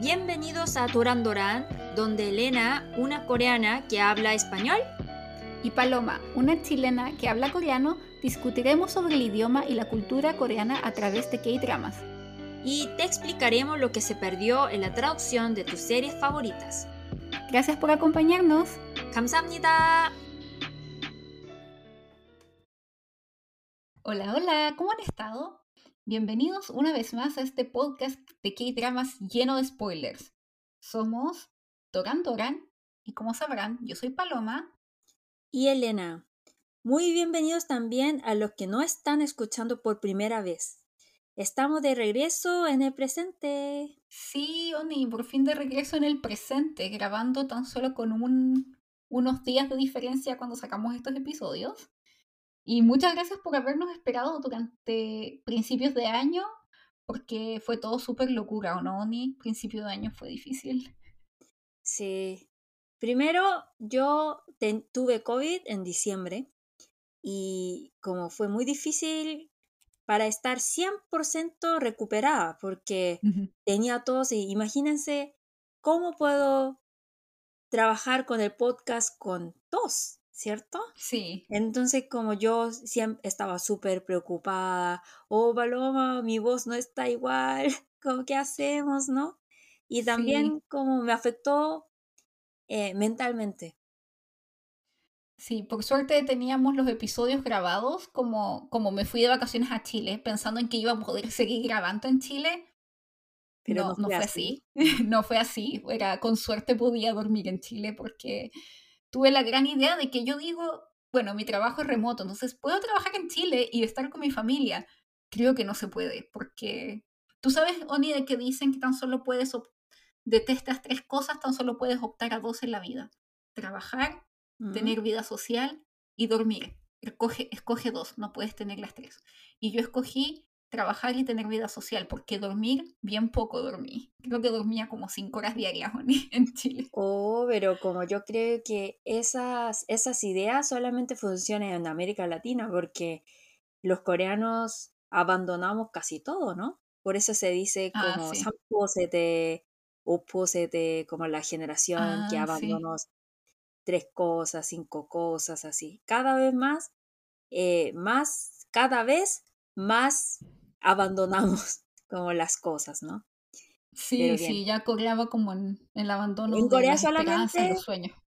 Bienvenidos a Doran Doran, donde Elena, una coreana que habla español, y Paloma, una chilena que habla coreano, discutiremos sobre el idioma y la cultura coreana a través de K-dramas. y te explicaremos lo que se perdió en la traducción de tus series favoritas. Gracias por acompañarnos. 감사합니다. Hola, hola, ¿cómo han estado? Bienvenidos una vez más a este podcast de K-dramas lleno de spoilers. Somos Doran Doran y como sabrán, yo soy Paloma. Y Elena, muy bienvenidos también a los que no están escuchando por primera vez. Estamos de regreso en el presente. Sí, Oni, por fin de regreso en el presente, grabando tan solo con un- unos días de diferencia cuando sacamos estos episodios. Y muchas gracias por habernos esperado durante principios de año, porque fue todo súper locura, ¿o no, Oni? Principio de año fue difícil. Sí. Primero, yo ten- tuve COVID en diciembre y como fue muy difícil para estar 100% recuperada, porque tenía tos y imagínense cómo puedo trabajar con el podcast con tos, ¿cierto? Sí, Entonces, como yo siempre estaba súper preocupada, oh, Paloma, mi voz no está igual, ¿cómo qué hacemos, no? Y también como me afectó eh, mentalmente. sí, por suerte teníamos los episodios grabados, como, como me fui de vacaciones a Chile, pensando en que iba a poder seguir grabando en Chile, Pero no, no no fue fue así. no fue así. Era, con suerte podía dormir en Chile porque tuve la gran idea de que yo digo, bueno, mi trabajo es remoto, entonces puedo trabajar en Chile y estar con mi familia. Creo que no se puede porque tú sabes, Oni, de que dicen que tan solo puedes, op- de estas tres cosas, tan solo puedes optar a dos en la vida. Trabajar, Mm. tener vida social y dormir. Escoge, escoge dos, no puedes tener las tres. Y yo escogí trabajar y tener vida social, porque dormir, bien poco dormí. Creo que dormía como cinco horas diarias en Chile. Oh, pero como yo creo que esas, esas ideas solamente funcionan en América Latina, porque los coreanos abandonamos casi todo, ¿no? Por eso se dice ah, como ah, sí. como la generación que ah, abandonó tres cosas, cinco cosas, así. Cada vez más, eh, más, cada vez más abandonamos como las cosas, ¿no? Sí, sí, ya coreaba como en, en el abandono En Corea solamente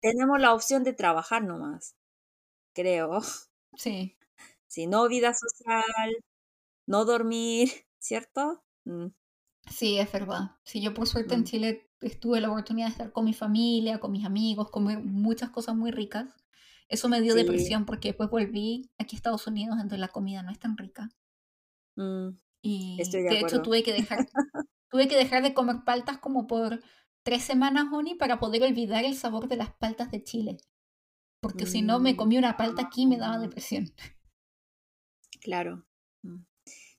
tenemos la opción de trabajar nomás, creo. Sí, Si no, vida social, no dormir, ¿cierto? Mm, sí, es verdad. Sí, yo por suerte en mm. Chile tuve la oportunidad de estar con mi familia, con mis amigos, comer muchas cosas muy ricas. Eso me dio Sí, depresión porque después volví aquí a Estados Unidos donde la comida no es tan rica. Mm, Y estoy de de hecho tuve que dejar, tuve que dejar de comer paltas como por tres semanas, Oni, para poder olvidar el sabor de las paltas de Chile. Porque si no me Mm, comí una palta aquí me daba depresión. claro. Mm.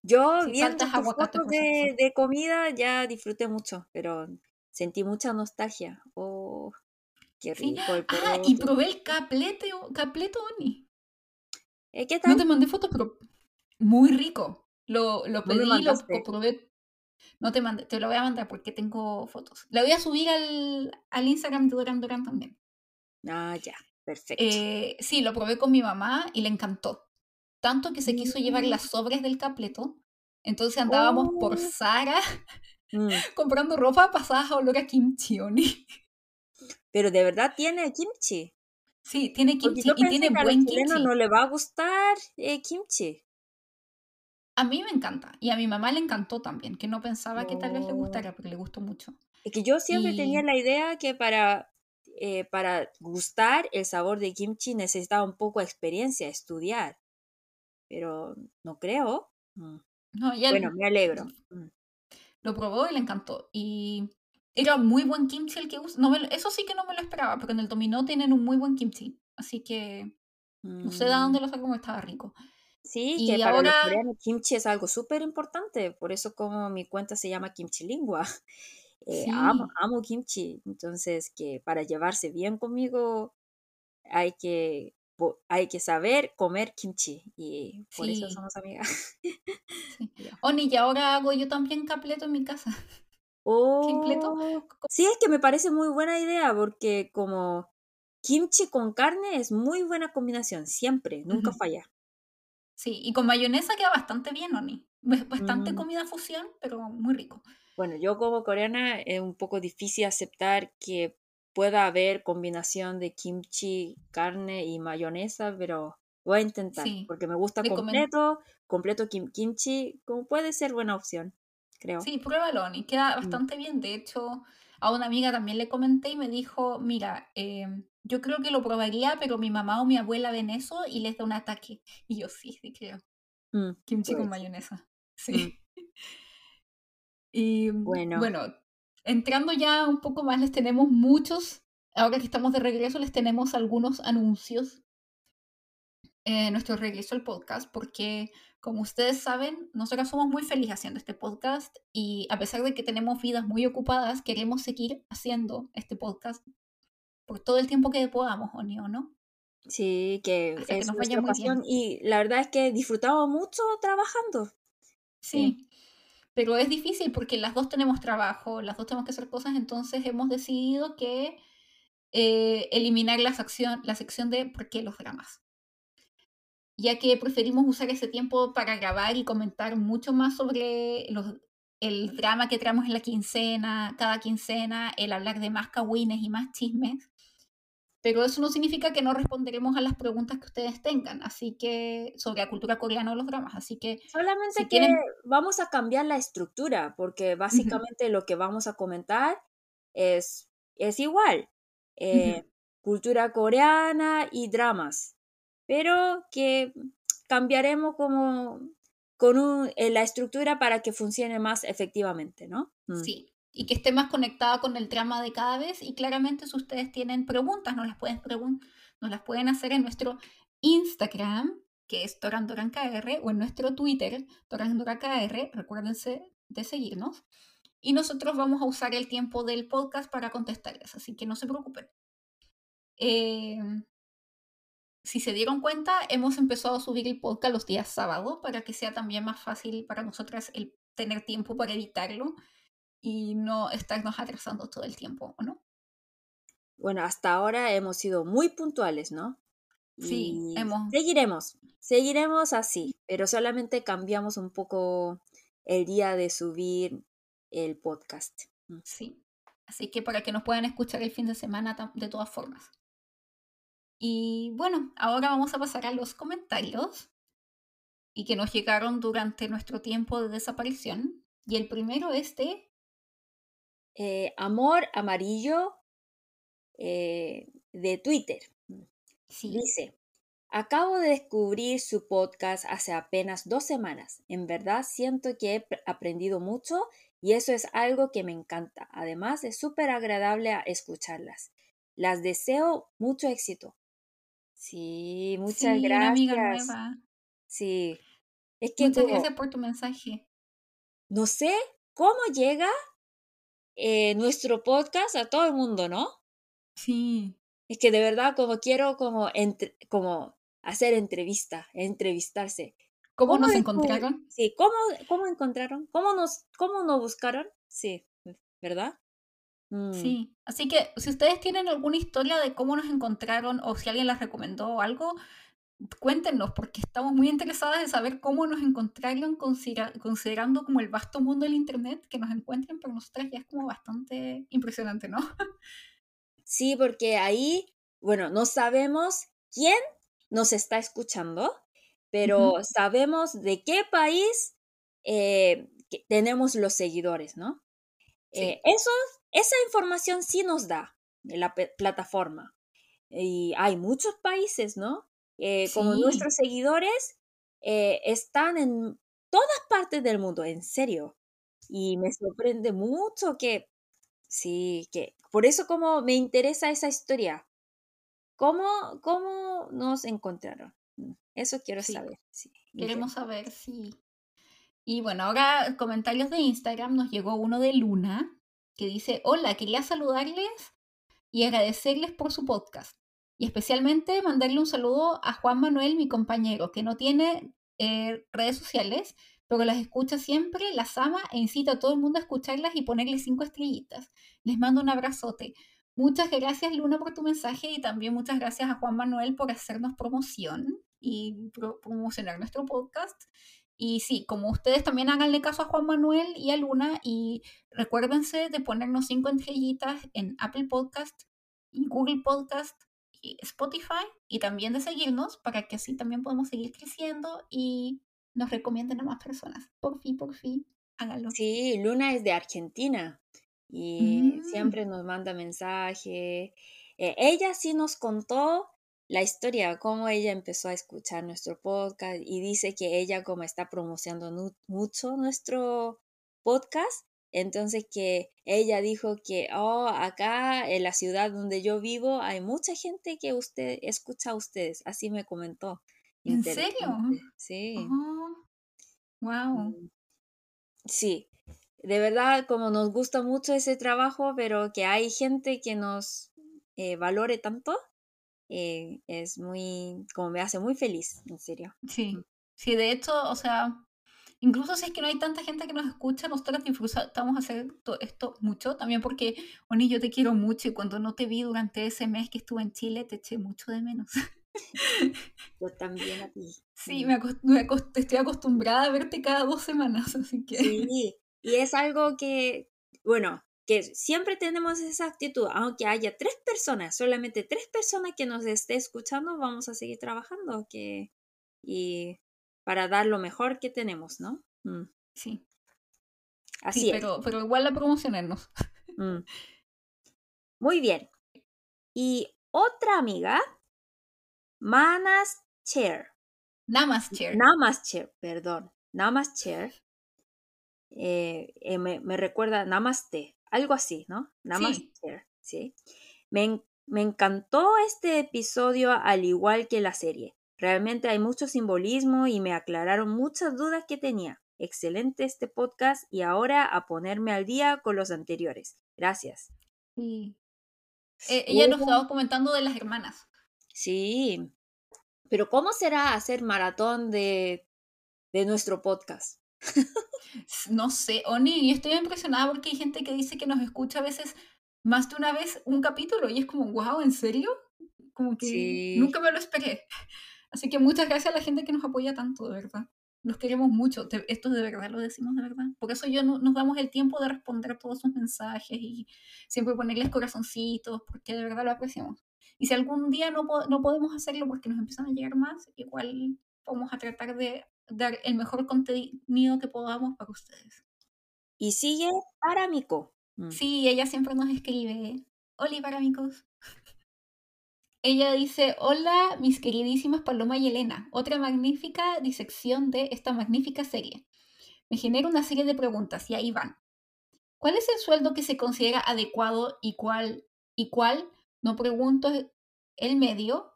Yo Sí, viendo paltas tus aguacate fotos por si acaso. de, de comida ya disfruté mucho, pero sentí mucha nostalgia. Oh, qué Sí. rico el Ah, y probé el caplete, capleto, Oni. Eh, ¿Qué No te tal? mandé fotos, pero muy rico. Lo, lo No pedí, lo mandaste. probé. No te mandé, te lo voy a mandar porque tengo fotos. La voy a subir al, al Instagram de Duran Duran también. Ah, ya, perfecto. Eh, sí, lo probé con mi mamá y le encantó. Tanto que se quiso llevar Mm, las sobres del capleto. Entonces andábamos por Oh, Zara mm. comprando ropa pasadas a olor a kimchi, Oni. Pero de verdad tiene kimchi. Sí, tiene kimchi y tiene que a los buen chilenos kimchi. no les va a gustar eh, kimchi. A mí me encanta y a mi mamá le encantó también, que no pensaba que tal vez le gustara, pero le gustó mucho. Es que yo siempre tenía la idea que para, eh, para gustar el sabor de kimchi necesitaba un poco de experiencia, estudiar. Pero no creo. Mm. no, Bueno, me alegro. Mm. lo probó y le encantó. Y era muy buen kimchi el que usa. No me lo- eso sí que no me lo esperaba, porque en el dominó tienen un muy buen kimchi. Así que no sé de Mm. dónde lo sacó, como estaba rico. Sí, que Y para los ahora, coreanos kimchi es algo súper importante. Por eso como mi cuenta se llama Kimchi Lingua. Eh, amo, sí, amo kimchi. Entonces, que para llevarse bien conmigo hay que, hay que saber comer kimchi. Y por eso somos amigas. sí. Oni, y ahora hago yo también capleto en mi casa. Oh, sí, es que me parece muy buena idea porque como kimchi con carne es muy buena combinación, siempre, nunca falla. Sí, y con mayonesa queda bastante bien, Oni. Bastante mm. comida fusión, pero muy rico. Bueno, yo como coreana es un poco difícil aceptar que pueda haber combinación de kimchi, carne y mayonesa, pero voy a intentar porque me gusta completo, completo kimchi, como puede ser buena opción, creo. Sí, pruébalo, y queda mm. bastante bien. De hecho, a una amiga también le comenté y me dijo, mira, em, yo creo que lo probaría, pero mi mamá o mi abuela ven eso y les da un ataque. Y yo sí, sí creo. Mm, kimchi con mayonesa. Sí. Y bueno. bueno, entrando ya un poco más, les tenemos muchos, ahora que estamos de regreso, les tenemos algunos anuncios. Eh, nuestro regreso al podcast, porque como ustedes saben, nosotros somos muy felices haciendo este podcast y a pesar de que tenemos vidas muy ocupadas, queremos seguir haciendo este podcast por todo el tiempo que podamos, ¿o no? Sí, que es nuestra pasión y la verdad es que disfrutamos mucho trabajando. sí pero es difícil porque las dos tenemos trabajo, las dos tenemos que hacer cosas, entonces hemos decidido que eh, eliminar la sección, la sección de ¿por qué los dramas? Ya que preferimos usar ese tiempo para grabar y comentar mucho más sobre los, el drama que traemos en la quincena, cada quincena, el hablar de más cagüines y más chismes, pero eso no significa que no responderemos a las preguntas que ustedes tengan, así que sobre la cultura coreana o los dramas, así que solamente que vamos a cambiar la estructura, porque básicamente lo que vamos a comentar es, es igual, eh, cultura coreana y dramas, pero que cambiaremos como con un, eh, la estructura para que funcione más efectivamente, ¿no? Mm. Sí y que esté más conectada con el trama de cada vez. Y claramente si ustedes tienen preguntas, nos las pueden, nos las pueden hacer en nuestro Instagram, que es ToranDoranKR, o en nuestro Twitter, ToranDoranKR. Recuérdense de seguirnos. Y nosotros vamos a usar el tiempo del podcast para contestarles, así que no se preocupen. Em, si se dieron cuenta, hemos empezado a subir el podcast los días sábados para que sea también más fácil para nosotras el tener tiempo para editarlo y no estarnos atrasando todo el tiempo, ¿o no? Bueno, hasta ahora hemos sido muy puntuales, ¿no? Sí, hemos... Seguiremos, seguiremos así, pero solamente cambiamos un poco el día de subir el podcast. Mm. Sí, así que para que nos puedan escuchar el fin de semana de todas formas. Y bueno, ahora vamos a pasar a los comentarios y que nos llegaron durante nuestro tiempo de desaparición. Y el primero es de eh, Amor Amarillo eh, de Twitter. Dice, acabo de descubrir su podcast hace apenas dos semanas. En verdad siento que he aprendido mucho y eso es algo que me encanta. Además es súper agradable escucharlas. Las deseo mucho éxito. Sí, muchas gracias. amiga nueva. Sí. Es que muchas gracias por tu mensaje. No sé cómo llega eh, nuestro podcast a todo el mundo, ¿no? Sí. Es que de verdad como quiero como, como hacer entrevista, entrevistarse. ¿Cómo, nos encontraron? Sí, ¿cómo, ¿cómo encontraron? ¿Cómo nos, ¿Cómo nos buscaron? Sí, ¿verdad? Mm. Sí, así que si ustedes tienen alguna historia de cómo nos encontraron o si alguien las recomendó o algo, cuéntenos, porque estamos muy interesadas en saber cómo nos encontraron, considerando como el vasto mundo del Internet, que nos encuentren para nosotras ya es como bastante impresionante, ¿no? Sí, porque ahí, bueno, no sabemos quién nos está escuchando, pero sabemos de qué país eh, tenemos los seguidores, ¿no? Eh, eso, esa información sí nos da la plataforma. Y hay muchos países, ¿no? Eh, como nuestros seguidores eh, están en todas partes del mundo, en serio. Y me sorprende mucho que, sí, que por eso como me interesa esa historia. ¿Cómo, cómo nos encontraron? Mm, eso quiero saber. Queremos saber, sí. Y bueno, ahora comentarios de Instagram nos llegó uno de Luna que dice, hola, quería saludarles y agradecerles por su podcast. Y especialmente mandarle un saludo a Juan Manuel, mi compañero, que no tiene eh, redes sociales, pero las escucha siempre, las ama e incita a todo el mundo a escucharlas y ponerle cinco estrellitas. Les mando un abrazote. Muchas gracias Luna por tu mensaje y también muchas gracias a Juan Manuel por hacernos promoción y promocionar nuestro podcast. Y sí, como ustedes también háganle caso a Juan Manuel y a Luna y recuérdense de ponernos cinco estrellitas en Apple Podcast y Google Podcast Spotify y también de seguirnos para que así también podamos seguir creciendo y nos recomienden a más personas. Por fin, por fin, háganlo. Sí, Luna es de Argentina y mm. siempre nos manda mensaje. Eh, ella sí nos contó la historia, cómo ella empezó a escuchar nuestro podcast y dice que ella como está promocionando mucho nuestro podcast, entonces que ella dijo que, oh, acá en la ciudad donde yo vivo hay mucha gente que usted escucha a ustedes, así me comentó. ¿En serio? Sí. wow. Mm. Sí, de verdad como nos gusta mucho ese trabajo, pero que hay gente que nos eh, valore tanto, eh, es muy, como me hace muy feliz, en serio. Sí, sí, de hecho, o sea, incluso si es que no hay tanta gente que nos escucha, nosotros disfrutamos hacer esto mucho, también porque, Oni, yo te quiero mucho y cuando no te vi durante ese mes que estuve en Chile, te eché mucho de menos. Yo también a ti. Sí, me, estoy acostumbrada a verte cada dos semanas, así que... Sí, y es algo que, bueno, que siempre tenemos esa actitud, aunque haya tres personas, solamente tres personas que nos esté escuchando, vamos a seguir trabajando que, y para dar lo mejor que tenemos, ¿no? Mm. Sí. Así es. Pero, pero igual la promocionarnos. Mm. Muy bien. Y otra amiga, Manas Chair. Namas Chair. Namas Chair, perdón. Namas Chair eh, eh, me, me, recuerda Namaste, algo así, ¿no? Namaste, sí. Me, me encantó este episodio al igual que la serie. Realmente hay mucho simbolismo y me aclararon muchas dudas que tenía. Excelente este podcast y ahora a ponerme al día con los anteriores. Gracias. Sí. Eh, ella nos estaba comentando de las hermanas. Sí. Pero ¿cómo será hacer maratón de, de nuestro podcast? no sé, Oni, estoy impresionada porque hay gente que dice que nos escucha a veces más de una vez un capítulo y es como, wow, ¿en serio? Como que nunca me lo esperé. Así que muchas gracias a la gente que nos apoya tanto, de verdad. Los queremos mucho. Esto de verdad lo decimos de verdad. Por eso yo no, nos damos el tiempo de responder todos sus mensajes y siempre ponerles corazoncitos, porque de verdad lo apreciamos. Y si algún día no, no podemos hacerlo porque nos empiezan a llegar más, igual vamos a tratar de dar el mejor contenido que podamos para ustedes. Y sigue Parámico. Mm. Sí, ella siempre nos escribe. Hola, Parámicos. Ella dice, hola mis queridísimas Paloma y Elena, otra magnífica disección de esta magnífica serie. Me genera una serie de preguntas y ahí van. ¿Cuál es el sueldo que se considera adecuado y cuál, y cuál, no pregunto el medio,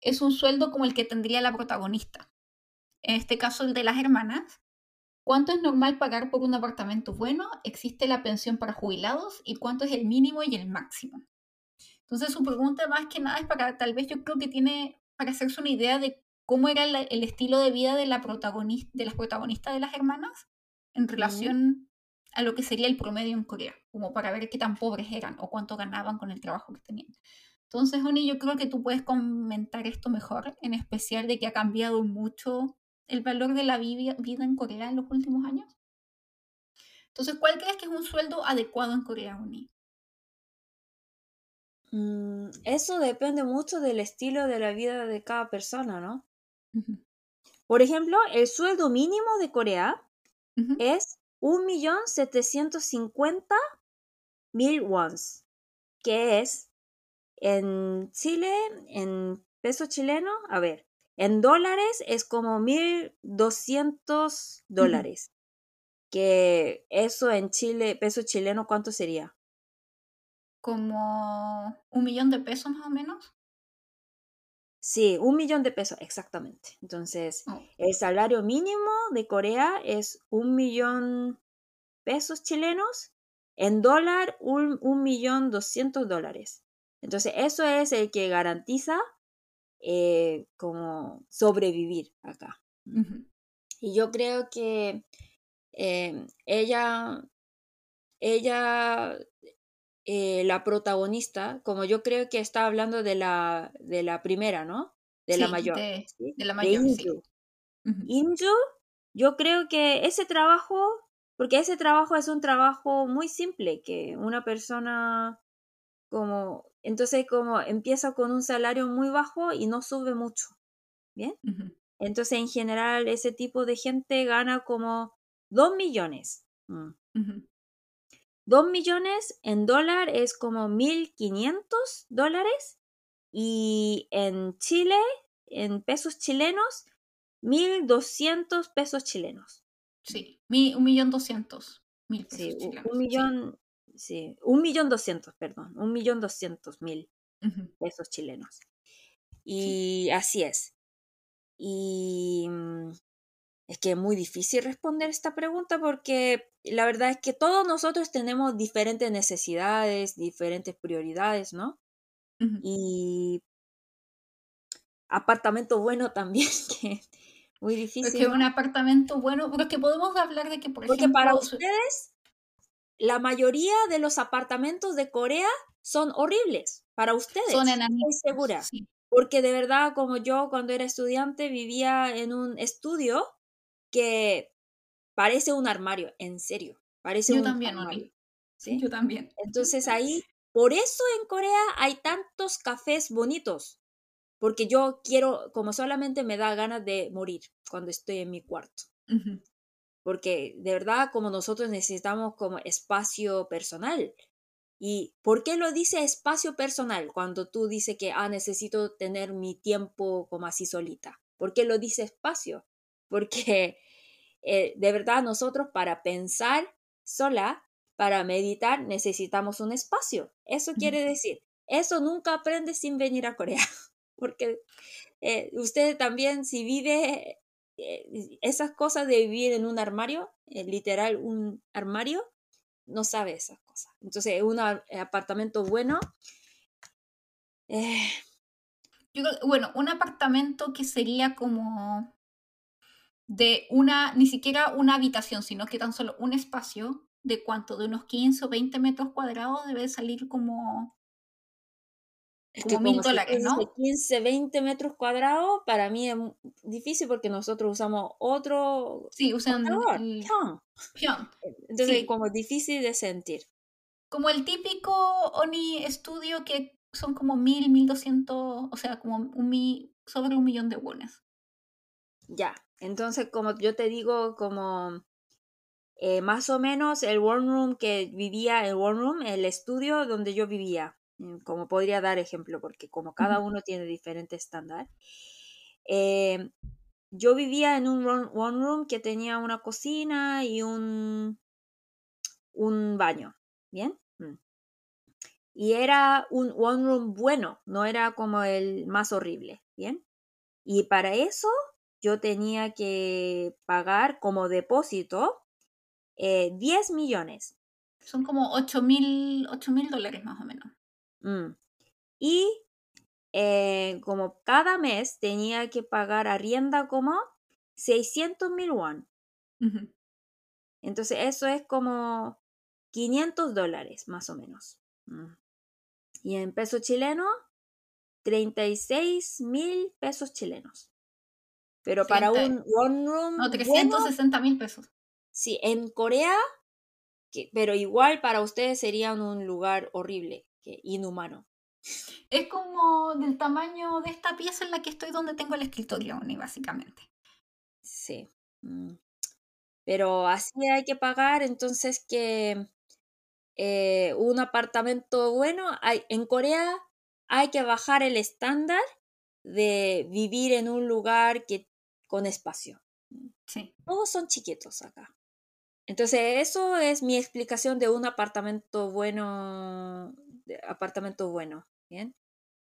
es un sueldo como el que tendría la protagonista? en este caso el de las hermanas, ¿cuánto es normal pagar por un apartamento bueno? ¿Existe la pensión para jubilados? ¿Y cuánto es el mínimo y el máximo? Entonces su pregunta más que nada es para, tal vez yo creo que tiene, para hacerse una idea de cómo era el, estilo de vida de, la protagonista, de las protagonistas de las hermanas en relación a lo que sería el promedio en Corea, como para ver qué tan pobres eran o cuánto ganaban con el trabajo que tenían. Entonces, Oni, yo creo que tú puedes comentar esto mejor, en especial de que ha cambiado mucho el valor de la vida en Corea en los últimos años? Entonces, ¿cuál crees que es un sueldo adecuado en Corea, Uni? Mm, eso depende mucho del estilo de la vida de cada persona, ¿no? Por ejemplo, el sueldo mínimo de Corea es 1.750.000 wons, que es en Chile, en peso chileno, a ver, en dólares es como 1.200 dólares. Que eso en Chile, peso chileno, ¿cuánto sería? Como un millón de pesos más o menos. Sí, un millón de pesos, exactamente. Entonces, oh. el salario mínimo de Corea es un millón pesos chilenos. En dólar, un, un millón doscientos dólares. Entonces, eso es el que garantiza eh, como sobrevivir acá. Y yo creo que eh, ella, ella, eh, la protagonista, como yo creo que está hablando de la, de la primera, ¿no? De la mayor. De, de la mayor, Inju. Inju, yo creo que ese trabajo, porque ese trabajo es un trabajo muy simple, que una persona como, entonces como empieza con un salario muy bajo y no sube mucho, ¿bien? Entonces en general ese tipo de gente gana como 2 millones. Mm. Dos millones en dólar es como 1.500 dólares y en Chile, en pesos chilenos, 1.200 pesos chilenos. Sí, un millón doscientos mil pesos sí, chilenos. Un millón, sí. un millón doscientos, perdón, un millón doscientos mil pesos chilenos. Y así es. Y mm, es que es muy difícil responder esta pregunta porque la verdad es que todos nosotros tenemos diferentes necesidades, diferentes prioridades, ¿no? Y apartamento bueno también, que muy difícil. Porque un apartamento bueno, porque podemos hablar de que, por porque para ustedes, la mayoría de los apartamentos de Corea son horribles. Para ustedes, son estoy segura. Porque de verdad, como yo cuando era estudiante vivía en un estudio que parece un armario, en serio. Parece yo un también, armario. ¿sí? Yo también. Entonces ahí, por eso en Corea hay tantos cafés bonitos, porque yo quiero, como solamente me da ganas de morir cuando estoy en mi cuarto. Porque de verdad, como nosotros necesitamos como espacio personal. ¿Y por qué lo dice espacio personal cuando tú dices que, ah, necesito tener mi tiempo como así solita? ¿Por qué lo dice espacio? Porque eh, de verdad nosotros para pensar sola, para meditar, necesitamos un espacio. Eso quiere decir, eso nunca aprende sin venir a Corea, porque eh, usted también si vive eh, esas cosas de vivir en un armario, literal un armario, no sabe esas cosas. Entonces, un apartamento bueno. bueno, un apartamento que sería como de una, ni siquiera una habitación, sino que tan solo un espacio de cuánto, de unos 15 o 20 metros cuadrados debe salir como, como mil dólares, ¿no? 15, 20 metros cuadrados para mí es difícil porque nosotros usamos otro. Sí, usan el... Entonces, como difícil de sentir. Como el típico Oni estudio que son como mil, mil doscientos, o sea, como un sobre un millón de wones. Ya, entonces, como yo te digo, como eh, más o menos el one room que vivía, el one room, el estudio donde yo vivía, mm, como podría dar ejemplo, porque como cada uno tiene diferente estándar. Eh, yo vivía en un one room que tenía una cocina y un, un baño, ¿bien? Mm. Y era un one room bueno, no era como el más horrible, ¿bien? Y para eso yo tenía que pagar como depósito 10 eh, millones. Son como 8 mil dólares más o menos. Mm. Y eh, como cada mes tenía que pagar arrienda como 600 mil won. Entonces eso es como 500 dólares más o menos. Mm. Y en peso chileno, 36 mil pesos chilenos. Pero para un one room. No, 360 mil pesos. Sí, en Corea, que, pero igual para ustedes sería un lugar horrible, que inhumano. Es como del tamaño de esta pieza en la que estoy donde tengo el escritorio, básicamente. Sí. Mm. Pero así hay que pagar, entonces que eh, un apartamento bueno, hay, en Corea hay que bajar el estándar de vivir en un lugar que con espacio. Sí. Todos son chiquitos acá. Entonces, eso es mi explicación de un apartamento bueno, apartamento bueno, ¿bien?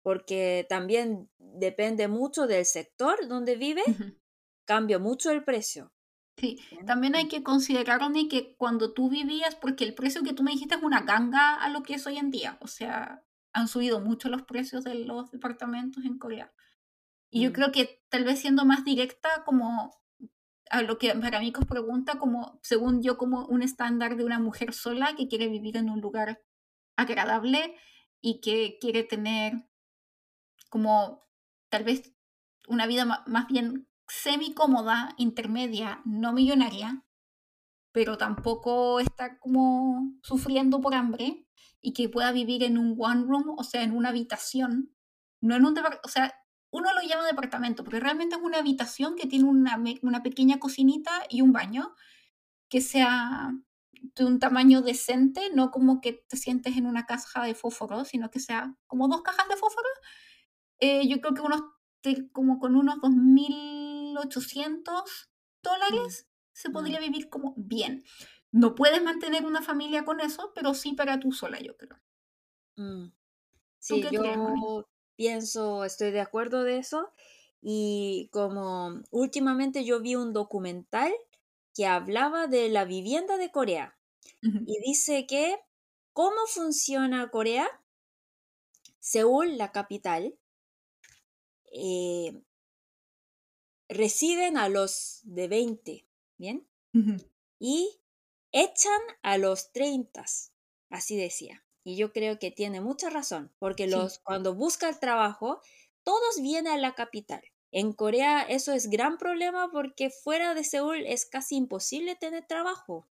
Porque también depende mucho del sector donde vive, cambia mucho el precio. Sí, también hay que considerar, que cuando tú vivías, porque el precio que tú me dijiste es una ganga a lo que es hoy en día, o sea, han subido mucho los precios de los departamentos en Corea. Y yo mm. creo que tal vez siendo más directa, como a lo que para mí os pregunta, como, según yo, como un estándar de una mujer sola que quiere vivir en un lugar agradable y que quiere tener como tal vez una vida más bien semi cómoda, intermedia, no millonaria, pero tampoco estar como sufriendo por hambre y que pueda vivir en un one room, o sea, en una habitación, no en un o sea, uno lo llama departamento, pero realmente es una habitación que tiene una, una pequeña cocinita y un baño que sea de un tamaño decente, no como que te sientes en una caja de fósforo, sino que sea como dos cajas de fósforo. Eh, yo creo que unos, como con unos 2.800 dólares se podría vivir como bien. No puedes mantener una familia con eso, pero sí para tú sola, yo creo. Mm. Sí, yo pienso, estoy de acuerdo de eso. Y como últimamente yo vi un documental que hablaba de la vivienda de Corea. Y dice que cómo funciona Corea, Seúl, la capital, eh, reciben a los de 20, ¿bien? Y echan a los 30, así decía. Y yo creo que tiene mucha razón, porque los, cuando busca el trabajo, todos vienen a la capital. En Corea eso es gran problema porque fuera de Seúl es casi imposible tener trabajo.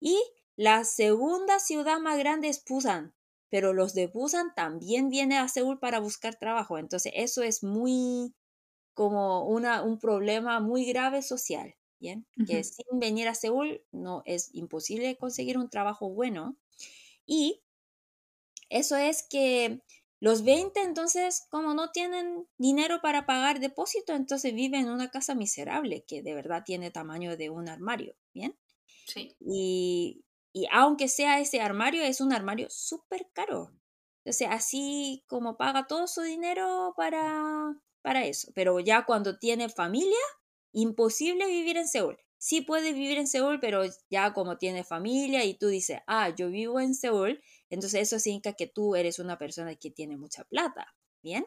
Y la segunda ciudad más grande es Busan, pero los de Busan también vienen a Seúl para buscar trabajo. Entonces eso es muy como una, un problema muy grave social. Bien, que sin venir a Seúl no es imposible conseguir un trabajo bueno. Y eso es que los 20 entonces, como no tienen dinero para pagar depósito, entonces viven en una casa miserable que de verdad tiene tamaño de un armario, ¿bien? Sí. Y, y aunque sea ese armario, es un armario súper caro. Entonces, así como paga todo su dinero para, para eso. Pero ya cuando tiene familia, imposible vivir en Seúl. Sí puede vivir en Seúl, pero ya como tiene familia y tú dices, ah, yo vivo en Seúl, entonces eso significa que tú eres una persona que tiene mucha plata, ¿bien?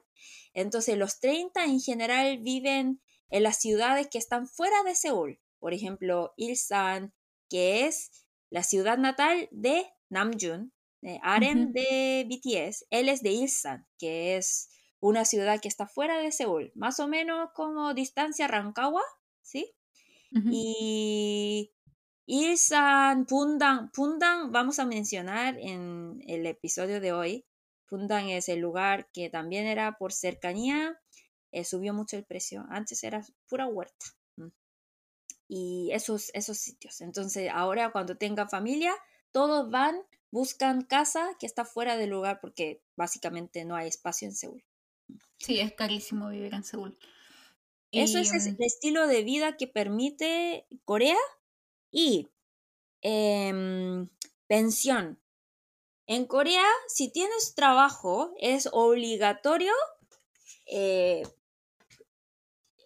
Entonces los 30 en general viven en las ciudades que están fuera de Seúl. Por ejemplo, Ilsan, que es la ciudad natal de Namjoon, de Aren de BTS. Él es de Ilsan, que es una ciudad que está fuera de Seúl, más o menos como distancia Rancagua, ¿sí? Y Ilsan, Pundang, Pundang vamos a mencionar en el episodio de hoy. Pundang es el lugar que también era por cercanía, eh, subió mucho el precio. Antes era pura huerta. Mm. Y esos, esos sitios. Entonces, ahora cuando tenga familia, todos van, buscan casa que está fuera del lugar porque básicamente no hay espacio en Seúl. Sí, es carísimo vivir en Seúl. Eso es el estilo de vida que permite Corea y em, pensión. En Corea, si tienes trabajo, es obligatorio eh,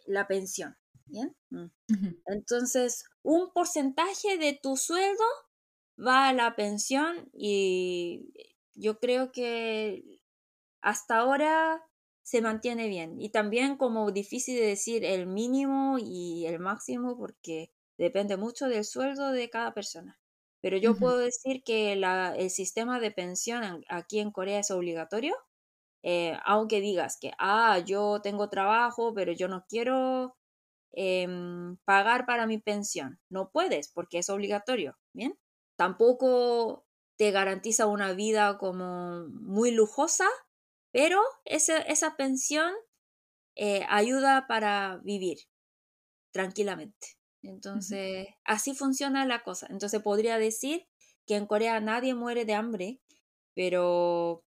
la pensión. ¿Bien? Mm. Entonces, un porcentaje de tu sueldo va a la pensión y yo creo que hasta ahora se mantiene bien. Y también como difícil de decir el mínimo y el máximo porque depende mucho del sueldo de cada persona. Pero yo puedo decir que la, el sistema de pensión aquí en Corea es obligatorio, eh, aunque digas que, ah, yo tengo trabajo, pero yo no quiero em, pagar para mi pensión. No puedes porque es obligatorio, ¿bien? Tampoco te garantiza una vida como muy lujosa, pero esa, esa pensión eh, ayuda para vivir tranquilamente. Entonces, así funciona la cosa. Entonces, podría decir que en Corea nadie muere de hambre, pero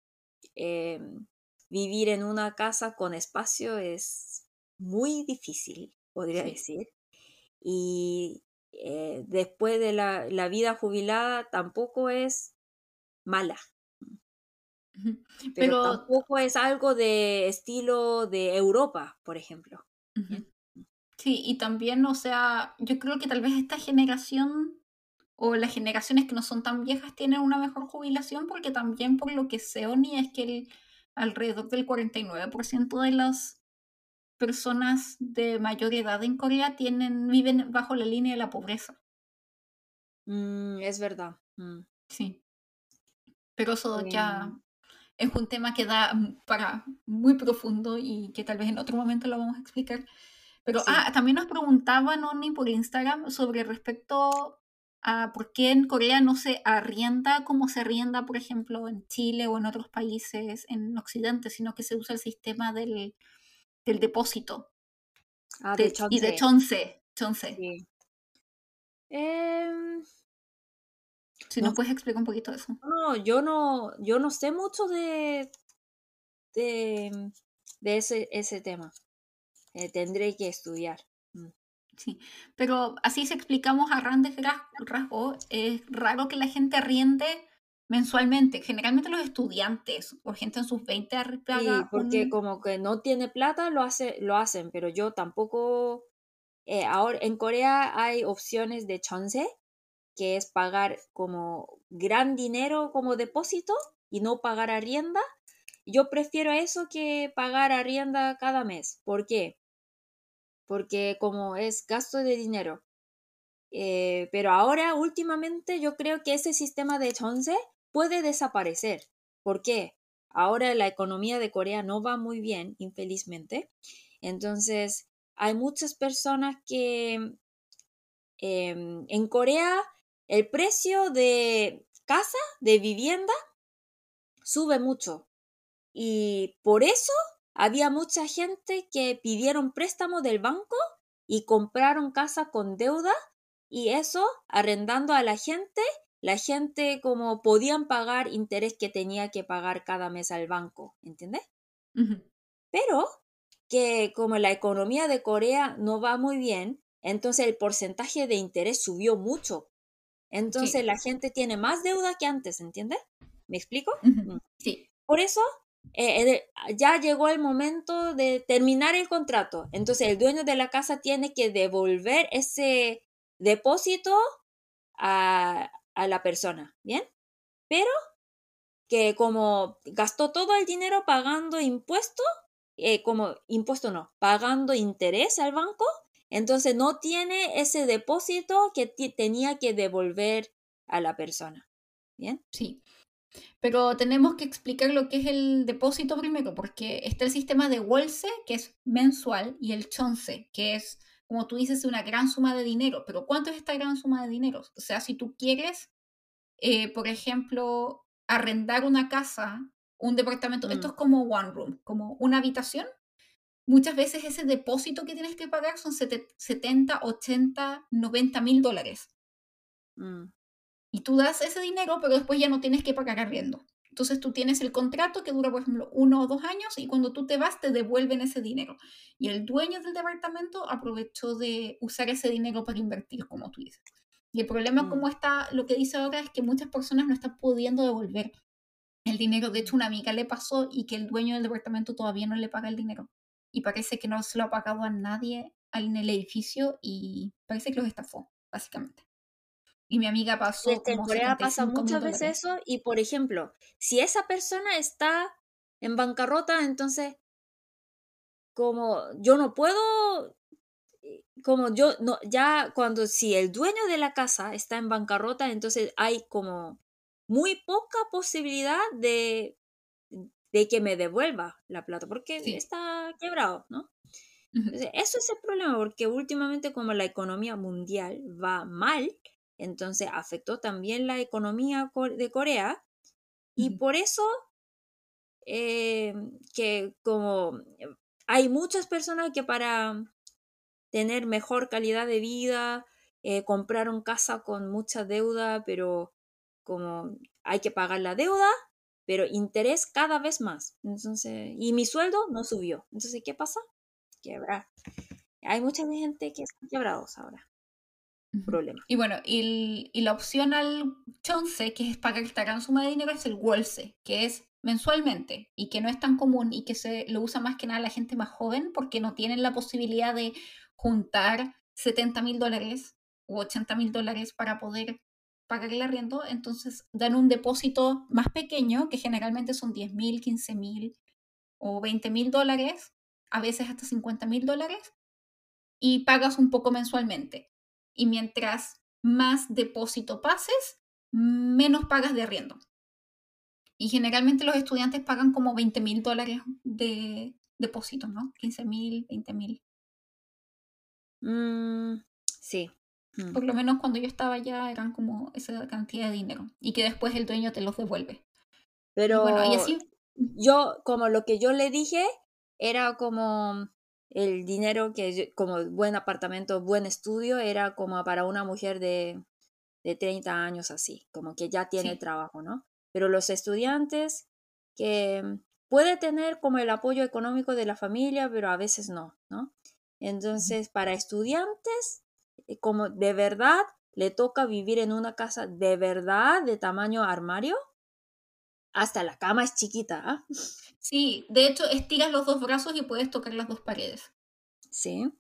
em, vivir en una casa con espacio es muy difícil, podría decir. Y eh, después de la, la, vida jubilada tampoco es mala. Pero, tampoco es algo de estilo de Europa, por ejemplo. Sí, y también, o sea, yo creo que tal vez esta generación o las generaciones que no son tan viejas tienen una mejor jubilación porque también por lo que sé, Oni, es que el, alrededor del 49% de las personas de mayor edad en Corea tienen, viven bajo la línea de la pobreza. Mm, es verdad. Mm. Sí. Pero eso ya Em, es un tema que da mm, para muy profundo y que tal vez en otro momento lo vamos a explicar. Pero sí. ah, también nos preguntaba Noni por Instagram sobre respecto a por qué en Corea no se arrienda como se arrienda, por ejemplo, en Chile o en otros países en Occidente, sino que se usa el sistema del, del depósito Ah, de- de y de chonce. chonce. chonce. Sí. Em, Si no, nos puedes explicar un poquito de eso. no, yo no, yo no sé mucho de, de, de ese, ese tema. Eh, tendré que estudiar. Mm. Sí, pero así si explicamos a grandes gra- rasgos, es raro que la gente arriende mensualmente. Generalmente los estudiantes o gente en sus 20 arri- Sí, porque un... como que no tiene plata, lo hace, lo hacen, pero yo tampoco. eh, ahora en Corea hay opciones de chonse, que es pagar como gran dinero como depósito y no pagar arrienda. Yo prefiero eso que pagar arrienda cada mes. ¿Por qué? Porque como es gasto de dinero. Eh, pero ahora, últimamente, yo creo que ese sistema de chonse puede desaparecer. ¿Por qué? Ahora la economía de Corea no va muy bien, infelizmente. Entonces, hay muchas personas que em, en Corea el precio de casa, de vivienda, sube mucho. Y por eso había mucha gente que pidieron préstamo del banco y compraron casa con deuda y eso arrendando a la gente, la gente como podían pagar interés que tenía que pagar cada mes al banco, ¿entiendes? Pero que como la economía de Corea no va muy bien, entonces el porcentaje de interés subió mucho. Entonces Sí, la gente tiene más deuda que antes, ¿entiendes? ¿Me explico? Mm. sí, Por eso eh, ya llegó el momento de terminar el contrato. Entonces el dueño de la casa tiene que devolver ese depósito a, a la persona, ¿bien? Pero que como gastó todo el dinero pagando impuesto, eh, como impuesto no, pagando interés al banco, entonces no tiene ese depósito que tenía que devolver a la persona, ¿bien? sí. Pero tenemos que explicar lo que es el depósito primero, porque está el sistema de Wolse, que es mensual, y el Chonse, que es, como tú dices, una gran suma de dinero. Pero ¿cuánto es esta gran suma de dinero? O sea, si tú quieres, eh, por ejemplo, arrendar una casa, un departamento, esto Mm, es como one room, como una habitación, muchas veces ese depósito que tienes que pagar son sete- 70, 80, 90 mil dólares. mm, Y tú das ese dinero, pero después ya no tienes que pagar arriendo. Entonces tú tienes el contrato que dura, por ejemplo, uno o dos años y cuando tú te vas te devuelven ese dinero. Y el dueño del departamento aprovechó de usar ese dinero para invertir, como tú dices. Y el problema, mm, como está, lo que dice ahora, es que muchas personas no están pudiendo devolver el dinero. De hecho, una amiga le pasó y que el dueño del departamento todavía no le paga el dinero. Y parece que no se lo ha pagado a nadie en el edificio y parece que los estafó, básicamente. Y mi amiga pasó en Corea pasa 75 mil muchas veces eso y, por ejemplo, si esa persona está en bancarrota, entonces como yo no puedo, eh, como yo no, ya cuando si el dueño de la casa está en bancarrota, entonces hay como muy poca posibilidad de, de que me devuelva la plata, porque Sí. está quebrado, ¿no? Entonces, eso es el problema, porque últimamente como la economía mundial va mal, entonces afectó también la economía co- de Corea y por eso eh, que como eh, hay muchas personas que para tener mejor calidad de vida eh, compraron casa con mucha deuda, pero como hay que pagar la deuda, pero interés cada vez más. Entonces, y mi sueldo no subió. Entonces, ¿qué pasa? Quebrar. Hay mucha gente que están quebrados ahora. Problema. Y bueno, y, el- y la opción al chonce, que es pagar esta gran suma de dinero, es el wolse, que es mensualmente y que no es tan común y que se lo usa más que nada la gente más joven porque no tienen la posibilidad de juntar 70 mil dólares u 80 mil dólares para poder pagar el arriendo. Entonces dan un depósito más pequeño, que generalmente son 10 mil, 15 mil o 20 mil dólares a veces hasta 50 mil dólares, y pagas un poco mensualmente. Y mientras más depósito pases, menos pagas de arriendo. Y generalmente los estudiantes pagan como 20 mil dólares de depósito, ¿no? 15 mil, 20 mil. Mm, sí. Mm. Por lo menos cuando yo estaba allá eran como esa cantidad de dinero. Y que después el dueño te los devuelve. Pero bueno, y así... yo, como lo que yo le dije, era como el dinero que, como buen apartamento, buen estudio, era como para una mujer de, de 30 años así, como que ya tiene trabajo, ¿no? Pero los estudiantes que puede tener como el apoyo económico de la familia, pero a veces no, ¿no? Entonces, para estudiantes, eh, como de verdad le toca vivir en una casa de verdad de tamaño armario, hasta la cama es chiquita. ¿ah? Sí, de hecho, estiras los dos brazos y puedes tocar las dos paredes. Sí.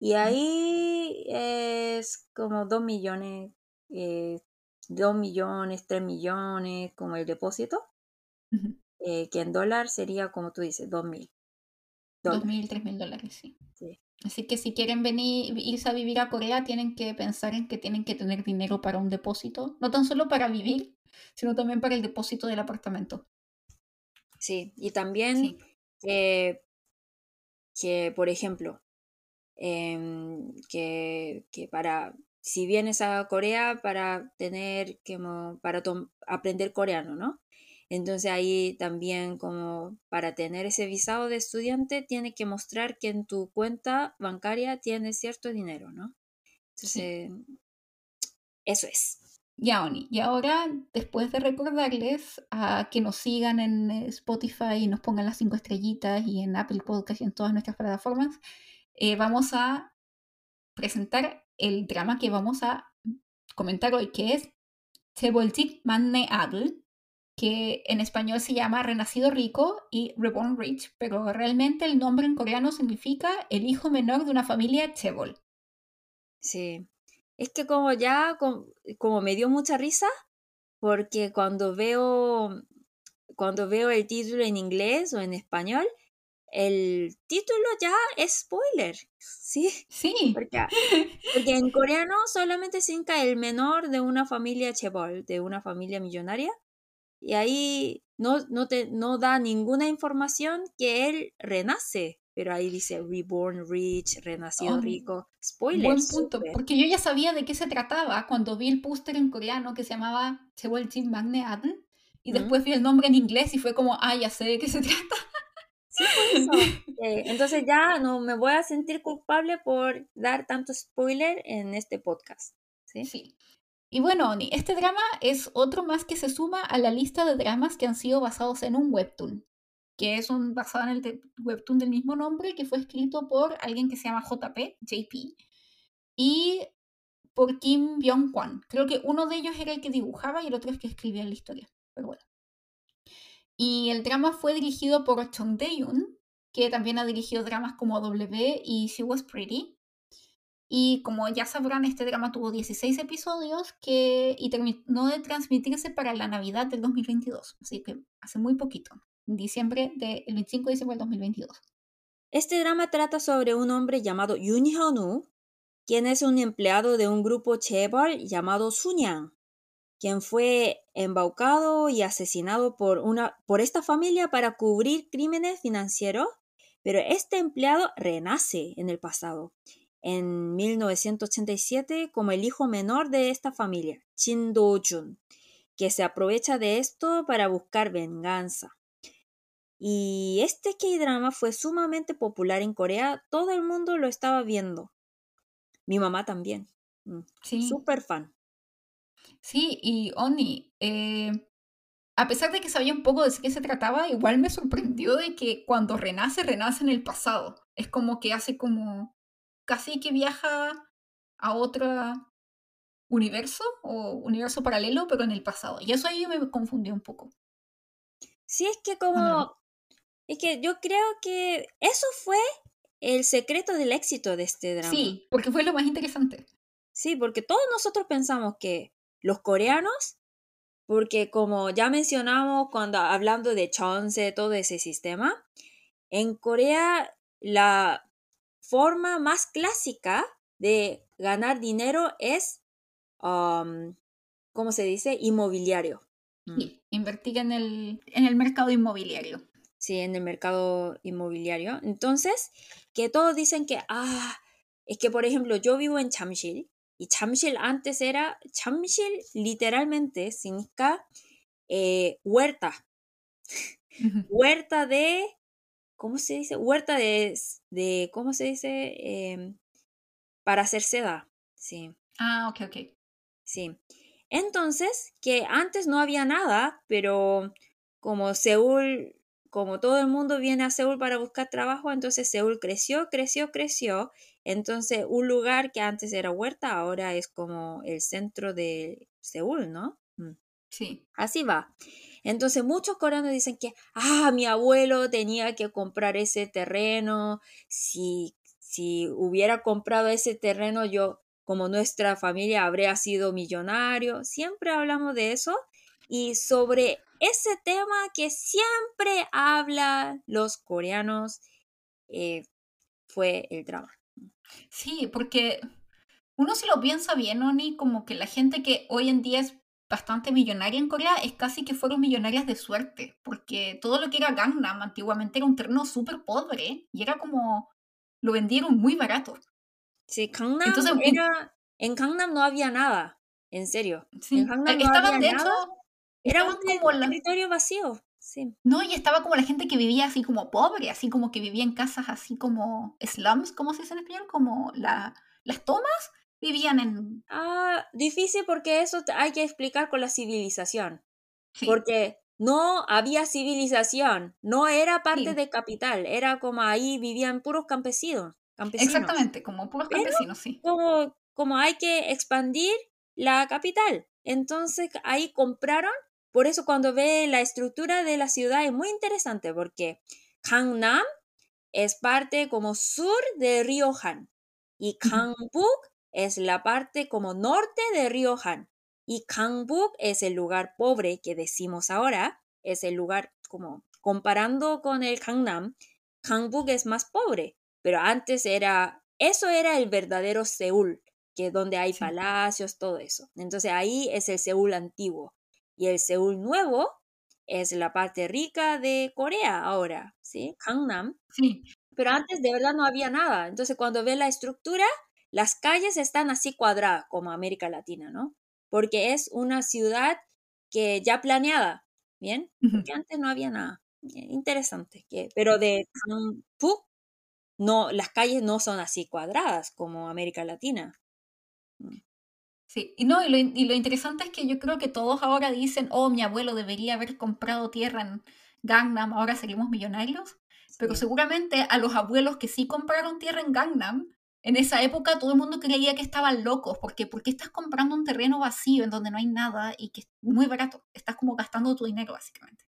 Y ahí es como dos millones, eh, dos millones, tres millones, como el depósito. Eh, que en dólar sería, como tú dices, dos mil. Dos mil, tres mil dólares, sí. Así que si quieren venir, irse a vivir a Corea, tienen que pensar en que tienen que tener dinero para un depósito. No tan solo para vivir, sino también para el depósito del apartamento. Sí, y también que, por ejemplo, em, que, que, para, si vienes a Corea para tener, como, para aprender coreano, ¿no? Entonces ahí también como para tener ese visado de estudiante tiene que mostrar que en tu cuenta bancaria tienes cierto dinero, ¿no? Entonces, eso es. Ya, Oni. Y ahora, después de recordarles a que nos sigan en Spotify y nos pongan las cinco estrellitas y en Apple Podcast y en todas nuestras plataformas, eh, vamos a presentar el drama que vamos a comentar hoy, que es Manne Manne que en español se llama Renacido Rico y Reborn Rich, pero realmente el nombre en coreano significa el hijo menor de una familia Chebol. Sí, es que como ya, como, me dio mucha risa, porque cuando veo, cuando veo el título en inglés o en español, el título ya es spoiler, ¿sí? Sí. Porque, porque en coreano solamente se el menor de una familia Chebol, de una familia millonaria, y ahí no, no, te, no da ninguna información que él renace, pero ahí dice reborn rich, renacido oh, rico. Spoiler. Buen punto, porque yo ya sabía de qué se trataba cuando vi el póster en coreano que se llamaba Jim Magne Adn, y después vi el nombre en inglés y fue como, ah, ya sé de qué se trata. Sí, eh, entonces ya no me voy a sentir culpable por dar tanto spoiler en este podcast. Sí. sí. Y bueno, Oni, este drama es otro más que se suma a la lista de dramas que han sido basados en un webtoon, que es un basado en el webtoon del mismo nombre que fue escrito por alguien que se llama JP, JP, y por Kim Byung-kwan. Creo que uno de ellos era el que dibujaba y el otro es que escribía la historia, pero bueno. Y el drama fue dirigido por Chong Dae-yoon, que también ha dirigido dramas como W y She Was Pretty. Y como ya sabrán, este drama tuvo 16 episodios que, y terminó de transmitirse para la Navidad del 2022. Así que hace muy poquito, diciembre de, el 25 de diciembre del 2022. Este drama trata sobre un hombre llamado Yoon Hyun-woo, quien es un empleado de un grupo Chebol llamado Sunyang, quien fue embaucado y asesinado por, una, por esta familia para cubrir crímenes financieros, pero este empleado renace en el pasado en 1987 como el hijo menor de esta familia, Shin Do-jun, que se aprovecha de esto para buscar venganza. Y este K-drama fue sumamente popular en Corea, todo el mundo lo estaba viendo. Mi mamá también. Mm, sí. Súper fan. Sí, y Oni, eh, a pesar de que sabía un poco de qué se trataba, igual me sorprendió de que cuando renace, renace en el pasado. Es como que hace como casi que viaja a otro universo o universo paralelo, pero en el pasado. Y eso ahí me confundió un poco. Sí, es que como... Es que yo creo que eso fue el secreto del éxito de este drama. Sí, porque fue lo más interesante. Sí, porque todos nosotros pensamos que los coreanos, porque como ya mencionamos cuando hablando de Chonse, todo ese sistema, en Corea la forma más clásica de ganar dinero es, um, ¿cómo se dice? Inmobiliario. Sí, invertir en el, en el mercado inmobiliario. Sí, en el mercado inmobiliario. Entonces, que todos dicen que, ah, es que por ejemplo, yo vivo en Chamshil y Chamshil antes era, Chamshil literalmente significa eh, huerta. huerta de, ¿cómo se dice? Huerta de, de ¿cómo se dice? Em, para hacer seda. Sí. Ah, ok, ok. Sí. Entonces, que antes no había nada, pero como Seúl, como todo el mundo viene a Seúl para buscar trabajo, entonces Seúl creció, creció, creció. Entonces, un lugar que antes era huerta, ahora es como el centro de Seúl, ¿no? Mm. Sí. Así va. Entonces muchos coreanos dicen que, ah, mi abuelo tenía que comprar ese terreno, si, si hubiera comprado ese terreno yo como nuestra familia habría sido millonario. Siempre hablamos de eso y sobre ese tema que siempre hablan los coreanos eh, fue el drama. Sí, porque uno si lo piensa bien, Oni, como que la gente que hoy en día es bastante millonaria en Corea es casi que fueron millonarias de suerte, porque todo lo que era Gangnam antiguamente era un terreno súper pobre y era como lo vendieron muy barato. Sí, Gangnam Entonces, era, en Gangnam no había nada, en serio. Sí, en Gangnam estaban de hecho era un como territorio vacío. Sí. No, y estaba como la gente que vivía así como pobre, así como que vivía en casas así como slums, ¿cómo se dice en español? Como la, las tomas, vivían en... Ah, difícil porque eso hay que explicar con la civilización. Porque no había civilización, no era parte de capital, era como ahí vivían puros campesinos. campesinos. Exactamente, como puros campesinos, sí. Como, como hay que expandir la capital. Entonces ahí compraron, por eso cuando ve la estructura de la ciudad es muy interesante porque Gangnam es parte como sur de Río Han y Gangbuk es la parte como norte de Río Han. Y Gangbuk es el lugar pobre que decimos ahora, es el lugar como comparando con el Gangnam, Gangbuk es más pobre, pero antes era, eso era el verdadero Seúl, que donde hay palacios, todo eso. Entonces ahí es el Seúl antiguo. Y el Seúl nuevo es la parte rica de Corea ahora, ¿sí? Gangnam. Sí. Pero antes de verdad no había nada. Entonces cuando ve la estructura, las calles están así cuadradas como América Latina, ¿no? Porque es una ciudad que ya planeada, ¿bien? Porque antes no había nada. Eh, interesante. Que, pero de Phu, no, las calles no son así cuadradas como América Latina. Sí, y no, y lo, y lo, interesante es que yo creo que todos ahora dicen, oh, mi abuelo debería haber comprado tierra en Gangnam, ahora seríamos millonarios. Pero seguramente a los abuelos que sí compraron tierra en Gangnam, en esa época todo el mundo creía que estaban locos, porque ¿por qué estás comprando un terreno vacío en donde no hay nada y que es muy barato? Estás como gastando tu dinero básicamente.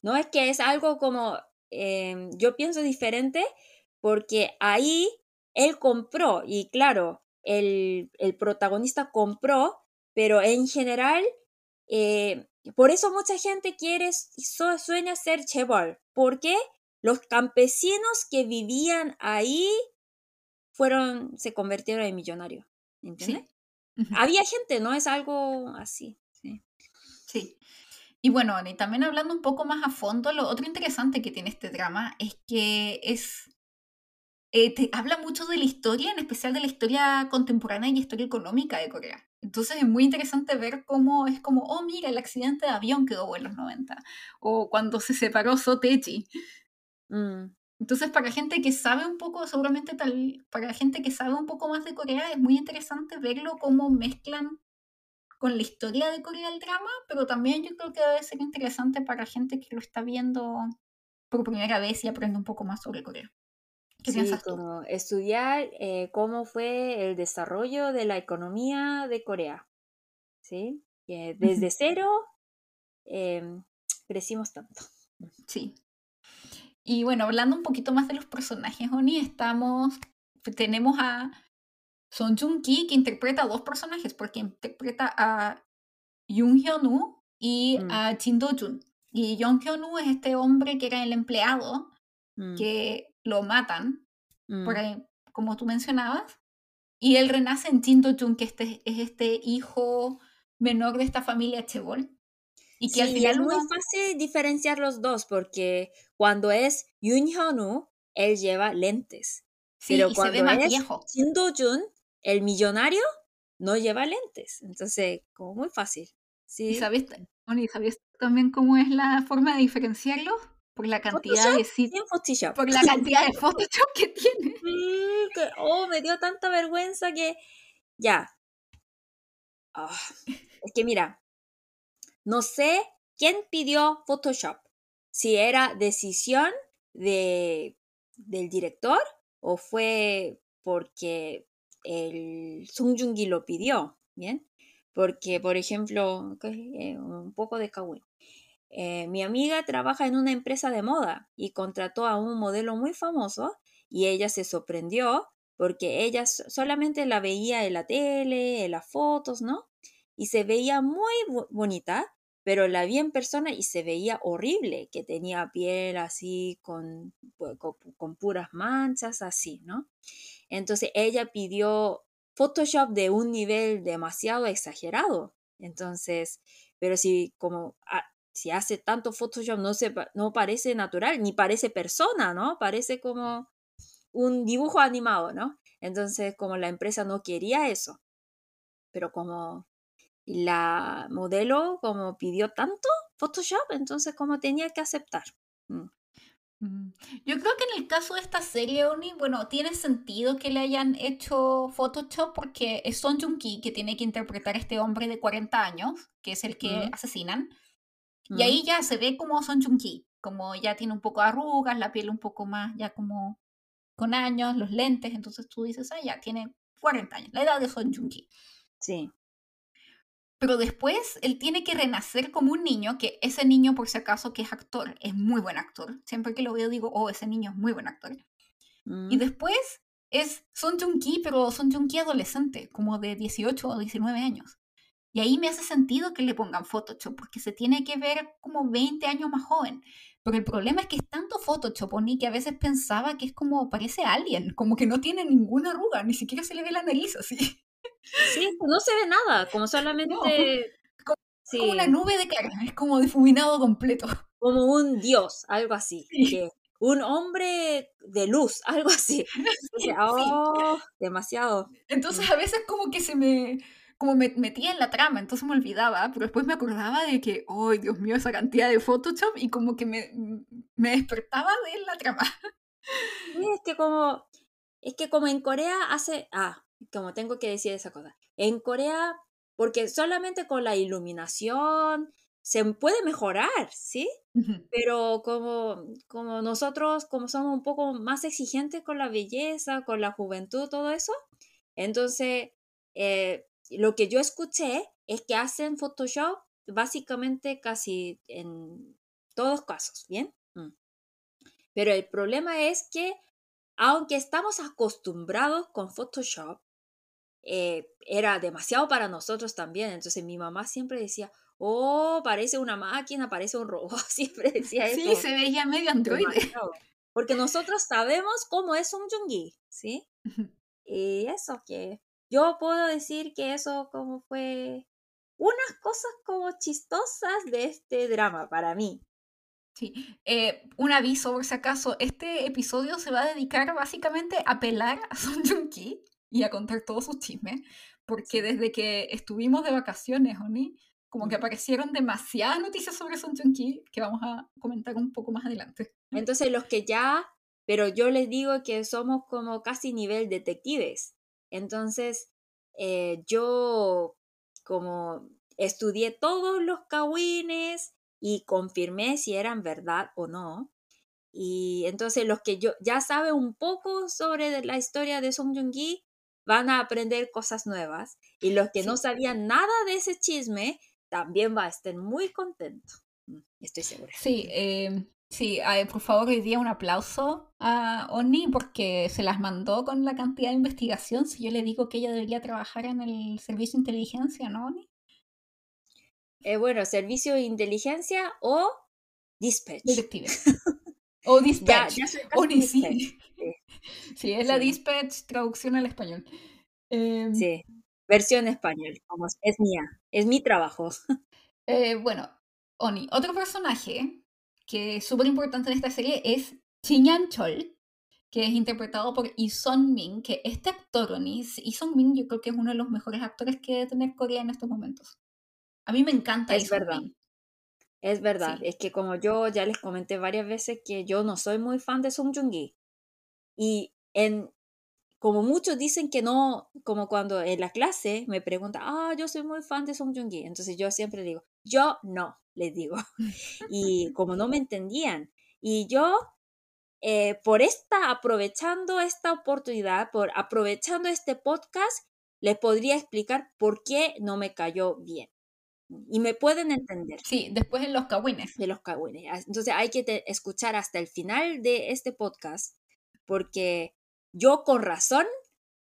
No es que es algo como, em, yo pienso diferente porque ahí él compró y claro, el, el protagonista compró, pero en general, eh, por eso mucha gente quiere, sueña ser chebol, porque los campesinos que vivían ahí fueron, se convirtieron en millonarios. ¿Entiendes? Había gente, no es algo así. Sí. sí. Y bueno, y también hablando un poco más a fondo, lo otro interesante que tiene este drama es que es. Eh, te habla mucho de la historia, en especial de la historia contemporánea y historia económica de Corea. Entonces es muy interesante ver cómo es como, oh, mira, el accidente de avión que hubo en los 90. O cuando se separó Sotechi. Mm. Entonces, para gente que sabe un poco, seguramente tal, para gente que sabe un poco más de Corea, es muy interesante verlo cómo mezclan con la historia de Corea el drama, pero también yo creo que debe ser interesante para gente que lo está viendo por primera vez y aprende un poco más sobre Corea. ¿Qué sí, como estudiar eh, cómo fue el desarrollo de la economía de Corea. ¿Sí? Que desde cero em, crecimos tanto. Sí, y bueno, hablando un poquito más de los personajes, Oni, estamos, tenemos a Son Joong Ki que interpreta a dos personajes, porque interpreta a Yoon Hyun y mm. a Jin Do Jun. Y Yoon Hyun es este hombre que era el empleado mm. que lo matan por ahí, como tú mencionabas, y él renace en Jin Do-jun, que este, es este hijo menor de esta familia Chebol. Y que al final es muy fácil diferenciar los dos, porque cuando es Yoon Hyun-woo, él lleva lentes. pero cuando se ve más es viejo. Do-jun, el millonario, no lleva lentes. Entonces, como muy fácil. ¿sí? ¿Y sabes, ¿sabes también cómo es la forma de diferenciarlos? Por la cantidad de. Por la cantidad de Photoshop que tiene. oh, me dio tanta vergüenza que. Ya. Ah, es que mira, no sé quién pidió Photoshop. Si era decisión de, del director o fue porque el Sung Joong-gi lo pidió, ¿bien? Porque, por ejemplo, eh, un poco de Kawin. Eh, mi amiga trabaja en una empresa de moda y contrató a un modelo muy famoso y ella se sorprendió porque ella solamente la veía en la tele, en las fotos, ¿no? Y se veía muy bonita, pero la vi en persona y se veía horrible, que tenía piel así con, con puras manchas, así, ¿no? Entonces ella pidió Photoshop de un nivel demasiado exagerado. Entonces, pero si como si hace tanto Photoshop no se no parece natural ni parece persona, ¿no? Parece como un dibujo animado, ¿no? Entonces, como la empresa no quería eso, pero como la modelo como pidió tanto Photoshop, entonces como tenía que aceptar. Mm. Mm, yo creo que en el caso de esta serie, Oni, bueno, tiene sentido que le hayan hecho Photoshop porque es Son Joong Ki que tiene que interpretar a este hombre de 40 años, que es el que mm. asesinan. Y mm. ahí ya se ve como Son Joong Ki, como ya tiene un poco de arrugas, la piel un poco más, ya como con años, los lentes, entonces tú dices, ah, ya tiene 40 años, la edad de Son Joong Ki. Sí. Pero después él tiene que renacer como un niño, que ese niño, por si acaso, que es actor, es muy buen actor. Siempre que lo veo digo, oh, ese niño es muy buen actor. Y mm. después es Son Joong-ki, pero Son Joong-ki adolescente, como de 18 o 19 años. Y ahí me hace sentido que le pongan Photoshop, porque se tiene que ver como 20 años más joven. Pero el problema es que es tanto Photoshop, ni que a veces pensaba que es como, parece alien, como que no tiene ninguna arruga, ni siquiera se le ve la nariz así. Sí, no se ve nada, como solamente... como, una nube de cara, es como difuminado completo. Como un dios, algo así. un hombre de luz, algo así. oh, demasiado. Entonces mm. a veces como que se me como me metía en la trama, entonces me olvidaba, pero después me acordaba de que, ¡ay, Dios mío, esa cantidad de Photoshop! Y como que me, me despertaba de la trama. es que como, es que como en Corea hace, ah, como tengo que decir esa cosa. En Corea, porque solamente con la iluminación se puede mejorar, ¿sí? Pero como, como nosotros, como somos un poco más exigentes con la belleza, con la juventud, todo eso, entonces eh, lo que yo escuché es que hacen Photoshop básicamente casi en todos casos, ¿bien? Mm. Pero el problema es que aunque estamos acostumbrados con Photoshop, eh, era demasiado para nosotros también. Entonces mi mamá siempre decía, oh, parece una máquina, parece un robot. Siempre decía eso. Sí, se veía medio androide. Porque nosotros sabemos cómo es un Jungi, ¿sí? y eso que yo puedo decir que eso como fue unas cosas como chistosas de este drama para mí. Sí, eh, un aviso por si acaso, este episodio se va a dedicar básicamente a pelar a Son Joong-ki y a contar todos sus chismes, porque desde que estuvimos de vacaciones, Oni, como que aparecieron demasiadas noticias sobre Son Joong Ki que vamos a comentar un poco más adelante. Entonces los que ya, pero yo les digo que somos como casi nivel detectives. Entonces eh, yo como estudié todos los kawines y confirmé si eran verdad o no. Y entonces los que yo ya saben un poco sobre la historia de Song Joong-ki van a aprender cosas nuevas y los que no sabían nada de ese chisme también va a estar muy contentos. Mm, estoy segura. Sí, eh, sí, por favor hoy día un aplauso a Oni porque se las mandó con la cantidad de investigación. Si yo le digo que ella debería trabajar en el servicio de inteligencia, ¿no, Oni? Eh, bueno, servicio de inteligencia o dispatch. Detective. o dispatch. Oni sí. Sí, es la Dispatch traducción al español. Em, sí, versión español, es mía, es mi trabajo. Eh, bueno, Oni, otro personaje que es súper importante en esta serie es Chinyan Chol, que es interpretado por Sung Min, que este actor, Sung Min yo creo que es uno de los mejores actores que debe tener Corea en estos momentos. A mí me encanta Es verdad. Es verdad, es que como yo ya les comenté varias veces que yo no soy muy fan de Song Joong-gi. Y en como muchos dicen que no, como cuando en la clase me preguntan, ah, yo soy muy fan de Song Joong-ki, entonces yo siempre digo, yo no, les digo. y como no me entendían, y yo, eh, por esta, aprovechando esta oportunidad, por aprovechando este podcast, les podría explicar por qué no me cayó bien. Y me pueden entender. Sí, después en los cagüines. De los cagüines. Entonces hay que escuchar hasta el final de este podcast, porque yo con razón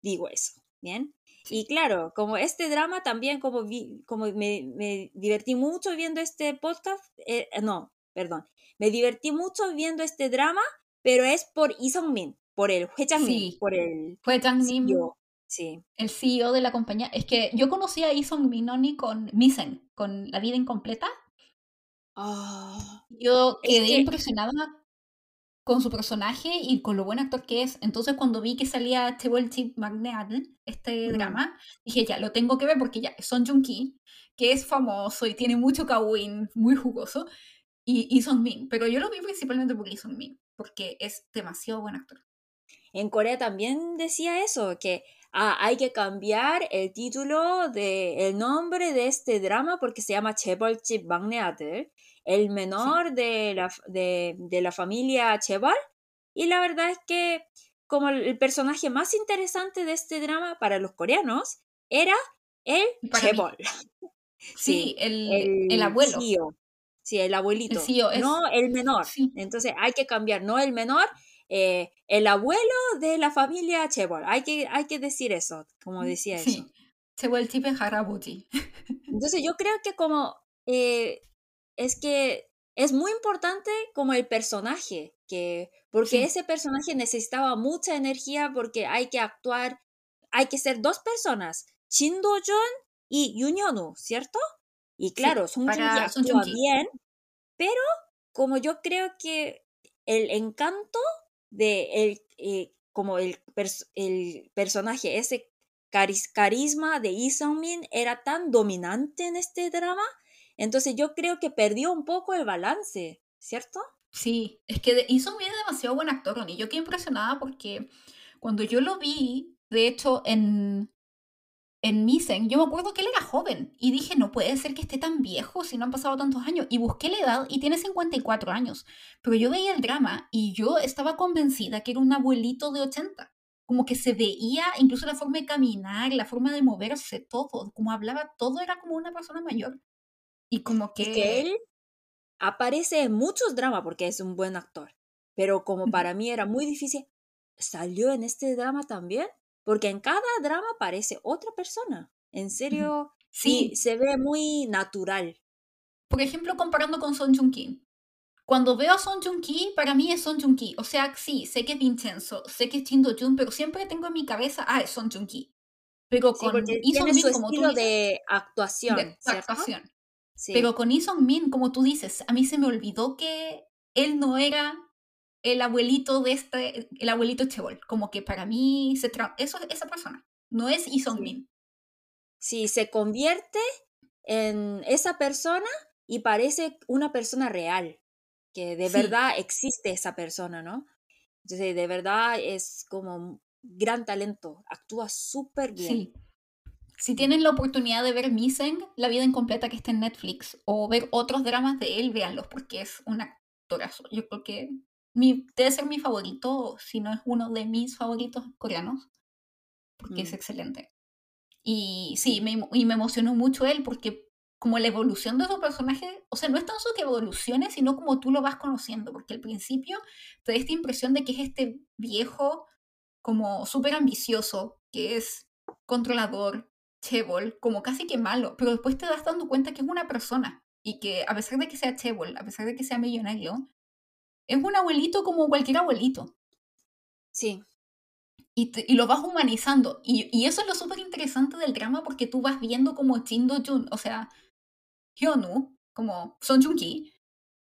digo eso, ¿bien? Y claro, como este drama también, como, como me, divertí mucho viendo este podcast, eh, no, perdón, me divertí mucho viendo este drama, pero es por Lee Min, por el Hue Chang-min, por el Hue Chang-min, sí. el CEO de la compañía. Es que yo conocí a Lee Min con Misen, con La vida incompleta. Ah, yo quedé impresionada con su personaje y con lo buen actor que es. Entonces, cuando vi que salía este Chip Magneat, este drama, dije, ya, lo tengo que ver porque ya, Son Jung Ki, que es famoso y tiene mucho kawin, muy jugoso, y, y Son Min. Pero yo lo vi principalmente por Lee Son Min, porque es demasiado buen actor. En Corea también decía eso, que ah, hay que cambiar el título, de, el nombre de este drama porque se llama Chip Magneat el menor de, la, de, la familia Cheval. Y la verdad es que como el personaje más interesante de este drama para los coreanos era el Cheval. Sí, el, abuelo. Sí, el abuelito. No el menor. Entonces hay que cambiar, no el menor, eh, el abuelo de la familia Chebol. Hay que, hay que decir eso, como decía sí. eso. Chebol tipo Harabuji. Entonces yo creo que como eh, es que es muy importante como el personaje, que, porque ese personaje necesitaba mucha energía porque hay que actuar, hay que ser dos personas, Shin Do-jun y Yoon ¿cierto? Y claro, Song Joong-ki bien, pero como yo creo que el encanto de el, eh, como el, el personaje, ese carisma de Lee Sung-min era tan dominante en este drama entonces yo creo que perdió un poco el balance, ¿cierto? Sí, es que hizo bien demasiado buen actor, y yo quedé impresionada porque cuando yo lo vi, de hecho, en, en Misen, yo me acuerdo que él era joven y dije, no puede ser que esté tan viejo si no han pasado tantos años. Y busqué la edad y tiene 54 años. Pero yo veía el drama y yo estaba convencida que era un abuelito de 80. Como que se veía incluso la forma de caminar, la forma de moverse, todo, como hablaba, todo era como una persona mayor. Y como que... él aparece en muchos dramas porque es un buen actor. Pero como para mí era muy difícil, salió en este drama también. Porque en cada drama aparece otra persona. En serio, sí, se ve muy natural. Por ejemplo, comparando con Son Joong Ki. Cuando veo a Son Joong Ki, para mí es Son Joong Ki. O sea, sí, sé que es Vincenzo, sé que es Jin Do Jun, pero siempre tengo en mi cabeza, ah, es Son Joong Ki. Pero con sí, tiene su estilo de actuación. De actuación. Pero con Lee Min, como tú dices, a mí se me olvidó que él no era el abuelito de este, el abuelito Chebol. Como que para mí se eso es esa persona, no es Lee Min. Sí, se convierte en esa persona y parece una persona real, que de verdad existe esa persona, ¿no? Entonces, de verdad es como gran talento, actúa súper bien. Sí. Si tienen la oportunidad de ver Misen, La vida incompleta que está en Netflix, o ver otros dramas de él, véanlos, porque es un actorazo. Yo creo que mi, debe ser mi favorito, si no es uno de mis favoritos coreanos, porque es mm. excelente. Y sí, me, y me emocionó mucho él, porque como la evolución de su personaje, o sea, no es tan solo que evolucione, sino como tú lo vas conociendo, porque al principio te da esta impresión de que es este viejo como súper ambicioso, que es controlador, Chebol como casi que malo, pero después te das dando cuenta que es una persona y que a pesar de que sea Chebol, a pesar de que sea millonario, es un abuelito como cualquier abuelito. Sí, y, y lo vas humanizando. Y, y, eso es lo súper interesante del drama porque tú vas viendo como Jin Do-jun, o sea, Hyunwoo, como Son Joong-ki,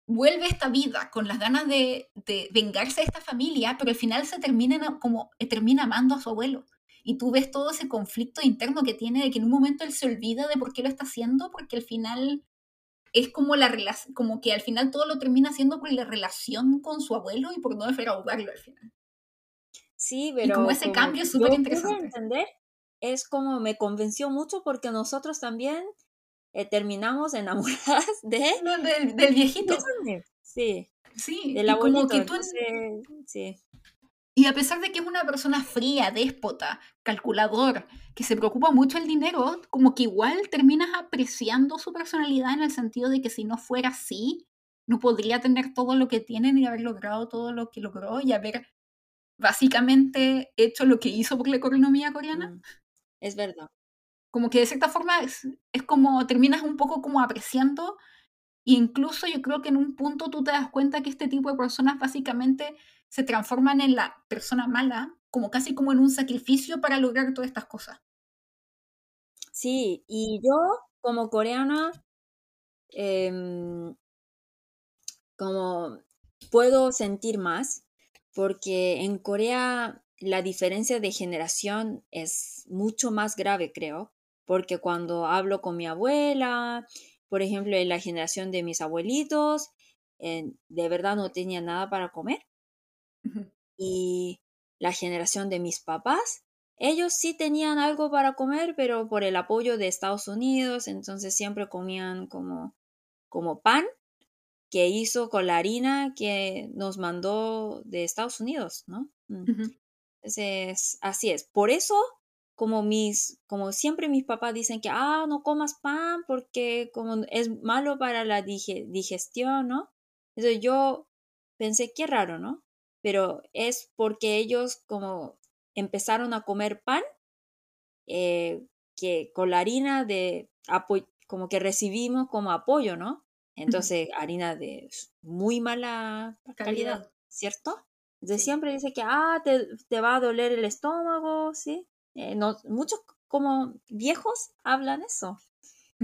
vuelve esta vida con las ganas de, de, vengarse de esta familia, pero al final se termina como termina amando a su abuelo. Y tú ves todo ese conflicto interno que tiene de que en un momento él se olvida de por qué lo está haciendo, porque al final es como la como que al final todo lo termina haciendo por la relación con su abuelo y por no defraudarlo al final. Sí, pero. Y como ese cambio es súper interesante. entender, es como me convenció mucho porque nosotros también eh, terminamos enamoradas de. No, del, del, viejito. Sí. Sí, del abuelito. Como que tú... Entonces, sí. Y a pesar de que es una persona fría, déspota, calculador, que se preocupa mucho el dinero, como que igual terminas apreciando su personalidad en el sentido de que si no fuera así, no podría tener todo lo que tiene ni haber logrado todo lo que logró y haber básicamente hecho lo que hizo por la economía coreana. Mm, es verdad. Como que de cierta forma es, es como terminas un poco como apreciando e incluso yo creo que en un punto tú te das cuenta que este tipo de personas básicamente se transforman en la persona mala, como casi como en un sacrificio para lograr todas estas cosas. Sí, y yo como coreana, eh, como puedo sentir más, porque en Corea la diferencia de generación es mucho más grave, creo, porque cuando hablo con mi abuela, por ejemplo, en la generación de mis abuelitos, de verdad no tenía nada para comer. Y la generación de mis papás, ellos sí tenían algo para comer, pero por el apoyo de Estados Unidos, entonces siempre comían como, como pan que hizo con la harina que nos mandó de Estados Unidos, ¿no? Mm. Entonces, así es. Por eso, como mis, como siempre mis papás dicen que, ah, no comas pan porque como es malo para la digestión, ¿no? Entonces yo pensé, qué raro, ¿no? Pero es porque ellos como empezaron a comer pan eh, que con la harina de como que recibimos como apoyo, ¿no? Entonces, harina de muy mala calidad, ¿cierto? Entonces siempre dice que, ah, te, te, va a doler el estómago, ¿sí? Eh, no, muchos como viejos hablan eso.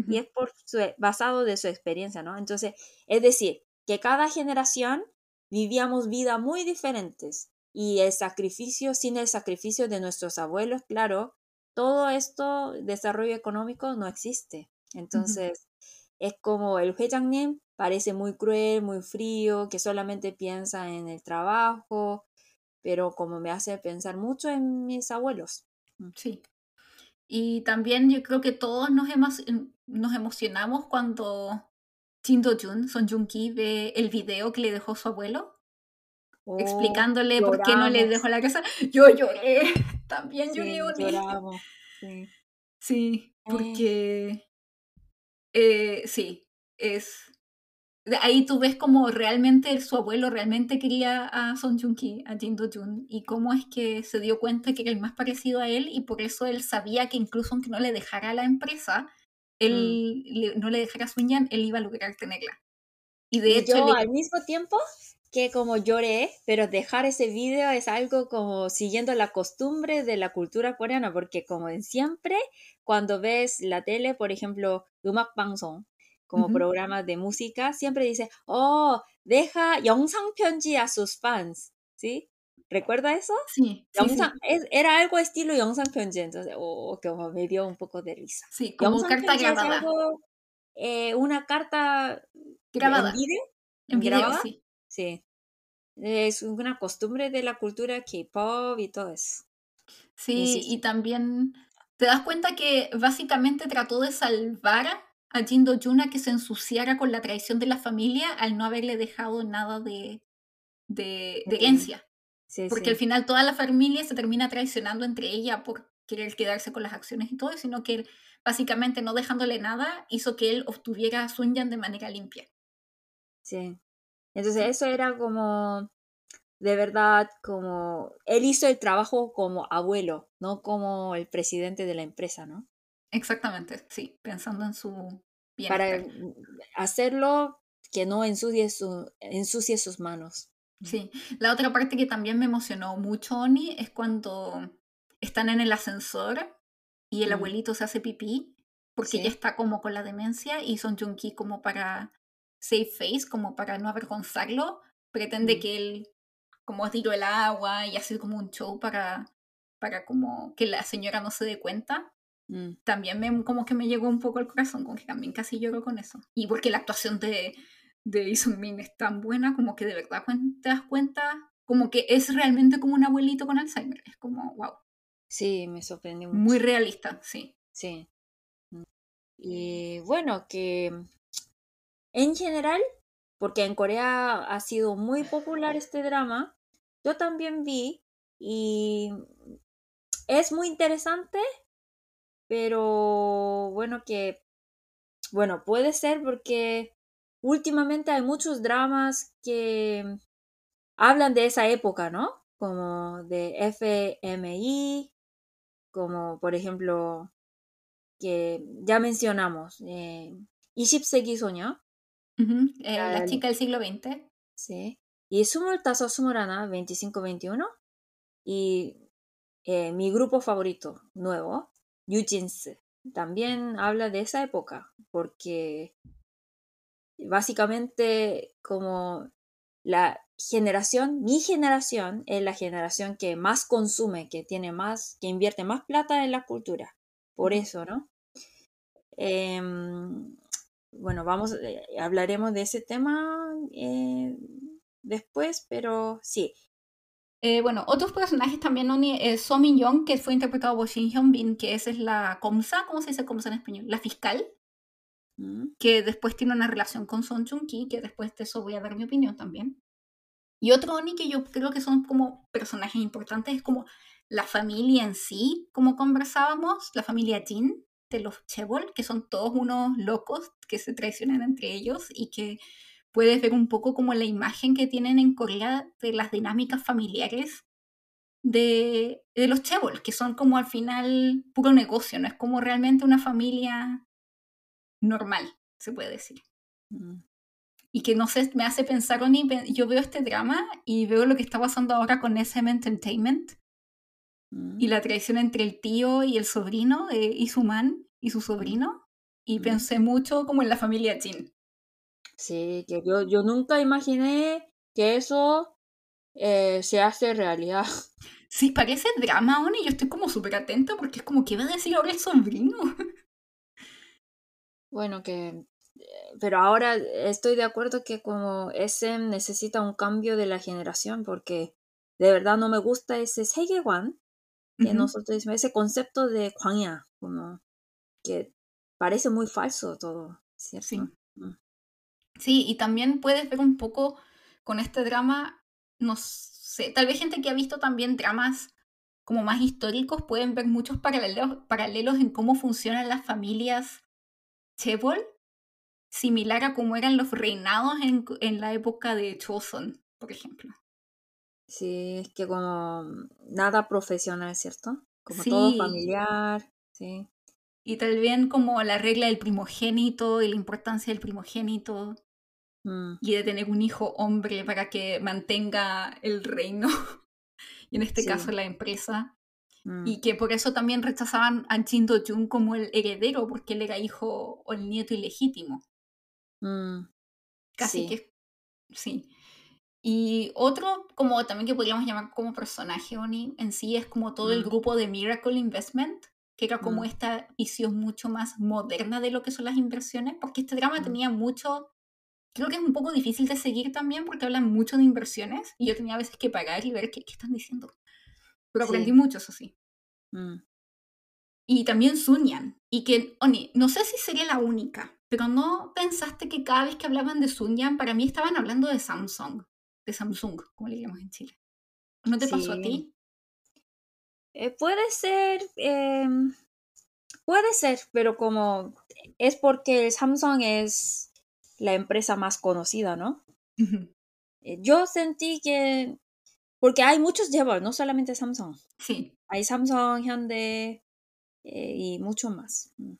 Y es por basado de su experiencia, ¿no? Entonces, es decir, que cada generación Vivíamos vidas muy diferentes y el sacrificio, sin el sacrificio de nuestros abuelos, claro, todo esto, desarrollo económico, no existe. Entonces, es como el Huechangnim parece muy cruel, muy frío, que solamente piensa en el trabajo, pero como me hace pensar mucho en mis abuelos. Mm. Sí. Y también yo creo que todos nos, emo nos emocionamos cuando Jin Do-jun, Son Jun-ki, ve el video que le dejó su abuelo, oh, explicándole por qué no le dejó la casa. Yo lloré, también lloré. Sí, sí, eh. porque eh, sí, es... Ahí tú ves como realmente su abuelo realmente quería a Son Joong-ki, a Jin Do-jun, y cómo es que se dio cuenta que era el más parecido a él, y por eso él sabía que incluso aunque no le dejara la empresa, Mm. él mm. le, no le dejara soñar, él iba a lograr tenerla. Y de hecho... Yo al mismo tiempo que como lloré, pero dejar ese video es algo como siguiendo la costumbre de la cultura coreana, porque como en siempre, cuando ves la tele, por ejemplo, Dumak Bangsong, como uh programa de música, siempre dice, oh, deja Yongsang Pyeonji a sus fans, ¿sí? ¿Recuerda eso? Sí. era algo estilo Yongsan Pyonji, entonces, o oh, que me dio un poco de risa. Sí, como Yongsan carta grabada. Algo, eh, una carta grabada. En sí. Es una costumbre de la cultura K-pop y todo eso. Sí, y también te das cuenta que básicamente trató de salvar a Jin Do Jun que se ensuciara con la traición de la familia al no haberle dejado nada de, de, de herencia. Porque al final toda la familia se termina traicionando entre ella por querer quedarse con las acciones y todo, sino que él, básicamente no dejándole nada hizo que él obtuviera a Sun de manera limpia. Sí. Entonces eso era como de verdad como él hizo el trabajo como abuelo, no como el presidente de la empresa, ¿no? Exactamente, sí, pensando en su bienestar. Para hacerlo que no ensucie, su, ensucie sus manos. Sí, la otra parte que también me emocionó mucho, Oni, es cuando están en el ascensor y el Mm. abuelito se hace pipí porque ya Sí. está como con la demencia y Son Joong Ki como para save face, como para no avergonzarlo, pretende Mm. que él como tiró el agua y hace como un show para, para como que la señora no se dé cuenta. Mm. También me, como que me llegó un poco al corazón, como que también casi lloro con eso. Y porque la actuación de, de Sung Min es tan buena como que de verdad te das cuenta como que es realmente como un abuelito con Alzheimer. Es como, wow, Sí, me sorprendió mucho. muy realista, sí. Sí. Y bueno, que en general, porque en Corea ha sido muy popular este drama, yo también vi y es muy interesante, pero bueno que, bueno, puede ser porque últimamente hay muchos dramas que hablan de esa época, ¿no? Como de FMI, como por ejemplo, que ya mencionamos, eh, Ishipseki Soña. Eh, la chica del siglo XX. Sí. Y Sumoltazo Sumorana 25-21. Y eh, mi grupo favorito nuevo, Yujins, también habla de esa época, porque básicamente como la generación, mi generación es la generación que más consume, que tiene más, que invierte más plata en la cultura. Por eso, ¿no? Em, bueno, vamos, eh, hablaremos de ese tema eh, después, pero sí. Eh, bueno, otros personajes también, eh, So Min Young, que fue interpretado por Shin Hyun Bin, que esa es la comsa, ¿cómo se dice comsa en español? La fiscal, que después tiene una relación con Son Joong Ki, que después de eso voy a dar mi opinión también. Y otro Oni que yo creo que son como personajes importantes es como la familia en sí, como conversábamos, la familia Jin de los Chebol, que son todos unos locos que se traicionan entre ellos y que puedes ver un poco como la imagen que tienen en Corea de las dinámicas familiares de, de los Chebol, que son como al final puro negocio, no es como realmente una familia normal, se puede decir. mm, Y que no sé, me hace pensar, yo veo este drama y veo lo que está pasando ahora con SM Entertainment mm, y la traición entre el tío y el sobrino de Isuman y su sobrino. Y Mm. pensé mucho como en la familia Jin. Sí, que yo, yo nunca imaginé que eso eh, se hace realidad. Sí, parece drama, Oni, yo estoy como súper atenta porque es como, ¿qué va a decir ahora el sobrino? Bueno, que eh, pero ahora estoy de acuerdo que como ese necesita un cambio de la generación porque de verdad no me gusta ese Segewan que nosotros ese concepto de Kwangya, como que parece muy falso todo, ¿cierto? Sí. Mm. Sí. y también puedes ver un poco con este drama, no sé, tal vez gente que ha visto también dramas como más históricos pueden ver muchos paralelos, paralelos en cómo funcionan las familias Chebol, similar a cómo eran los reinados en, en la época de Choson, por ejemplo. Sí, es que como nada profesional, ¿cierto? Como todo familiar, sí. y tal vez como la regla del primogénito y la importancia del primogénito Mm, y de tener un hijo hombre para que mantenga el reino, y en este sí. caso la empresa. Mm, Y que por eso también rechazaban a Jin Do Jun como el heredero, porque él era hijo o el nieto ilegítimo. mm, Casi sí. que sí. Y otro, como también que podríamos llamar como personaje Oni en sí, es como todo el Mm, grupo de Miracle Investment, que era como mm, esta visión mucho más moderna de lo que son las inversiones, porque este drama mm, tenía mucho, creo que es un poco difícil de seguir también porque hablan mucho de inversiones y yo tenía a veces que pagar y ver qué, qué están diciendo. Pero aprendí sí. mucho, eso sí. mm, Y también Sunyan. Y que, Oni, no sé si sería la única, pero ¿no pensaste que cada vez que hablaban de Sunyan, para mí estaban hablando de Samsung? De Samsung, como le llamamos en Chile. ¿No te pasó a ti? Eh, puede ser, em, puede ser, pero como es porque Samsung es la empresa más conocida, ¿no? Eh, Yo sentí que, porque hay muchos Jebol, no solamente Samsung. Sí. Hay Samsung, Hyundai eh, y mucho más. Mm.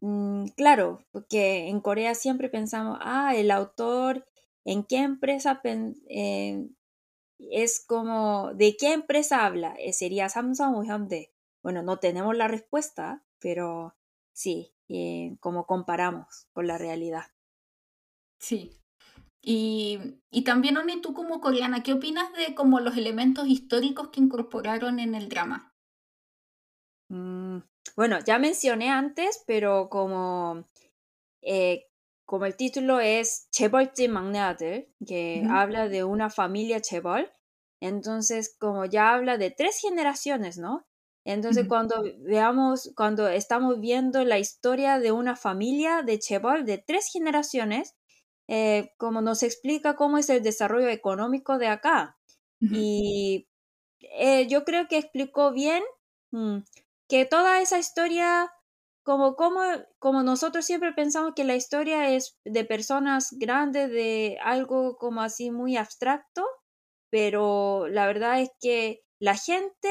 Mm, claro, porque en Corea siempre pensamos, ah, el autor en qué empresa eh, es como, ¿de qué empresa habla? Eh, ¿Sería Samsung o Hyundai? Bueno, no tenemos la respuesta, pero sí, eh, como comparamos con la realidad. Sí. Y, y también, Oni, tú como coreana, ¿qué opinas de como los elementos históricos que incorporaron en el drama? Mm, bueno, ya mencioné antes, pero como, eh, como el título es Cheboljin Magneader, que habla de una familia Chebol, entonces como ya habla de tres generaciones, ¿no? Entonces, cuando veamos, cuando estamos viendo la historia de una familia de Chebol de tres generaciones, eh, como nos explica cómo es el desarrollo económico de acá. Y eh, yo creo que explicó bien mm, que toda esa historia, como, como, como nosotros siempre pensamos que la historia es de personas grandes, de algo como así muy abstracto, pero la verdad es que la gente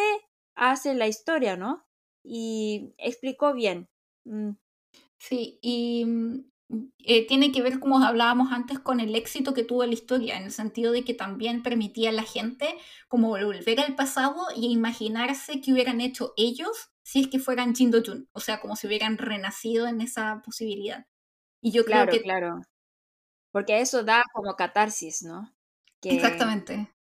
hace la historia, ¿no? Y explicó bien. Mm. Sí, y mm, eh, tiene que ver, como hablábamos antes, con el éxito que tuvo la historia, en el sentido de que también permitía a la gente como volver al pasado y imaginarse qué hubieran hecho ellos si es que fueran Jin Do-jun, o sea, como si hubieran renacido en esa posibilidad. Y yo creo que... Claro, porque eso da como catarsis, ¿no? Exactamente.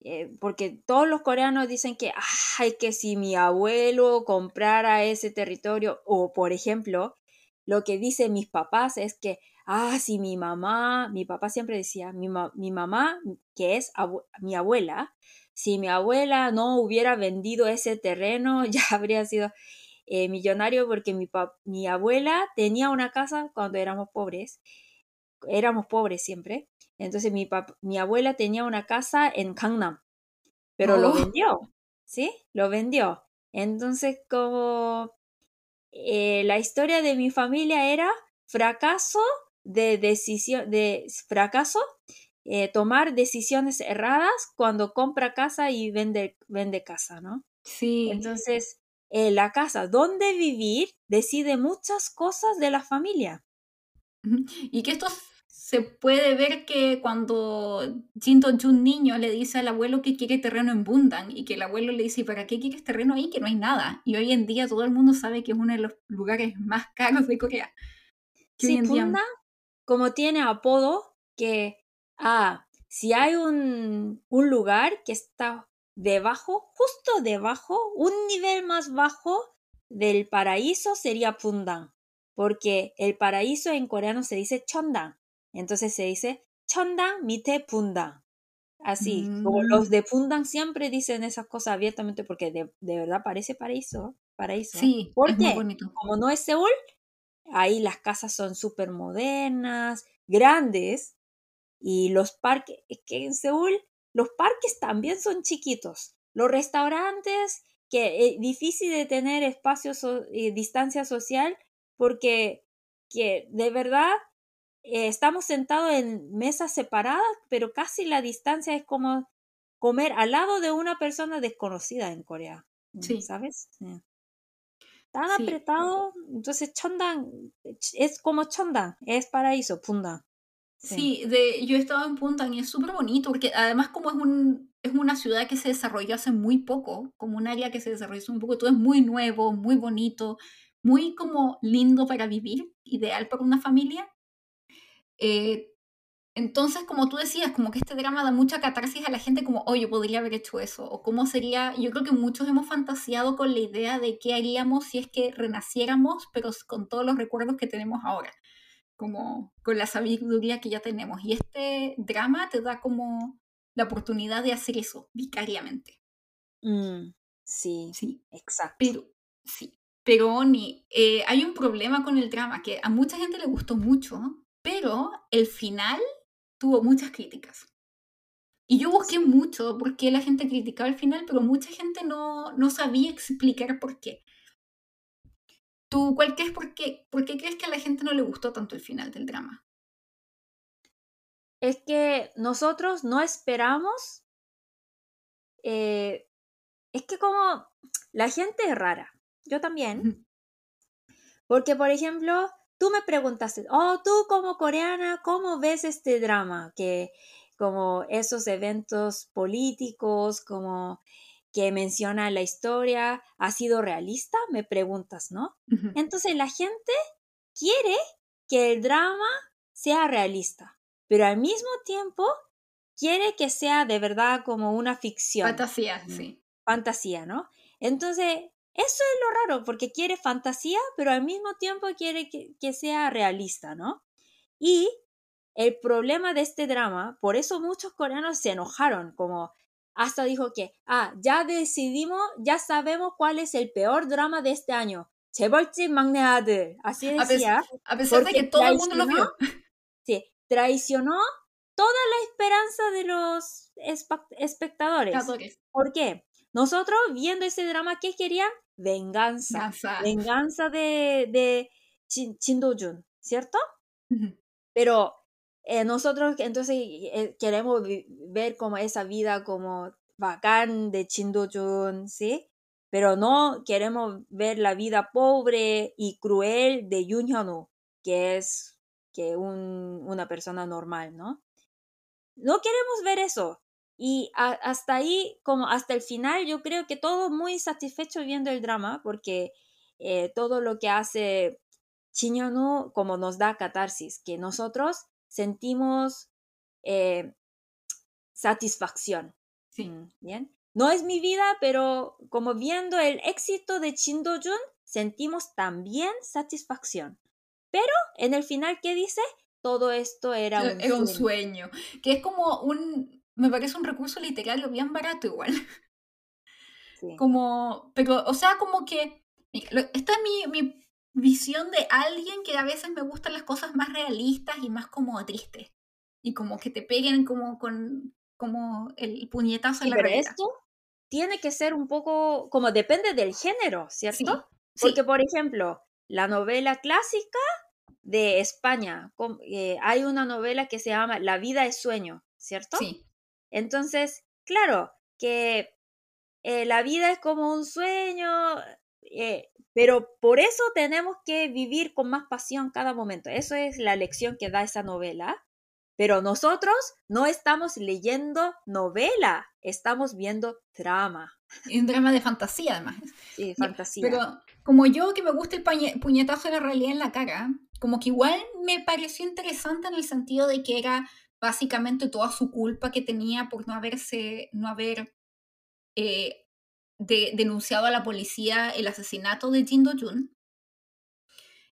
Eh, porque todos los coreanos dicen que, ay, que si mi abuelo comprara ese territorio, o por ejemplo, lo que dicen mis papás es que, ah, si mi mamá, mi papá siempre decía, mi, mi mamá, que es mi abuela, si mi abuela no hubiera vendido ese terreno, ya habría sido eh, millonario porque mi, mi abuela tenía una casa cuando éramos pobres, éramos pobres siempre, entonces mi, mi abuela tenía una casa en Gangnam, pero lo oh. vendió, ¿sí? Lo vendió. Entonces, como eh, la historia de mi familia era fracaso de decisión, de fracaso, eh, tomar decisiones erradas cuando compra casa y vende, vende casa, ¿no? Sí. Entonces, eh, la casa, dónde vivir, decide muchas cosas de la familia. Y que esto se puede ver que cuando Jin Jun niño le dice al abuelo que quiere terreno en Bundan y que el abuelo le dice, ¿para qué quieres terreno ahí? Que no hay nada. Y hoy en día todo el mundo sabe que es uno de los lugares más caros de Corea. Sí, Bundan, como tiene apodo, que, ah, si hay un, un lugar que está debajo, justo debajo, un nivel más bajo del paraíso sería Pundan, porque el paraíso en coreano se dice Chondan entonces se dice chondang mite pundan. Así, como los mm. de Pundan siempre dicen esas cosas abiertamente porque de, verdad parece paraíso. paraíso. Sí, ¿Por qué? Como no es Seúl, ahí las casas son súper modernas, grandes, y los parques, es que en Seúl los parques también son chiquitos. Los restaurantes, que es difícil de tener espacio, y eh, distancia social, porque que de verdad eh, estamos sentados en mesas separadas, pero casi la distancia es como comer al lado de una persona desconocida en Corea. Mm, sí. ¿Sabes? Tan apretado, entonces Chondan es como Chondan, es paraíso, Pundan. Sí, de, yo he estado en Pundan y es súper bonito, porque además como es, un, es una ciudad que se desarrolló hace muy poco, como un área que se desarrolló hace muy poco, todo es muy nuevo, muy bonito, muy como lindo para vivir, ideal para una familia. Eh, entonces, como tú decías, como que este drama da mucha catarsis a la gente como, oye, podría haber hecho eso, o cómo sería, yo creo que muchos hemos fantaseado con la idea de qué haríamos si es que renaciéramos, pero con todos los recuerdos que tenemos ahora, como con la sabiduría que ya tenemos. Y este drama te da como la oportunidad de hacer eso vicariamente. Mm, sí, sí, exacto. Pero, sí, pero Oni, eh, hay un problema con el drama que a mucha gente le gustó mucho, pero el final tuvo muchas críticas. Y yo busqué mucho por qué la gente criticaba el final, pero mucha gente no, no sabía explicar por qué. ¿Tú cuál crees por qué, por qué crees que a la gente no le gustó tanto el final del drama? Es que nosotros no esperamos. Eh, es que como la gente es rara, yo también. Porque, por ejemplo, tú me preguntaste, oh, tú como coreana, ¿cómo ves este drama? Que como esos eventos políticos, como que menciona la historia, ¿ha sido realista? Me preguntas, ¿no? Entonces la gente quiere que el drama sea realista, pero al mismo tiempo quiere que sea de verdad como una ficción. Fantasía, sí. Fantasía, ¿no? Entonces, eso es lo raro, porque quiere fantasía, pero al mismo tiempo quiere que, sea realista, ¿no? Y el problema de este drama, por eso muchos coreanos se enojaron, como hasta dijo que, ah, ya decidimos, ya sabemos cuál es el peor drama de este año. Chebolchi Magneader. Así decía. A pesar de que todo el mundo lo vio. Sí, traicionó toda la esperanza de los espectadores. ¿Por qué? Nosotros viendo ese drama, ¿qué querían? Venganza. Venganza, de, de Chin, ¿cierto? Pero eh, nosotros entonces eh, queremos ver como esa vida como bacán de Chindojun, ¿sí? Pero no queremos ver la vida pobre y cruel de Yoon Hyun que es que un, una persona normal, ¿no? No queremos ver eso. Y hasta ahí, como hasta el final, yo creo que todo muy satisfecho viendo el drama, porque eh, todo lo que hace Chinyonu como nos da catarsis, que nosotros sentimos eh, satisfacción. Sí. Mm, Bien. No es mi vida, pero como viendo el éxito de Jun sentimos también satisfacción. Pero en el final, ¿qué dice? Todo esto era un, sueño. un sueño. Que es como un, me parece un recurso literario bien barato igual. Sí. Como, pero, o sea, como que, esta es mi, mi visión de alguien que a veces me gustan las cosas más realistas y más como tristes. Y como que te peguen como con como el puñetazo en la pero esto tiene que ser un poco como depende del género, ¿cierto? Porque, por ejemplo, la novela clásica de España, eh, hay una novela que se llama La vida es sueño, ¿cierto? Sí. Entonces, claro, que eh, la vida es como un sueño, eh, pero por eso tenemos que vivir con más pasión cada momento. Eso es la lección que da esa novela. Pero nosotros no estamos leyendo novela, estamos viendo drama. Un drama de fantasía, además. Sí, fantasía. Pero como yo que me gusta el puñetazo de la realidad en la cara, como que igual me pareció interesante en el sentido de que era básicamente toda su culpa que tenía por no haberse, no haber eh, denunciado a la policía el asesinato de Jin Do-jun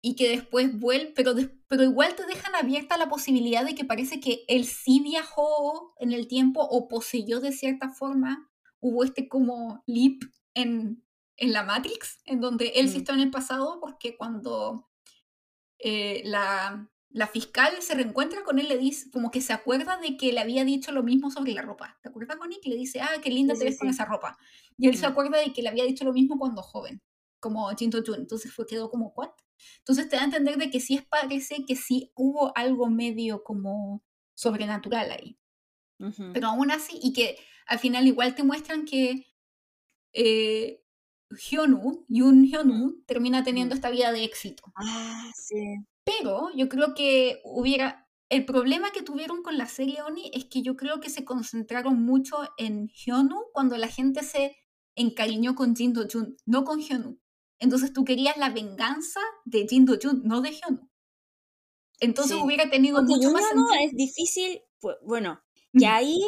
y que después vuelve, pero, pero igual te dejan abierta la posibilidad de que parece que él sí viajó en el tiempo o poseyó de cierta forma, hubo este como leap en, en la Matrix, en donde él sí mm. está en el pasado, porque cuando eh, la, la fiscal se reencuentra con él, le dice, como que se acuerda de que le había dicho lo mismo sobre la ropa. ¿Te acuerdas, Connie? Que le dice, ah, qué linda te ves con esa ropa. Y él se acuerda de que le había dicho lo mismo cuando joven, como Jinto Jun. Entonces fue, quedó como, ¿what? Entonces te da a entender de que sí es, parece que sí hubo algo medio como sobrenatural ahí. Pero aún así, y que al final igual te muestran que eh, Hyunu, Yoon Hyunu, termina teniendo esta vida de éxito. Ah, sí. Pero yo creo que hubiera... El problema que tuvieron con la serie Oni es que yo creo que se concentraron mucho en Hyunu cuando la gente se encariñó con Jin Do Jun, no con Hyunu. Entonces tú querías la venganza de Jin Do Jun, no de Hyunu. Entonces hubiera tenido mucho más sentido. es difícil, bueno, que ahí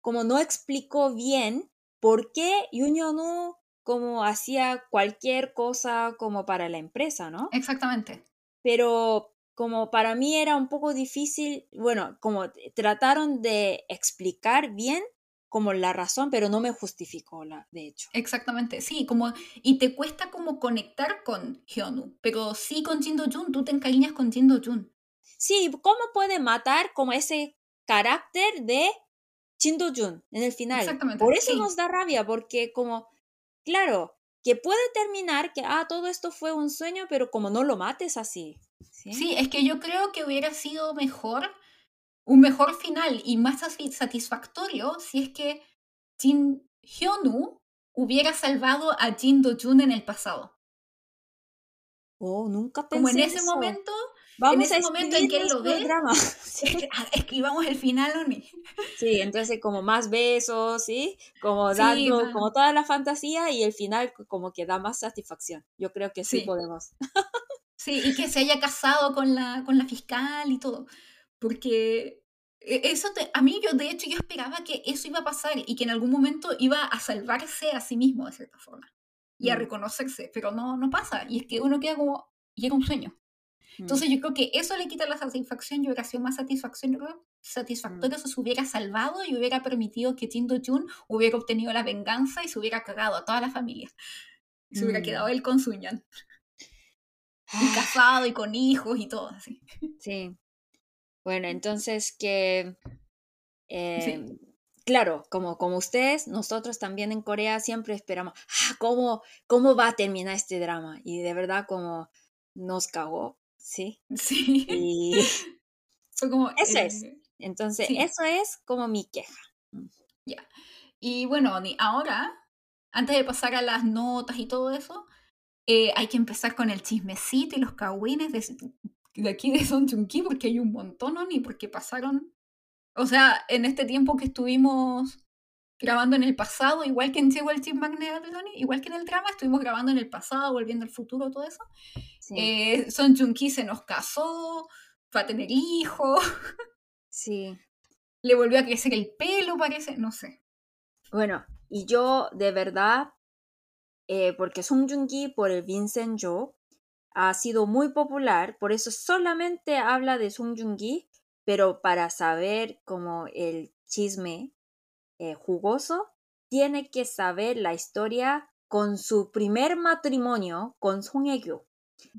como no explicó bien por qué Yoon como hacía cualquier cosa como para la empresa, ¿no? Exactamente pero como para mí era un poco difícil, bueno, como trataron de explicar bien como la razón, pero no me justificó la, de hecho. Exactamente, sí, como y te cuesta como conectar con Hyunu, pero sí con Jin Do Jun, tú te encariñas con Jin Do Jun. Sí, ¿cómo puede matar como ese carácter de Jin Do Jun en el final? Exactamente. Por eso nos da rabia, porque como, claro, que puede terminar que, ah, todo esto fue un sueño, pero como no lo mates así. Sí, es que yo creo que hubiera sido mejor, un mejor final y más satisfactorio si es que Jin Hyunu hubiera salvado a Jin Do Jun en el pasado. Oh, nunca pensé Como en ese momento, Vamos en ese momento en que él lo ve, drama. escribamos el final, Oni. Sí, entonces como más besos, ¿sí? Como dando, como toda la fantasía y el final como que da más satisfacción. Yo creo que sí, podemos. Sí, y que se haya casado con la, con la fiscal y todo. Porque e, eso a mí yo de hecho yo esperaba que eso iba a pasar y que en algún momento iba a salvarse a sí mismo de cierta forma y a mm. reconocerse, pero no, no pasa. Y es que uno queda como, y era un sueño. Entonces mm. yo creo que eso le quita la satisfacción y hubiera sido más satisfacción, satisfactorio mm. si se hubiera salvado y hubiera permitido que Tindo Jun hubiera obtenido la venganza y se hubiera cagado a toda la familia. Y se hubiera quedado él con Sunyan. Y casado y con hijos y todo así. Sí. Bueno, entonces que... Em, claro, como, como ustedes, nosotros también en Corea siempre esperamos, ah, ¿cómo, ¿cómo va a terminar este drama? Y de verdad como nos cagó, ¿sí? Sí. Y como, eso es. Eh, entonces, eso es como mi queja. Mm. Ya. Y bueno, ahora, antes de pasar a las notas y todo eso, eh, hay que empezar con el chismecito y los cagüines de, aquí de Son Ki, porque hay un montón, ¿no? Ni porque pasaron. O sea, en este tiempo que estuvimos grabando en el pasado, igual que en Llegó el Chisme igual que en el drama, estuvimos grabando en el pasado, volviendo al futuro, todo eso. Eh, Son Joong Ki se nos casó, va a tener hijos. Sí. Le volvió a crecer el pelo, parece, no sé. Bueno, y yo de verdad eh, porque Song Joong-ki por el Vincent Jo ha sido muy popular, por eso solamente habla de Song Joong-ki, pero para saber como el chisme eh, jugoso, tiene que saber la historia con su primer matrimonio con Song Hye-kyo.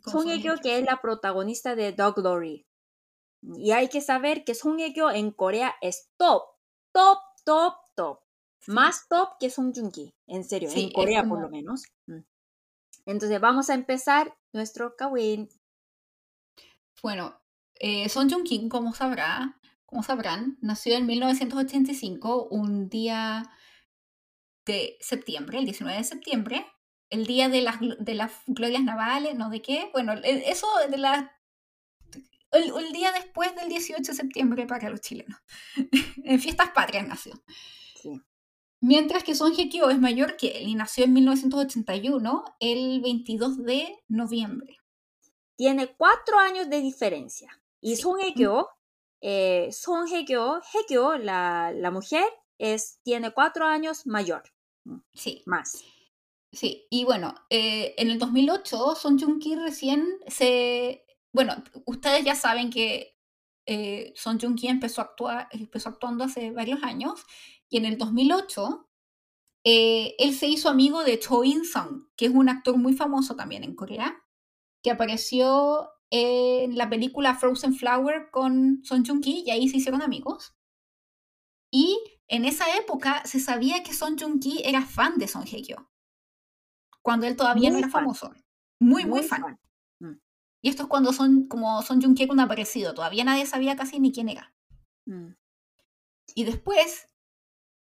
Song Hye-kyo que es la protagonista de Dog Glory. Y hay que saber que Song Hye-kyo en Corea es top, top, top, top. Más top que Song Joong-ki, en serio, en Corea por lo menos. Mm. Entonces vamos a empezar nuestro Kawin. Bueno, eh, Song Joong-ki, como sabrá, como sabrán, nació en 1985, un día de septiembre, el 19 de septiembre, el día de las, de las glorias navales, ¿no? ¿De qué? Bueno, eso de la... El, el, día después del 18 de septiembre para los chilenos. en fiestas patrias nació. Sí. Mientras que Son Hye es mayor que él y nació en 1981, el 22 de noviembre. Tiene cuatro años de diferencia. Y Son Hye Kyo, eh, Son Hye Kyo, Hye la, la mujer, es, tiene cuatro años mayor. Sí. Más. Sí, y bueno, eh, en el 2008 Son Joong Ki recién se... Bueno, ustedes ya saben que eh, Son Joong Ki empezó, a actuar, empezó actuando hace varios años y en el 2008, eh, él se hizo amigo de Cho In-sung, que es un actor muy famoso también en Corea, que apareció en la película Frozen Flower con Son Joong-ki y ahí se hicieron amigos. Y en esa época se sabía que Son Joong-ki era fan de Son Hye-kyo, cuando él todavía no era famoso. Muy, muy, fan. Mm. Y esto es cuando son, como Son Joong-ki cuando aparecido, todavía nadie sabía casi ni quién era. Mm. Y después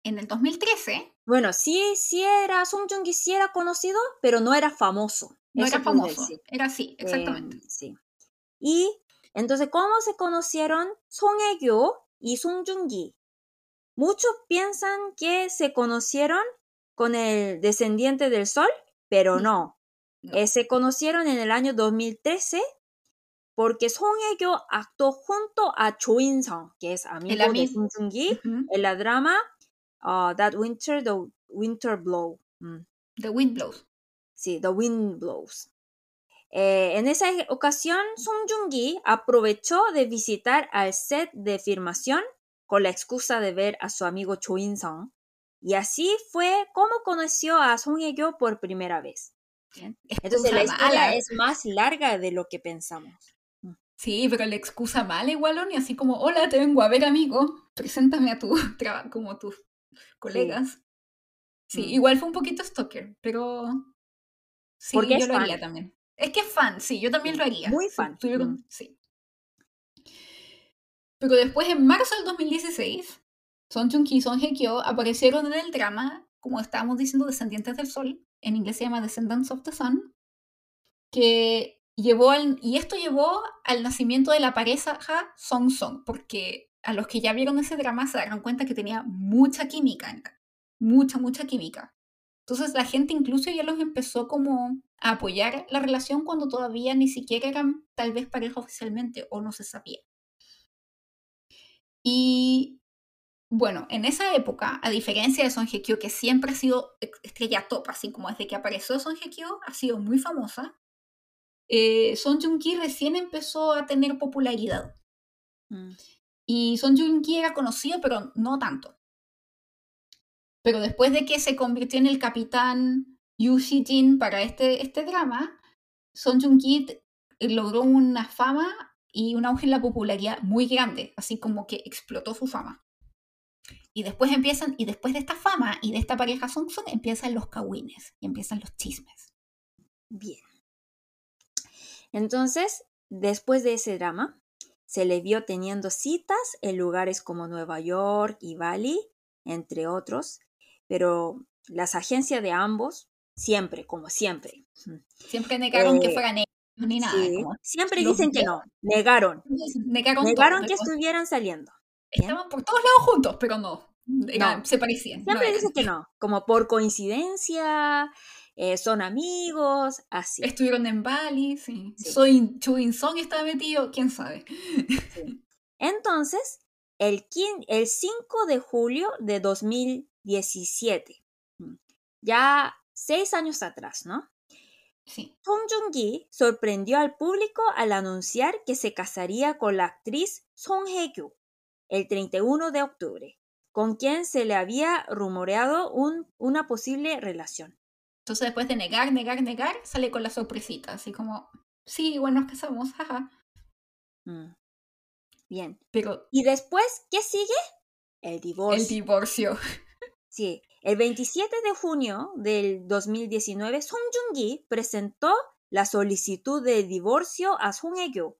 en el 2013. Bueno, sí, sí era Song Joong-ki, sí era conocido, pero no era famoso. No era famoso, era así, exactamente. Em, sí. Y entonces, ¿cómo se conocieron Song Hye-kyo y Song Joong-ki? Muchos piensan que se conocieron con el descendiente del sol, pero no. Eh, se conocieron en el año 2013 porque Song Hye-kyo actuó junto a Cho In-sung, que es amigo de Song Joong-ki, en la drama uh, that winter, the winter blow. Mm. The wind blows. Sí, the wind blows. Eh, en esa ocasión, Song Joong-gi aprovechó de visitar al set de filmación con la excusa de ver a su amigo Cho In-sung. Y así fue como conoció a Song Hye-kyo por primera vez. Entonces la historia es más larga de lo que pensamos. Mm. Sí, pero la excusa mala igual, y así como, hola, te vengo a ver, amigo, preséntame a tu trabajo como tu colegas. Sí, mm. igual fue un poquito stalker, pero sí, yo lo haría también. Es que es fan, sí, yo también lo haría. Muy fan. Mm. Sí. Pero después, en marzo del 2016, Son Chung Ki y Son Hye aparecieron en el drama, como estábamos diciendo, Descendientes del Sol. En inglés se llama Descendants of the Sun. Que llevó al, y esto llevó al nacimiento de la pareja Song Song, porque a los que ya vieron ese drama se darán cuenta que tenía mucha química, mucha, mucha química. Entonces la gente incluso ya los empezó como a apoyar la relación cuando todavía ni siquiera eran tal vez pareja oficialmente o no se sabía. Y bueno, en esa época, a diferencia de Son Hye Kyo, que siempre ha sido estrella top, así como desde que apareció Son Hye Kyo, ha sido muy famosa, eh, Son Joong Ki recién empezó a tener popularidad. Mm. Y Son Joong Ki era conocido, pero no tanto. Pero después de que se convirtió en el capitán Yu Jin para este, este drama, Son Joong Ki logró una fama y un auge en la popularidad muy grande, así como que explotó su fama. Y después empiezan, y después de esta fama y de esta pareja Song, empiezan los kawines y empiezan los chismes. Bien. Entonces, después de ese drama, se le vio teniendo citas en lugares como Nueva York y Bali, entre otros, pero las agencias de ambos, siempre, como siempre. Siempre negaron que eh, fueran ellos, ni nada. siempre dicen que no, negaron. Negaron, negaron que estuvieran saliendo. Estaban por todos lados juntos, pero no. Se parecían. Siempre dicen que no, como por coincidencia, eh, son amigos, así. Estuvieron en Bali, sí. Soy Chuin Song estaba metido, quién sabe. Entonces, el, el 5 de julio de 2017, mm, ya seis años atrás, ¿no? Sí. Song Joong-gi sorprendió al público al anunciar que se casaría con la actriz Song Hye-kyu el 31 de octubre, con quien se le había rumoreado un, una posible relación. Entonces después de negar, negar, negar, sale con la sorpresita, así como, sí, bueno, nos casamos, jaja. Mm. Bien. Pero, ¿Y después qué sigue? El divorcio. El divorcio. Sí, el 27 de junio del 2019, Song Joong-gi presentó la solicitud de divorcio a Song Hye-kyo,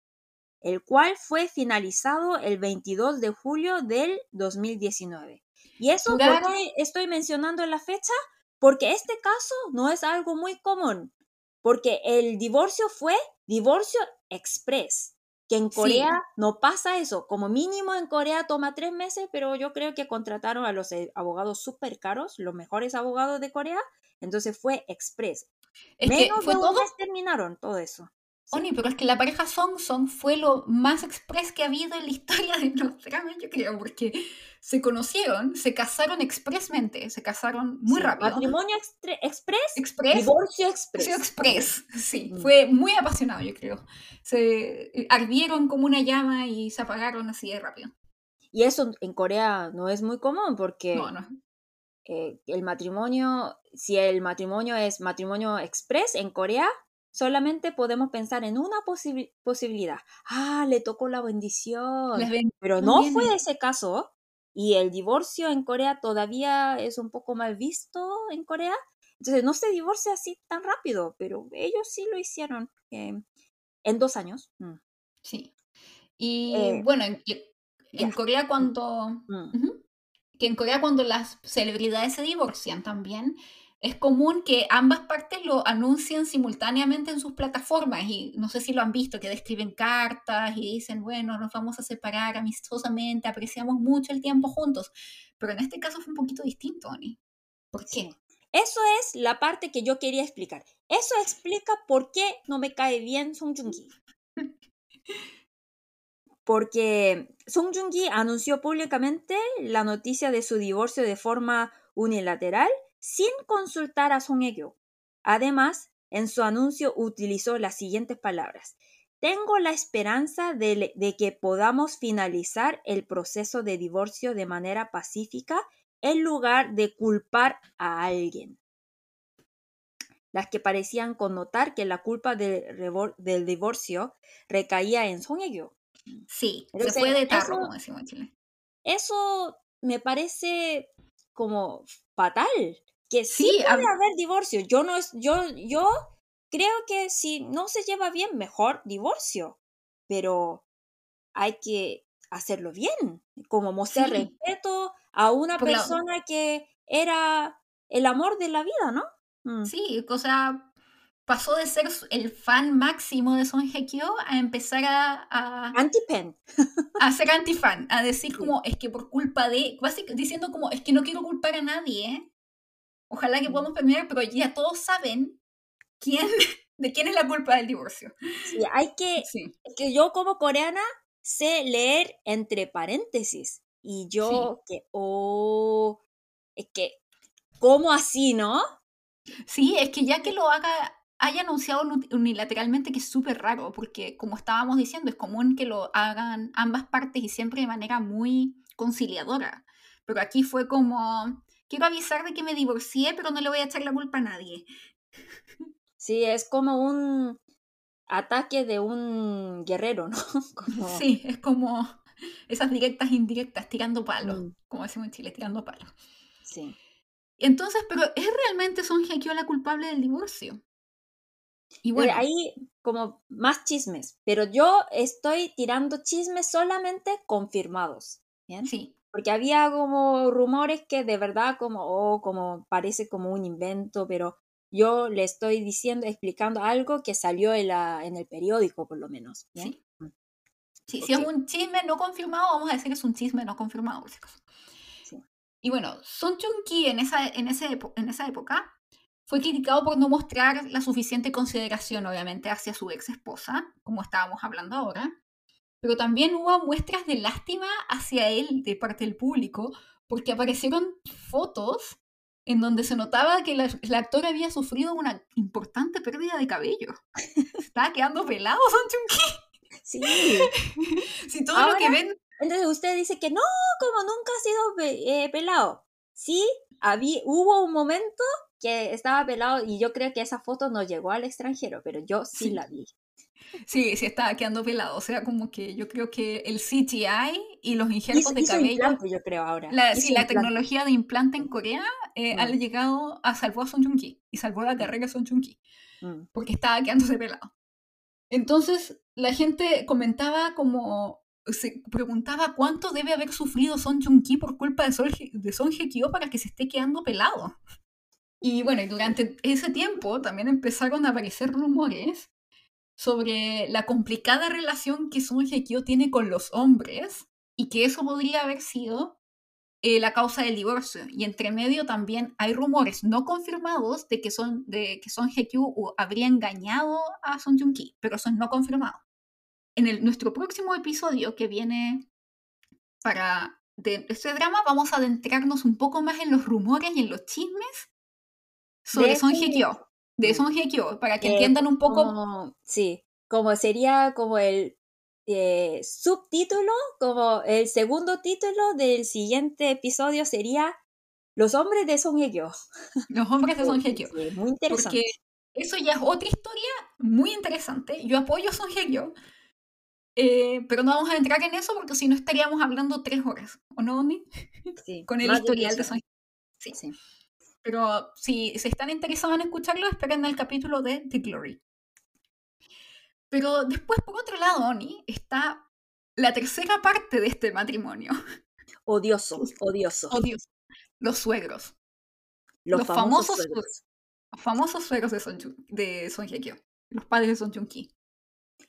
el cual fue finalizado el 22 de julio del 2019. ¿Y eso estoy mencionando la fecha? Porque este caso no es algo muy común, porque el divorcio fue divorcio express, que en Corea no pasa eso, como mínimo en Corea toma tres meses, pero yo creo que contrataron a los eh, abogados súper caros, los mejores abogados de Corea, entonces fue express. Menos de un mes terminaron todo eso. Oni, pero es que la pareja Song Song fue lo más express que ha habido en la historia de los dramas, yo creo, porque se conocieron, se casaron expresamente, se casaron muy rápido. Matrimonio express, divorcio express. express, sí, mm. fue muy apasionado, yo creo. Se eh, ardieron como una llama y se apagaron así de rápido. Y eso en Corea no es muy común porque no, no. Eh, el matrimonio, si el matrimonio es matrimonio express en Corea, solamente podemos pensar en una posibilidad. Ah, le tocó la bendición. Pero no fue ese caso. Y el divorcio en Corea todavía es un poco mal visto en Corea. Entonces no se divorcia así tan rápido, pero ellos sí lo hicieron eh, en dos años. Mm. Sí. Y eh, bueno, en, Corea cuando... Mm. Que en Corea cuando las celebridades se divorcian también, es común que ambas partes lo anuncien simultáneamente en sus plataformas y no sé si lo han visto, que describen cartas y dicen, bueno, nos vamos a separar amistosamente, apreciamos mucho el tiempo juntos, pero en este caso fue un poquito distinto, Ani. ¿Por qué? Eso es la parte que yo quería explicar. Eso explica por qué no me cae bien Song Joong-ki. Porque Song Joong-ki anunció públicamente la noticia de su divorcio de forma unilateral sin consultar a Son Hye-kyo. Además, en su anuncio utilizó las siguientes palabras. Tengo la esperanza de, que podamos finalizar el proceso de divorcio de manera pacífica en lugar de culpar a alguien. Las que parecían connotar que la culpa del divorcio recaía en Son Hye-kyo. Sí, se fue de tarro, como decimos en Chile. Eso me parece como fatal que sí, puede haber divorcio. Yo no es, yo, yo creo que si no se lleva bien, mejor divorcio. Pero hay que hacerlo bien, como mostrar respeto a una persona que era el amor de la vida, ¿no? Mm. Sí, o sea, pasó de ser el fan máximo de Son Hye Kyo a empezar a, a, Anti-pen. a ser anti-fan, a decir como, es que por culpa de, básicamente diciendo como, es que no quiero culpar a nadie, ¿eh? Ojalá que Mm. podamos terminar, pero ya todos saben quién, de quién es la culpa del divorcio. Sí, hay que, Sí. es que yo como coreana sé leer entre paréntesis. Y yo que, oh, es que, ¿cómo así, no? Sí, es que ya que lo haga, haya anunciado uni- unilateralmente que es súper raro, porque como estábamos diciendo, es común que lo hagan ambas partes y siempre de manera muy conciliadora. Pero aquí fue como, quiero avisar de que me divorcié, pero no le voy a echar la culpa a nadie. Sí, es como un ataque de un guerrero, ¿no? Como, Sí, es como esas directas indirectas, tirando palos, Mm. como decimos en Chile, tirando palos. sí. Entonces, pero ¿es realmente Son Hye la culpable del divorcio? Y Bueno, bueno, hay como más chismes, pero yo estoy tirando chismes solamente confirmados, ¿bien? sí, Porque había como rumores que de verdad como, oh, como parece como un invento, pero yo le estoy diciendo, explicando algo que salió en, la, en el periódico por lo menos, ¿bien? sí. Mm, Sí, si es un chisme no confirmado, vamos a decir que es un chisme no confirmado. Sí. Y bueno, Son Joong-ki en esa, en, ese en esa época fue criticado por no mostrar la suficiente consideración, obviamente, hacia su ex esposa, como estábamos hablando ahora. Pero también hubo muestras de lástima hacia él de parte del público, porque aparecieron fotos en donde se notaba que la- el actor había sufrido una importante pérdida de cabello. Estaba quedando pelado Son Joong-ki. Sí. Si todo lo que Ahora- ven Entonces usted dice que no, como nunca ha sido pe- eh, pelado. Sí, había, hubo un momento que estaba pelado y yo creo que esa foto no llegó al extranjero, pero yo sí, Sí. la vi. Sí, sí estaba quedando pelado. O sea, como que yo creo que el CGI y los injertos de cabello, implante, yo creo ahora. la, sí, la implante. tecnología de implante en Corea eh, ha Mm. llegado a salvó a Son Joong-ki y salvó la carrera de Son Joong-ki Mm. porque estaba quedándose pelado. Entonces, la gente comentaba como se preguntaba cuánto debe haber sufrido Son Joong-ki por culpa de Son, Hye- de Son Hye-kyo para que se esté quedando pelado. Y bueno, y durante ese tiempo también empezaron a aparecer rumores sobre la complicada relación que Son Hye-kyo tiene con los hombres y que eso podría haber sido eh, la causa del divorcio. Y entre medio también hay rumores no confirmados de que Son, de que Son Hye-kyo habría engañado a Son Joong-ki, pero eso es no confirmado. En el, nuestro próximo episodio que viene para de este drama vamos a adentrarnos un poco más en los rumores y en los chismes sobre De Son Hye-kyo, de Mm. Son Hye-kyo, para que Eh, entiendan un poco Como, sí, como sería como el eh, subtítulo, como el segundo título del siguiente episodio sería Los hombres de Son Hye-kyo. los hombres de Son Hye-kyo. Sí, muy interesante. Porque eso ya es otra historia muy interesante. Yo apoyo Son Hye-kyo, eh, pero no vamos a entrar en eso porque si no estaríamos hablando tres horas, ¿o no, Oni? Sí, Con el historial de Son. Sí. Sí. Pero si, si están interesados en escucharlo, esperen el capítulo de The Glory. Pero después, por otro lado, Oni, está la tercera parte de este matrimonio. Odioso, odioso. Dios. Los suegros. Los, los famosos, famosos suegros. Los famosos suegros de Son, de Son Hye-kyo. Los padres de Son Joong-ki.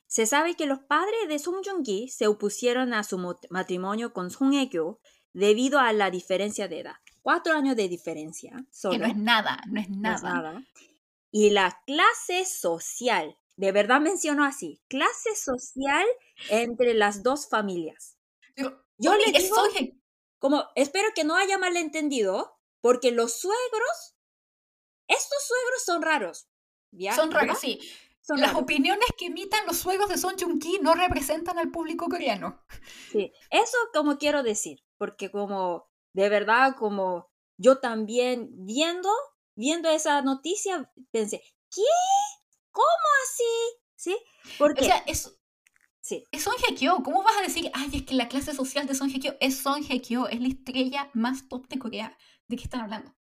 Se sabe que los padres de Sung Joong-ki se opusieron a su matrimonio con Sung Hye-kyo debido a la diferencia de edad. Cuatro años de diferencia, solo. Que no es nada, no es no nada. es nada. Y la clase social, de verdad menciono así, clase social entre las dos familias. Yo le digo- Como, espero que no haya malentendido, porque los suegros, estos suegros son raros. ¿ya? son raros, sí. Son Las raros. opiniones que emitan los suegros de Son Joong-ki no representan al público coreano. Sí, eso como quiero decir, porque como de verdad como yo también viendo viendo esa noticia pensé, ¿qué? ¿Cómo así? ¿Sí? Porque O sea, es, sí, es Son Hye-kyo. ¿Cómo vas a decir, ay, es que la clase social de Son Hye-kyo es Son Hye-kyo, es la estrella más top de Corea? ¿De qué están hablando?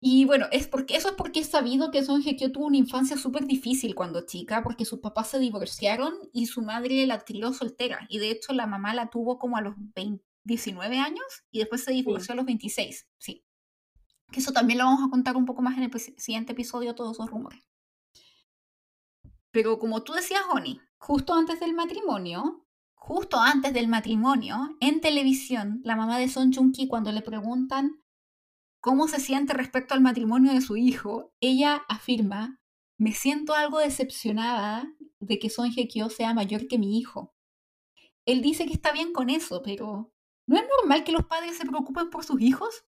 Y bueno, es porque, eso es porque es sabido que Son Hye-kyo tuvo una infancia súper difícil cuando chica, porque sus papás se divorciaron y su madre la crió soltera. Y de hecho la mamá la tuvo como a los 20 19 años y después se divorció a los 26. Sí. Que eso también lo vamos a contar un poco más en el siguiente episodio, todos esos rumores. Pero como tú decías, Oni, justo antes del matrimonio, justo antes del matrimonio, en televisión, la mamá de Son Chun-ki, cuando le preguntan cómo se siente respecto al matrimonio de su hijo, ella afirma, me siento algo decepcionada de que Son Hye-kyo sea mayor que mi hijo. Él dice que está bien con eso, pero ¿no es normal que los padres se preocupen por sus hijos?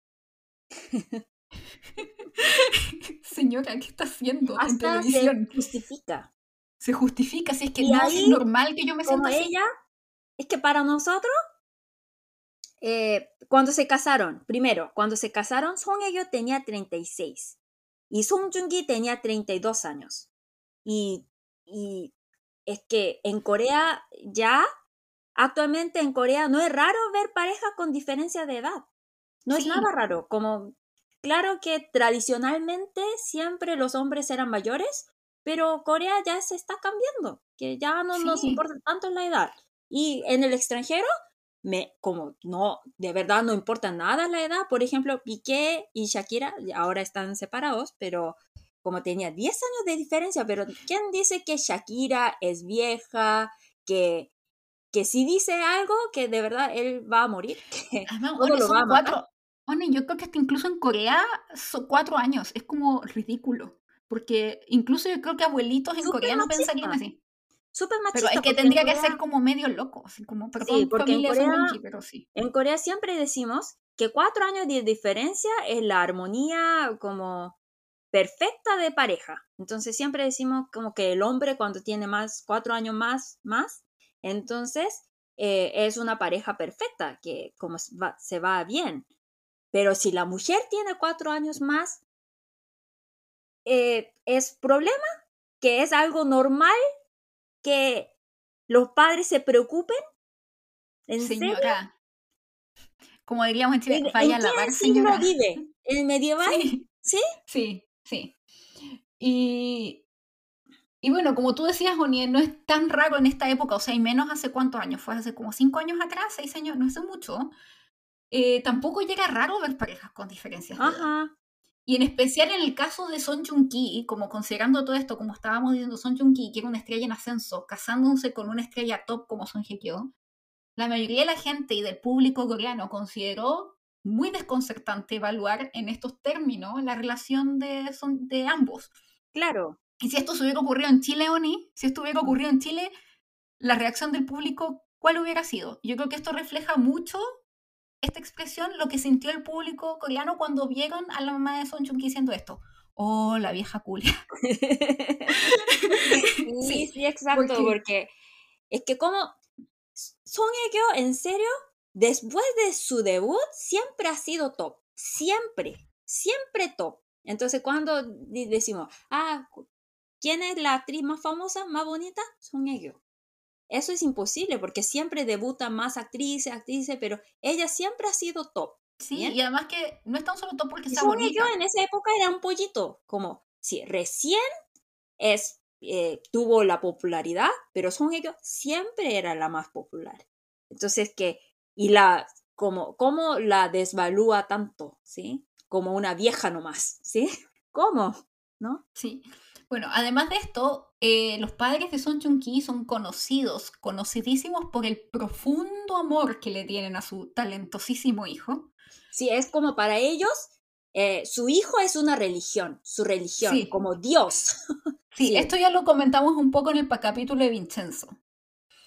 Señora, ¿qué está haciendo en televisión? Se justifica. Se justifica, si es que no es normal que yo me sienta así. ella, es que para nosotros, eh, cuando se casaron, primero, cuando se casaron, Son Hye tenía 36 y Song Joong-ki tenía 32 años. Y, y es que en Corea ya, actualmente en Corea no es raro ver parejas con diferencia de edad. No es nada raro, como claro que tradicionalmente siempre los hombres eran mayores, pero Corea ya se está cambiando, que ya no nos importa tanto la edad. Y en el extranjero, me, como no, de verdad no importa nada la edad, por ejemplo, Piqué y Shakira ahora están separados, pero como tenía 10 años de diferencia, pero ¿quién dice que Shakira es vieja, que que si dice algo que de verdad él va a morir, que lo va a cuatro, yo creo que hasta incluso en Corea son cuatro años, es como ridículo, porque incluso yo creo que abuelitos en Corea no pensarían así. Súper machista. Pero es que tendría que ser como medio loco, así como, perdón, sí, porque en Corea, pero sí. En Corea siempre decimos que cuatro años de diferencia es la armonía como perfecta de pareja. Entonces siempre decimos como que el hombre cuando tiene más, cuatro años más, más, entonces eh, es una pareja perfecta, que como se va bien. Pero si la mujer tiene cuatro años más, eh, es problema, que es algo normal que los padres se preocupen. ¿En Señora, como diríamos en Chile, vaya a lavar, señora. vive? ¿En medieval? Sí. ¿Sí? Sí, Y, y bueno, como tú decías, Oni, no es tan raro en esta época, o sea, y menos hace cuántos años, fue hace como cinco años atrás, seis años, no hace mucho, eh, tampoco llega raro ver parejas con diferencias. Ajá. Y en especial en el caso de Son Joong-ki, como considerando todo esto, como estábamos diciendo, Son Joong-ki, que era una estrella en ascenso, casándose con una estrella top como Son Hye-kyo, la mayoría de la gente y del público coreano consideró muy desconcertante evaluar en estos términos la relación de, son, de ambos. Claro. Y si esto se hubiera ocurrido en Chile, Oni, si esto hubiera ocurrido en Chile, la reacción del público, ¿cuál hubiera sido? Yo creo que esto refleja mucho esta expresión lo que sintió el público coreano cuando vieron a la mamá de Son Chun diciendo esto. Oh, la vieja culia. sí, sí, exacto, porque... es que como Son Hye en serio, después de su debut, siempre ha sido top. Siempre, siempre top. Entonces, cuando decimos, ah, ¿quién es la actriz más famosa, más bonita? Son Hye eso es imposible porque siempre debuta más actrices, actrices, pero ella siempre ha sido top. Sí, y además que no es tan solo top porque está bonita. Yo en esa época era un pollito, como si recién es, eh, tuvo la popularidad, pero Son ellos siempre era la más popular. Entonces que, y la, como, cómo la desvalúa tanto, ¿sí? Como una vieja nomás, ¿sí? ¿Cómo? ¿No? Sí. Bueno, además de esto, eh, los padres de Son Chun-ki son conocidos, conocidísimos por el profundo amor que le tienen a su talentosísimo hijo. Sí, es como para ellos, eh, su hijo es una religión, su religión, como Dios. Sí, esto ya lo comentamos un poco en el capítulo de Vincenzo.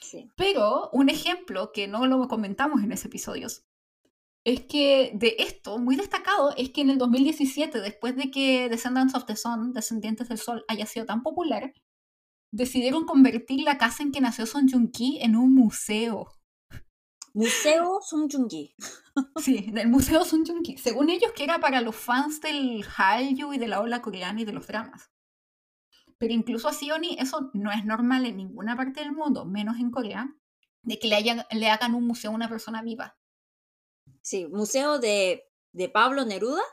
Sí. Pero un ejemplo que no lo comentamos en ese episodio es que de esto, muy destacado, es que en el 2017, después de que Descendants of the Sun, Descendientes del Sol, haya sido tan popular, decidieron convertir la casa en que nació Son Joong-ki en un museo. Museo Son Joong-ki. Sí, del Museo Son Joong-ki. Según ellos, que era para los fans del Hallyu y de la ola coreana y de los dramas. Pero incluso así, Oni, eso no es normal en ninguna parte del mundo, menos en Corea, de que le, le hagan un museo a una persona viva. Sí, museo de, de Pablo Neruda,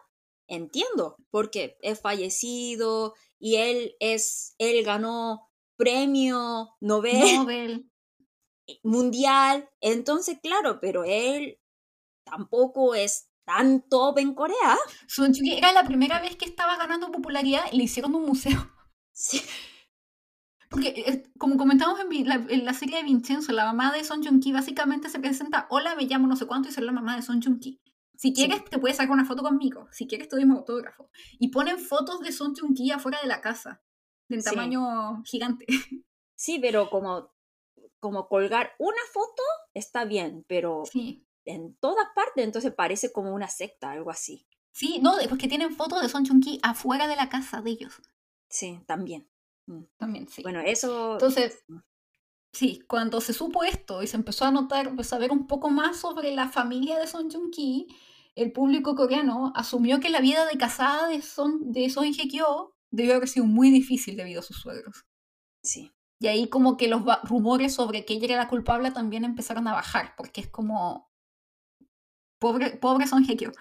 entiendo, porque es fallecido y él es, él ganó premio Nobel, Nobel. mundial, entonces claro, pero él tampoco es tan top en Corea. era la primera vez que estaba ganando popularidad y le hicieron un museo. Sí. Porque, como comentamos en la, en la, serie de Vincenzo, la mamá de Son Joong-ki básicamente se presenta, hola, me llamo no sé cuánto y soy la mamá de Son Joong-ki. Si quieres, te puedes sacar una foto conmigo. Si quieres, te doy mi autógrafo. Y ponen fotos de Son Joong-ki afuera de la casa, de tamaño gigante. Sí, pero como, como colgar una foto está bien, pero en todas partes entonces parece como una secta, algo así. Sí, no, porque tienen fotos de Son Joong-ki afuera de la casa de ellos. Sí, también. Mm. También, sí. Bueno, eso... Entonces, mm. sí, cuando se supo esto y se empezó a notar, pues, a ver un poco más sobre la familia de Son Joong-ki, el público coreano asumió que la vida de casada de Son, de Son Hye-kyo debió haber sido muy difícil debido a sus suegros. Sí. Y ahí como que los rumores sobre que ella era la culpable también empezaron a bajar, porque es como... Pobre, pobre Son Hye-kyo.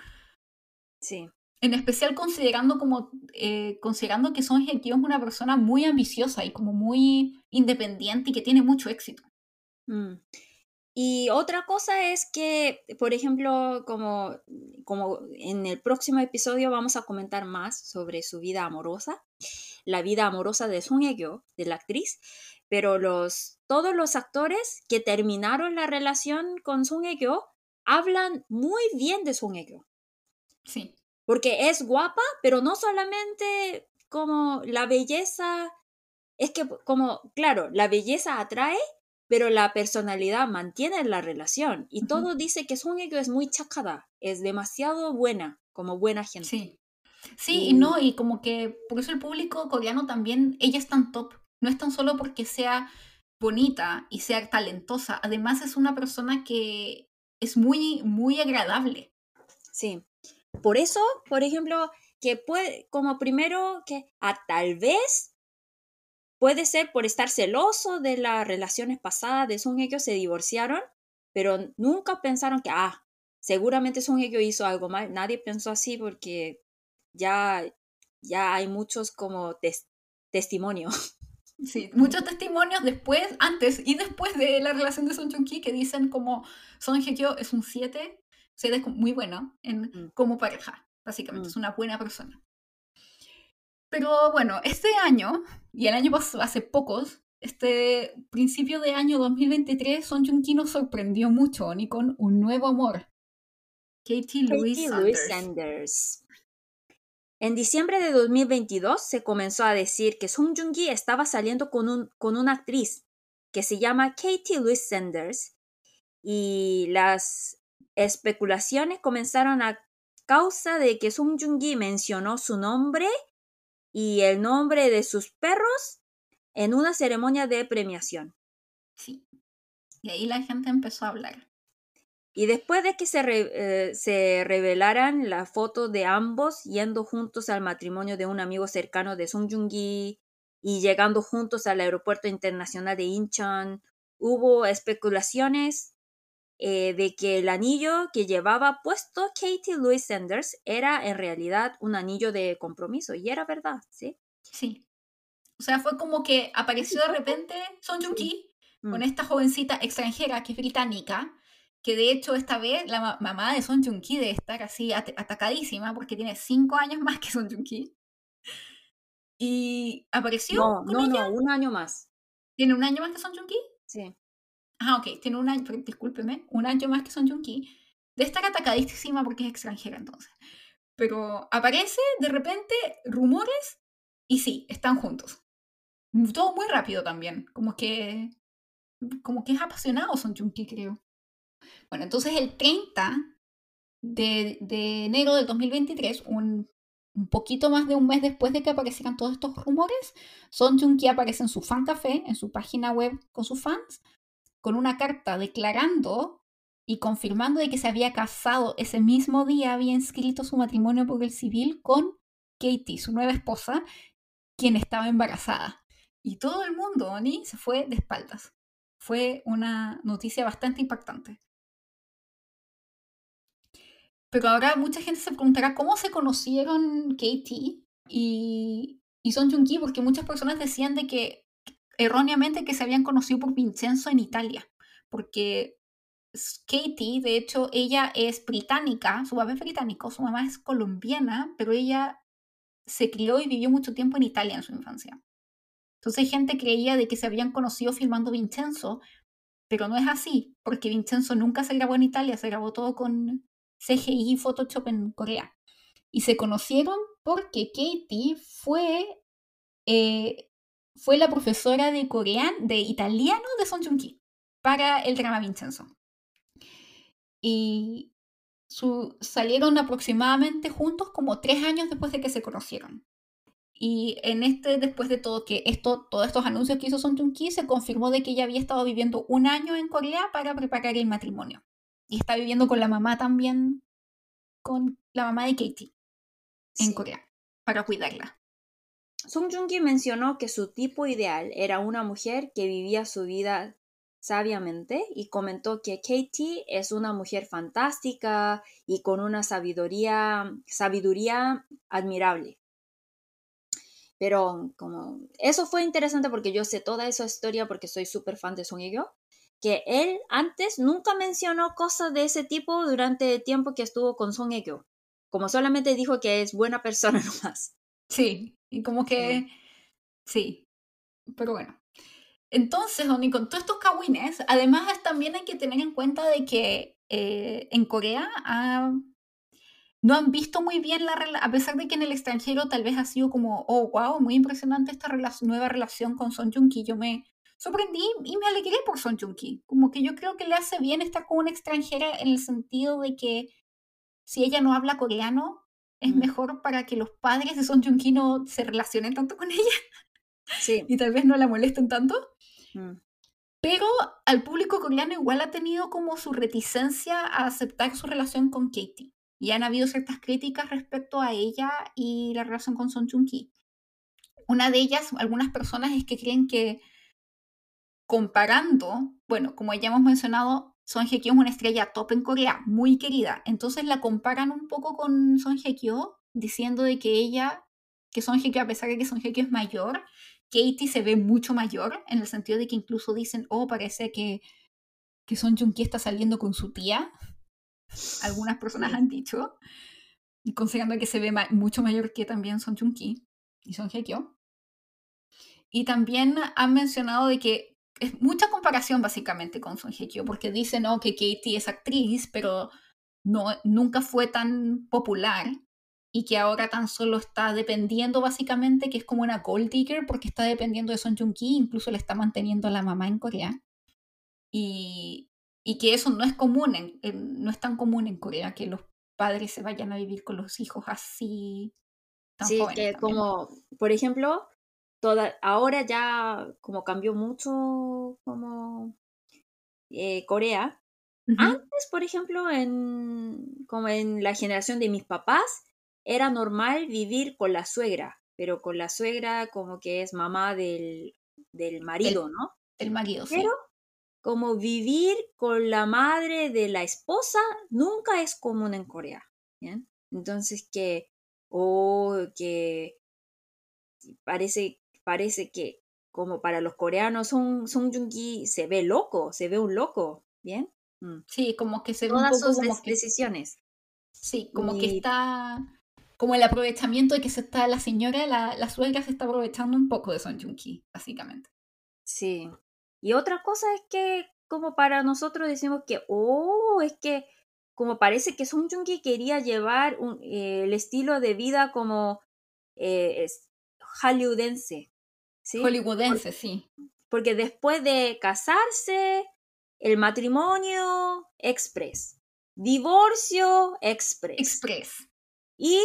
Sí. En especial considerando como eh, considerando que Son Hye-kyo es una persona muy ambiciosa y como muy independiente y que tiene mucho éxito. Mm. Y otra cosa es que, por ejemplo, como, como en el próximo episodio vamos a comentar más sobre su vida amorosa, la vida amorosa de Sung Hye-kyo, de la actriz, pero los, todos los actores que terminaron la relación con Sung Hye-kyo hablan muy bien de Sung Hye-kyo. Sí. Porque es guapa, pero no solamente como la belleza, es que como, claro, la belleza atrae, pero la personalidad mantiene la relación. Y todo dice que Song es muy chacada, es demasiado buena, como buena gente. Sí. Sí, y... no, y como que por eso el público coreano también, ella es tan top. No es tan solo porque sea bonita y sea talentosa, además es una persona que es muy, muy agradable. Sí. Por eso, por ejemplo, que puede, como primero, que a ah, tal vez Puede ser por estar celoso de las relaciones pasadas de Son ellos se divorciaron, pero nunca pensaron que, ah, seguramente Son ellos hizo algo mal. Nadie pensó así porque ya, ya hay muchos como testimonios. Sí, muchos testimonios después, antes y después de la relación de Son Joong Ki que dicen como Son Hye Kyo es un 7, 7 es muy bueno en, mm. como pareja, básicamente, mm. es una buena persona. Pero bueno, este año, y el año pasado, hace pocos, este principio de año 2023, Son Joong Ki nos sorprendió mucho, ni con un nuevo amor. Katie Louise Sanders. En diciembre de 2022 se comenzó a decir que Song Joong-ki estaba saliendo con, un, con una actriz que se llama Katie Louise Sanders y las especulaciones comenzaron a causa de que Song Joong-ki mencionó su nombre y el nombre de sus perros en una ceremonia de premiación. Sí. Y ahí la gente empezó a hablar. Y después de que se, eh, se revelaran las fotos de ambos yendo juntos al matrimonio de un amigo cercano de Sung Joong-gi y llegando juntos al aeropuerto internacional de Incheon, hubo especulaciones eh, de que el anillo que llevaba puesto Katie Louise Sanders era en realidad un anillo de compromiso y era verdad, ¿sí? Sí. O sea, fue como que apareció de repente Son Joong Ki con mm. esta jovencita extranjera que es británica, que de hecho esta vez la mamá de Son Joong Ki debe estar así atacadísima porque tiene cinco años más que Son Joong Ki. Y apareció. No, no, no, un año más. ¿Tiene un año más que Son Joong Ki? Sí. Ah, ok, tiene un año, discúlpeme, un año más que Son Joong Ki. De estar atacadísima porque es extranjera entonces. Pero aparece de repente rumores y sí, están juntos. Todo muy rápido también. Como que. Como que es apasionado Son Joong Ki, creo. Bueno, entonces el 30 de, de enero del 2023, un, un, poquito más de un mes después de que aparecieran todos estos rumores, Son Joong Ki aparece en su fan café, en su página web con sus fans, con una carta declarando y confirmando de que se había casado ese mismo día, había inscrito su matrimonio por el civil con Katie, su nueva esposa, quien estaba embarazada. Y todo el mundo, Oni, se fue de espaldas. Fue una noticia bastante impactante. Pero ahora mucha gente se preguntará cómo se conocieron Katie y, y Son Joong Ki, porque muchas personas decían de que erróneamente que se habían conocido por Vincenzo en Italia, porque Katie, de hecho, ella es británica, su papá es británico, su mamá es colombiana, pero ella se crió y vivió mucho tiempo en Italia en su infancia. Entonces gente creía de que se habían conocido filmando Vincenzo, pero no es así, porque Vincenzo nunca se grabó en Italia, se grabó todo con CGI y Photoshop en Corea. Y se conocieron porque Katie fue, eh, fue la profesora de coreano, de italiano de Son Joong Ki para el drama Vincenzo. Y su, salieron aproximadamente juntos como tres años después de que se conocieron. Y en este, después de todo, que esto, todos estos anuncios que hizo Son Joong Ki, se confirmó de que ella había estado viviendo un año en Corea para preparar el matrimonio. Y está viviendo con la mamá también, con la mamá de Katie, en Corea, para cuidarla. Song Joong Ki mencionó que su tipo ideal era una mujer que vivía su vida sabiamente y comentó que Katie es una mujer fantástica y con una sabiduría, admirable. Pero como eso fue interesante porque yo sé toda esa historia porque soy súper fan de Song Hye-kyo, que él antes nunca mencionó cosas de ese tipo durante el tiempo que estuvo con Song Hye-kyo. Como solamente dijo que es buena persona nomás. Sí, y como que sí. Pero bueno. Entonces, Oni, con todos estos kawines, además también hay que tener en cuenta de que eh, en Corea no han visto muy bien la relación, a pesar de que en el extranjero tal vez ha sido como, oh, wow, muy impresionante esta nueva relación con Son Joong Ki. Yo me sorprendí y me alegré por Son Joong Ki. Como que yo creo que le hace bien estar con una extranjera en el sentido de que si ella no habla coreano, es mm. mejor para que los padres de Son Joong Ki no se relacionen tanto con ella. Sí. y tal vez no la molesten tanto. Mm. Pero al público coreano igual ha tenido como su reticencia a aceptar su relación con Katie. Y han habido ciertas críticas respecto a ella y la relación con Son Joong Ki. Una de ellas, algunas personas, es que creen que comparando, bueno, como ya hemos mencionado, Son Hye Kyo es una estrella top en Corea, muy querida. Entonces la comparan un poco con Son Hye Kyo, diciendo de que ella, que Son Hye Kyo, a pesar de que Son Hye Kyo es mayor, Katie se ve mucho mayor, en el sentido de que incluso dicen, oh, parece que, que Son Joong Ki está saliendo con su tía algunas personas han dicho, considerando que se ve mucho mayor que también Son Joong Ki y Son Hye Kyo. Y también han mencionado de que es mucha comparación básicamente con Son Hye Kyo, porque dicen no, que Katie es actriz, pero no, nunca fue tan popular y que ahora tan solo está dependiendo básicamente, que es como una gold digger porque está dependiendo de Son Joong Ki, incluso le está manteniendo a la mamá en Corea. Y, y que eso no es común, en, no es tan común en Corea que los padres se vayan a vivir con los hijos así. Tan sí, que como, por ejemplo, toda, ahora ya como cambió mucho como eh, Corea. Antes, por ejemplo, en, como en la generación de mis papás, era normal vivir con la suegra, pero con la suegra como que es mamá del, del marido, ¿no? El marido, sí como vivir con la madre de la esposa nunca es común en Corea. ¿bien? Entonces que, o que parece, parece que como para los coreanos Song, Song Joong-ki se ve loco, se ve un loco, ¿bien? Mm. Sí, como que se ve Todas un poco sus como decisiones. Sí, como que está como el aprovechamiento de que se está la señora, la, la suegra se está aprovechando un poco de Son Joong-ki, básicamente. Sí, y otra cosa es que como para nosotros decimos que, oh, es que como parece que Song Joong-ki quería llevar un, eh, el estilo de vida como eh, hollywoodense. ¿Sí? Hollywoodense, sí. Porque después de casarse, el matrimonio express, divorcio express. Express. Y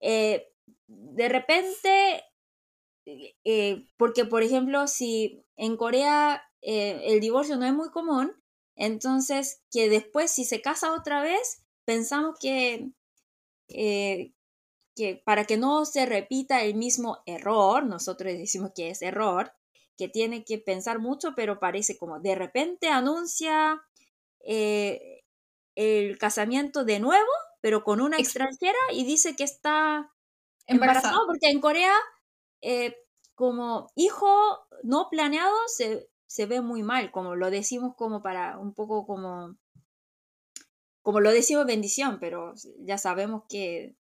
eh, de repente, porque por ejemplo, si en Corea eh, el divorcio no es muy común, entonces que después si se casa otra vez, pensamos que, eh, que para que no se repita el mismo error, nosotros decimos que es error, que tiene que pensar mucho, pero parece como de repente anuncia eh, el casamiento de nuevo, pero con una extranjera y dice que está embarazado, porque en Corea como hijo no planeado se, se, ve muy mal, como lo decimos como para un poco como, como lo decimos bendición, pero ya sabemos que,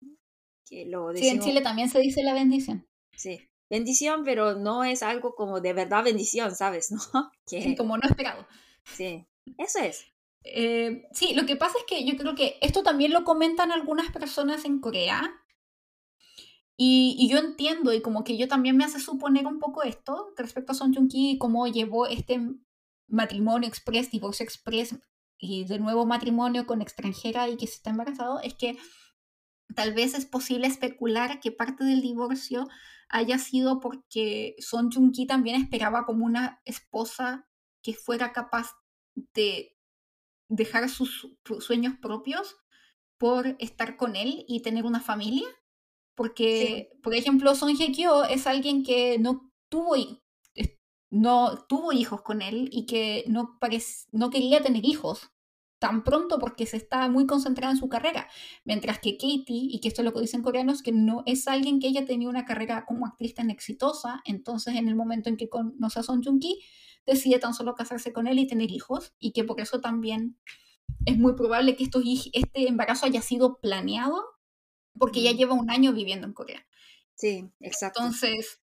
que lo decimos. Sí, en Chile también se dice la bendición. Sí, bendición, pero no es algo como de verdad bendición, ¿sabes? ¿No? Que... como no esperado. Sí, eso es. Eh, sí, lo que pasa es que yo creo que esto también lo comentan algunas personas en Corea. Y, y, yo entiendo, y como que yo también me hace suponer un poco esto respecto a Son Joong Ki y cómo llevó este matrimonio express, divorcio express y de nuevo matrimonio con extranjera y que se está embarazado, es que tal vez es posible especular que parte del divorcio haya sido porque Son Joong Ki también esperaba como una esposa que fuera capaz de dejar sus sueños propios por estar con él y tener una familia. Porque, por ejemplo, Son Hye Kyo es alguien que no tuvo, no tuvo hijos con él y que no, no quería tener hijos tan pronto porque se está muy concentrada en su carrera. Mientras que Katie, y que esto es lo que dicen coreanos, que no es alguien que ella tenía una carrera como actriz tan exitosa, entonces en el momento en que conoce a Son Joong Ki, decide tan solo casarse con él y tener hijos, y que por eso también es muy probable que este embarazo haya sido planeado porque ya lleva un año viviendo en Corea. Sí, exacto. Entonces,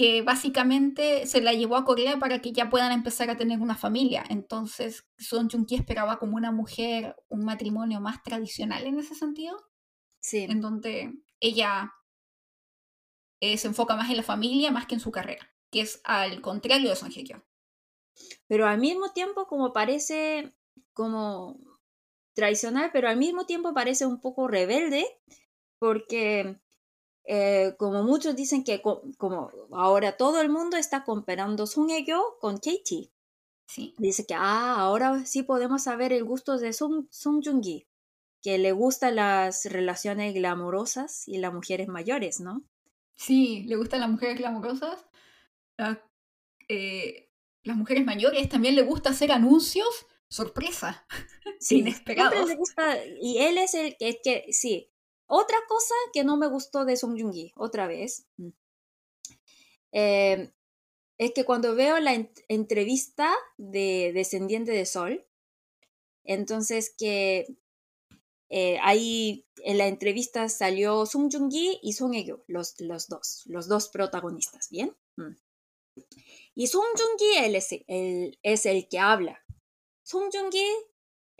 que básicamente se la llevó a Corea para que ya puedan empezar a tener una familia. Entonces, Son Joong Ki esperaba como una mujer, un matrimonio más tradicional en ese sentido. Sí. En donde ella eh, se enfoca más en la familia más que en su carrera, que es al contrario de Son Hye Kyo. Pero al mismo tiempo, como parece como tradicional, pero al mismo tiempo parece un poco rebelde, porque eh, como muchos dicen que como ahora todo el mundo está comparando Sung Hye-kyo con Katie. Sí. Dice que ah, ahora sí podemos saber el gusto de Sung, Sung Joong-gi, que le gustan las relaciones glamorosas y las mujeres mayores, ¿no? Sí, le gustan las mujeres glamorosas. Eh, las mujeres mayores también le gusta hacer anuncios sorpresa, sí, inesperados. y él es el que, que, sí. Otra cosa que no me gustó de Song Joong-gi, otra vez, mm, eh, es que cuando veo la entrevista de Descendiente de Sol, entonces que eh, ahí en la entrevista salió Sung Joong-gi y Song Hye-kyo, los, los dos, los dos protagonistas, ¿bien? Mm. Y Sung Joong-gi es, el que habla. Sung Joong-gi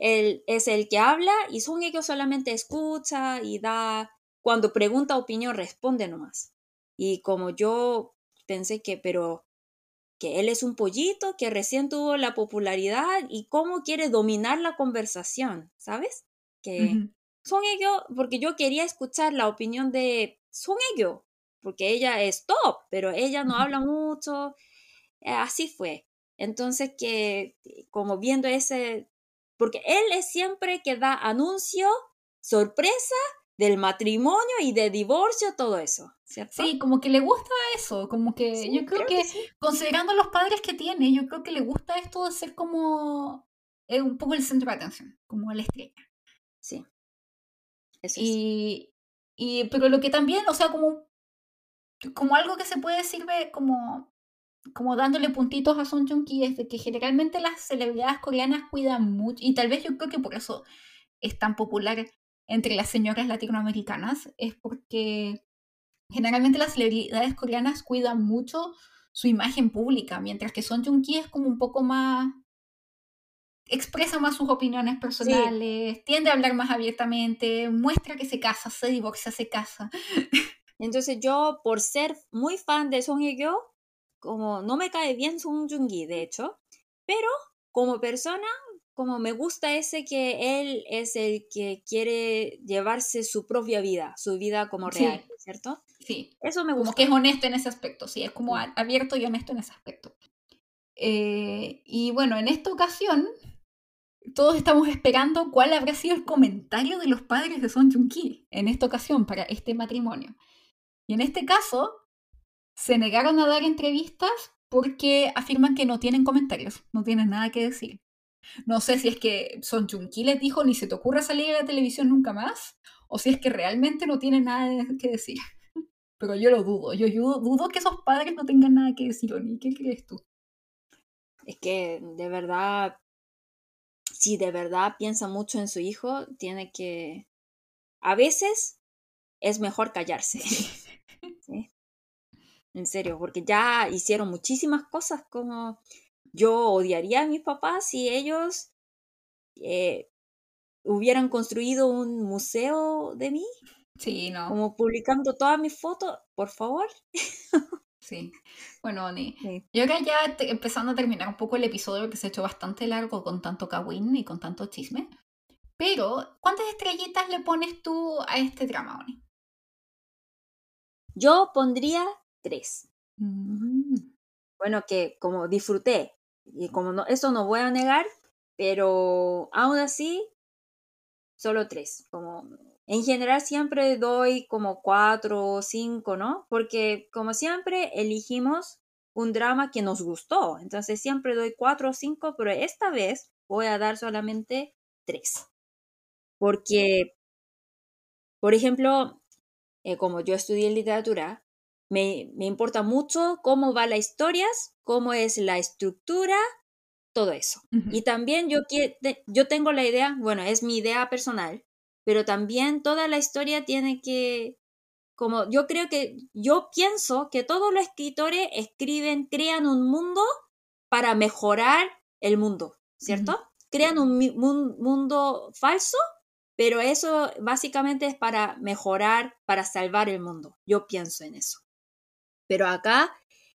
es el que habla y Sung Hye-kyo solamente escucha y da, cuando pregunta opinión responde nomás. Y como yo pensé que, pero que él es un pollito que recién tuvo la popularidad y cómo quiere dominar la conversación, ¿sabes? Que Song porque yo quería escuchar la opinión de Song Hye-kyo, porque ella es top, pero ella no habla mucho, eh, así fue. Entonces que como viendo ese, porque él es siempre que da anuncio, sorpresa del matrimonio y de divorcio, todo eso, ¿cierto? Sí, como que le gusta eso, como que yo creo, que, considerando los padres que tiene, yo creo que le gusta esto de ser como eh, un poco el centro de atención, como la estrella. Sí. Eso y, y, pero lo que también, o sea, como, como algo que se puede decir como, como dándole puntitos a Son Joong Ki es de que generalmente las celebridades coreanas cuidan mucho, y tal vez yo creo que por eso es tan popular entre las señoras latinoamericanas es porque generalmente las celebridades coreanas cuidan mucho su imagen pública, mientras que Son Joong Ki es como un poco más expresa más sus opiniones personales, tiende a hablar más abiertamente, muestra que se casa, se divorcia, se casa. Entonces yo, por ser muy fan de Song Hye-kyo, como no me cae bien Song Joong-ki, de hecho, pero como persona como me gusta ese que él es el que quiere llevarse su propia vida, su vida como real, ¿cierto? Sí. Eso me gusta. Como que es honesto en ese aspecto, sí, es como abierto y honesto en ese aspecto. Eh, y bueno, en esta ocasión, todos estamos esperando cuál habrá sido el comentario de los padres de Son Joong-ki en esta ocasión para este matrimonio. Y en este caso, se negaron a dar entrevistas porque afirman que no tienen comentarios, no tienen nada que decir. No sé si es que Son Joong-ki les dijo ni se te ocurra salir a la televisión nunca más, o si es que realmente no tienen nada que decir. Pero yo lo dudo, yo, dudo que esos padres no tengan nada que decir, ni ¿qué crees tú? Es que de verdad, si de verdad piensa mucho en su hijo, tiene que... A veces es mejor callarse. en serio, porque ya hicieron muchísimas cosas como yo odiaría a mis papás si ellos eh, hubieran construido un museo de mí. Sí, no. Como publicando todas mis fotos, por favor. Sí. Bueno, Oni, yo acá ya empezando a terminar un poco el episodio que se ha hecho bastante largo con tanto kawin y con tanto chisme. Pero, ¿cuántas estrellitas le pones tú a este drama, Oni? Yo pondría tres. Mm. Bueno, que como disfruté, y como no, eso no voy a negar, pero aún así, solo tres. Como en general siempre doy como cuatro o cinco, ¿no? Porque como siempre elegimos un drama que nos gustó. Entonces siempre doy cuatro o cinco, pero esta vez voy a dar solamente tres. Porque, por ejemplo, eh, como yo estudié literatura, me, me importa mucho cómo va la historias, cómo es la estructura, todo eso. Y también yo, yo tengo la idea, bueno, es mi idea personal, pero también toda la historia tiene que, como yo creo que, yo pienso que todos los escritores escriben, crean un mundo para mejorar el mundo, ¿cierto? Crean un, mundo falso, pero eso básicamente es para mejorar, para salvar el mundo. Yo pienso en eso. Pero acá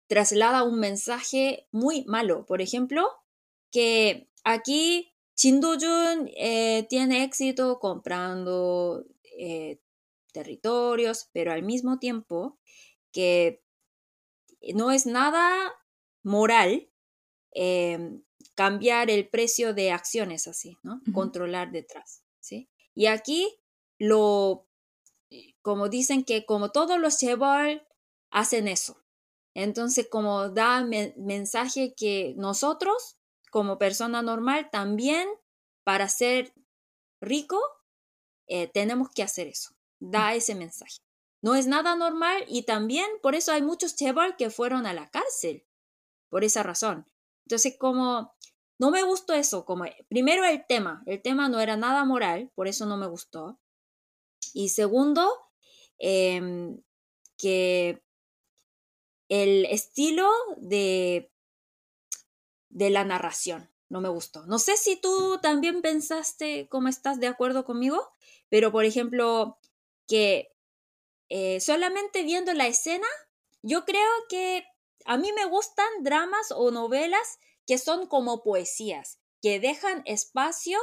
traslada un mensaje muy malo. Por ejemplo, que aquí Chindujun eh, tiene éxito comprando eh, territorios, pero al mismo tiempo que no es nada moral em, cambiar el precio de acciones así, ¿no? Controlar detrás, ¿sí? Y aquí lo, como dicen que como todos los cheval hacen eso. Entonces, como da mensaje que nosotros como persona normal también para ser rico eh, tenemos que hacer eso. Da ese mensaje. No es nada normal y también por eso hay muchos cheval que fueron a la cárcel. Por esa razón. Entonces, como no me gustó eso, como primero el tema, el tema no era nada moral, por eso no me gustó. Y segundo, em, que el estilo de de la narración. No me gustó. No sé si tú también pensaste cómo estás de acuerdo conmigo, pero por ejemplo, que eh, solamente viendo la escena, yo creo que a mí me gustan dramas o novelas que son como poesías, que dejan espacio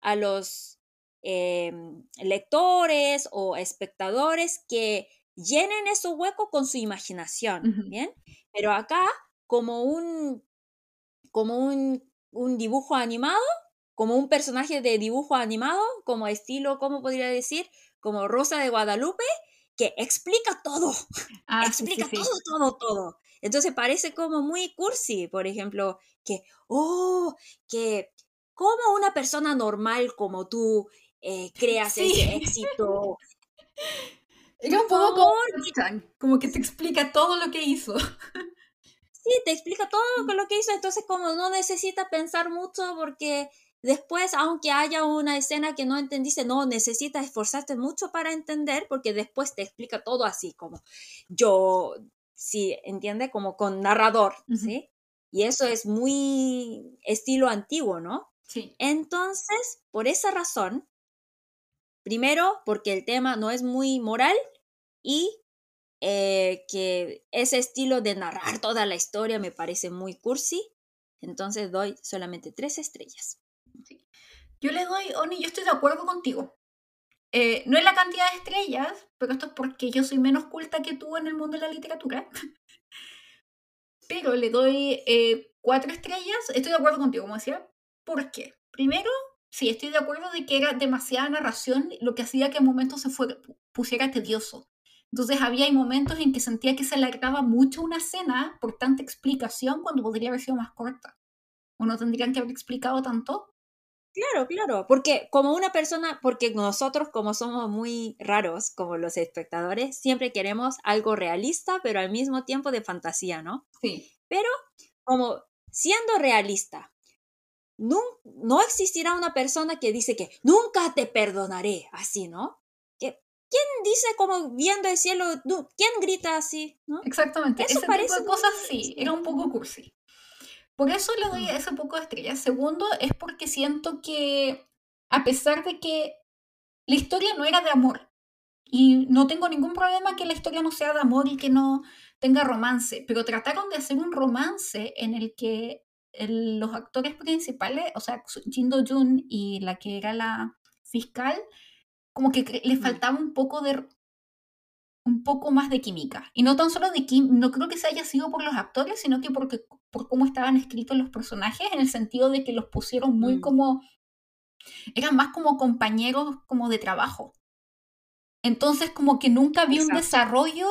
a los em, lectores o espectadores que llenen ese hueco con su imaginación, ¿bien? Pero acá, como un como un, dibujo animado, como un personaje de dibujo animado, como estilo, ¿cómo podría decir? Como Rosa de Guadalupe, que explica todo. Ah, explica todo, todo, todo. Entonces parece como muy cursi, por ejemplo, que, oh, que como una persona normal como tú eh, creas ese éxito. Es un poco como, como que te explica todo lo que hizo. Sí, te explica todo lo que hizo, entonces como no necesita pensar mucho porque después, aunque haya una escena que no entendiste, no necesita esforzarte mucho para entender porque después te explica todo así como yo, sí, entiende, como con narrador, ¿sí? Y eso es muy estilo antiguo, ¿no? Sí. Entonces, por esa razón, primero, porque el tema no es muy moral y eh, que ese estilo de narrar toda la historia me parece muy cursi, entonces doy solamente tres estrellas. Yo le doy, Oni, yo estoy de acuerdo contigo. Eh, no es la cantidad de estrellas, pero esto es porque yo soy menos culta que tú en el mundo de la literatura. pero le doy eh, cuatro estrellas. Estoy de acuerdo contigo, como decía. ¿Por qué? Primero, sí, estoy de acuerdo de que era demasiada narración, lo que hacía que en momentos se fuera, pusiera tedioso. Entonces había momentos en que sentía que se alargaba mucho una escena por tanta explicación cuando podría haber sido más corta. ¿O no tendrían que haber explicado tanto? Claro, claro, porque como una persona, porque nosotros como somos muy raros, como los espectadores, siempre queremos algo realista, pero al mismo tiempo de fantasía, ¿no? Sí. Pero como siendo realista, no, no existirá una persona que dice que nunca te perdonaré, así, ¿no? ¿Quién dice como viendo el cielo? ¿Quién grita así? ¿no? Exactamente, Eso ese parece tipo de muy- cosas sí, era un poco cursi. Por eso le doy ese poco de estrellas. Segundo, es porque siento que, a pesar de que la historia no era de amor, y no tengo ningún problema que la historia no sea de amor y que no tenga romance, pero trataron de hacer un romance en el que el- los actores principales, o sea, Jin Do Jun y la que era la fiscal, como que Mm. faltaba un poco de un poco más de química. Y no tan solo de química, no creo que se haya sido por los actores, sino que porque, por cómo estaban escritos los personajes, en el sentido de que los pusieron muy Mm. como, eran más como compañeros como de trabajo. Entonces como que nunca vi un desarrollo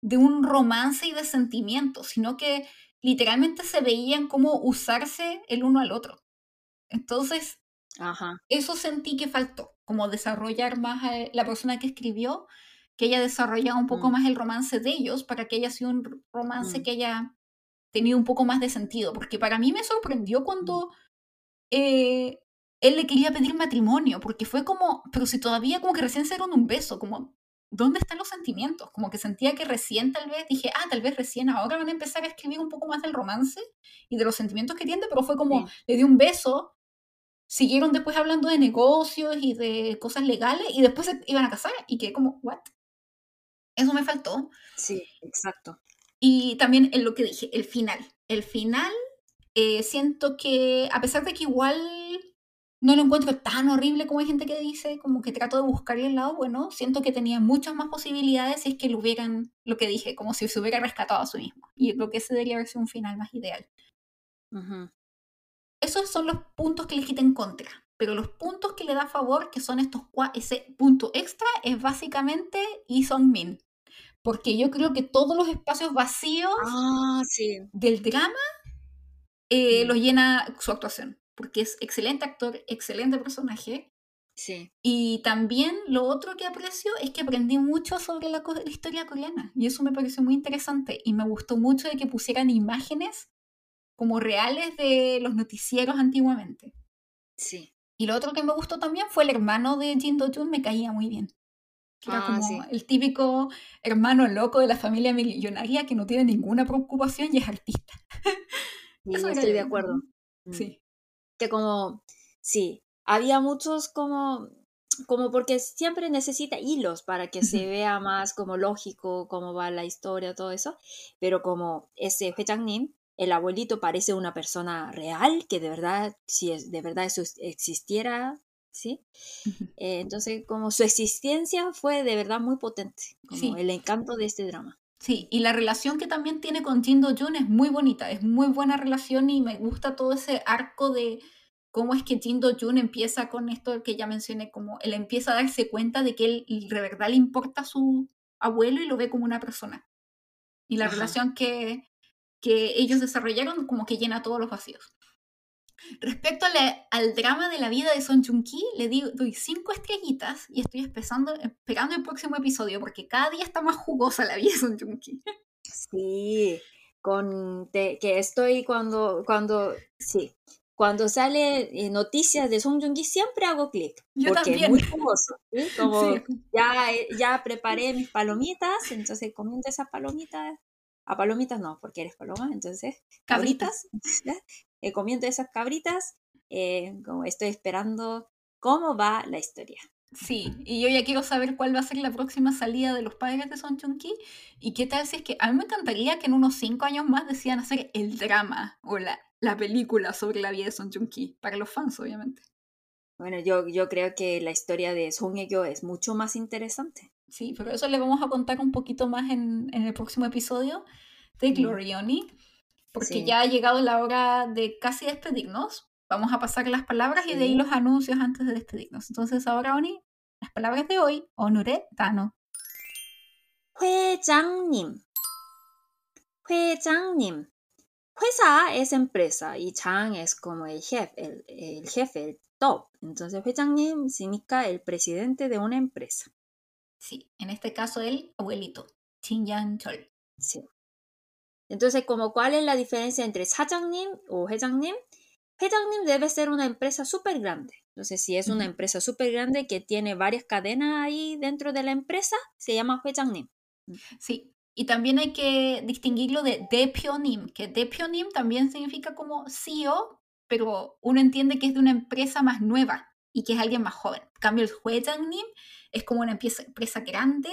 de un romance y de sentimientos, sino que literalmente se veían como usarse el uno al otro. Entonces Ajá. eso sentí que faltó, como desarrollar más a la persona que escribió, que haya desarrollado un poco Mm. más el romance de ellos para que haya sido un romance Mm. que haya tenido un poco más de sentido, porque para mí me sorprendió Mm. cuando eh, él le quería pedir matrimonio, porque fue como, pero si todavía como que recién se dieron un beso, como, ¿dónde están los sentimientos? Como que sentía que recién tal vez, dije, ah, tal vez recién ahora van a empezar a escribir un poco más del romance y de los sentimientos que tiene, pero fue como, Sí. le dio un beso, siguieron después hablando de negocios y de cosas legales y después se iban a casar y que como, ¿what? Eso me faltó. Sí, exacto. Y también en lo que dije, el final. El final, eh, siento que a pesar de que igual no lo encuentro tan horrible como hay gente que dice, como que trato de buscarle el lado bueno, siento que tenía muchas más posibilidades si es que lo hubieran, lo que dije, como si se hubiera rescatado a sí mismo. Y creo que ese debería haber sido un final más ideal. Ujú. Esos son los puntos que le quita en contra. Pero los puntos que le da a favor, que son estos ese punto extra, es básicamente Lee Song Min. Porque yo creo que todos los espacios vacíos Ah, sí. del drama eh, Mm. los llena su actuación. Porque es excelente actor, excelente personaje. Sí. Y también lo otro que aprecio es que aprendí mucho sobre la, la historia coreana. Y eso me pareció muy interesante. Y me gustó mucho de que pusieran imágenes como reales de los noticieros antiguamente. Sí. Y lo otro que me gustó también fue el hermano de Jin Do Jun, me caía muy bien. Que ah, era como sí. el típico hermano loco de la familia millonaria que no tiene ninguna preocupación y es artista. Eso estoy de acuerdo. Mm. Sí. Que como, sí, había muchos como, como porque siempre necesita hilos para que se vea más como lógico cómo va la historia, todo eso, pero como ese Huechang Nim el abuelito parece una persona real, que de verdad, si es, de verdad eso existiera, ¿sí? Eh, entonces, como su existencia fue de verdad muy potente, como Sí. el encanto de este drama. Sí, y la relación que también tiene con Jin Do Jun es muy bonita, es muy buena relación y me gusta todo ese arco de cómo es que Jin Do Jun empieza con esto que ya mencioné, como él empieza a darse cuenta de que él de verdad le importa a su abuelo y lo ve como una persona. Y la Ajá. relación que, que ellos desarrollaron como que llena todos los vacíos. Respecto a la- al drama de la vida de Son Joong Ki, le doy cinco estrellitas y estoy esperando, esperando el próximo episodio porque cada día está más jugosa la vida de Son Joong Ki. Sí, con te- que estoy cuando, cuando, sí, cuando sale eh, noticias de Song Joong-ki siempre hago clic, Yo porque es también. muy jugoso, ¿sí? Como Sí. ya, eh, ya preparé mis palomitas, entonces comiendo esas palomitas, a palomitas no, porque eres paloma, entonces Cabritas. cabritas. Eh, comiendo esas cabritas, eh, como estoy esperando cómo va la historia. Sí, y yo ya quiero saber cuál va a ser la próxima salida de los padres de Son Joong Ki y qué tal si es que a mí me encantaría que en unos cinco años más decidan hacer el drama o la, la película sobre la vida de Son Joong Ki, para los fans obviamente. Bueno, yo, yo creo que la historia de Song Hye-kyo es mucho más interesante. Sí, pero eso le vamos a contar un poquito más en, en el próximo episodio de Mm. Glorioni, porque Sí. ya ha llegado la hora de casi despedirnos. Vamos a pasar las palabras y de ahí Sí. los anuncios antes de despedirnos. Entonces ahora, Oni, las palabras de hoy, Onure Tano. 회장님. 회장님. 회사 es empresa y 장 es como el jefe, el, el jefe, el top. Entonces, 회장님 significa el presidente de una empresa. Sí, en este caso el abuelito, Chin Yang Chol. Sí. Entonces, como cuál es la diferencia entre sajangnim o hejangnim? Hejangnim debe ser una empresa súper grande. Entonces, si es una empresa súper grande que tiene varias cadenas ahí dentro de la empresa, se llama hejangnim. Sí. Y también hay que distinguirlo de depionim, que depionim también significa como CEO, pero uno entiende que es de una empresa más nueva y que es alguien más joven. En cambio, el hejangnim es como una empresa, empresa grande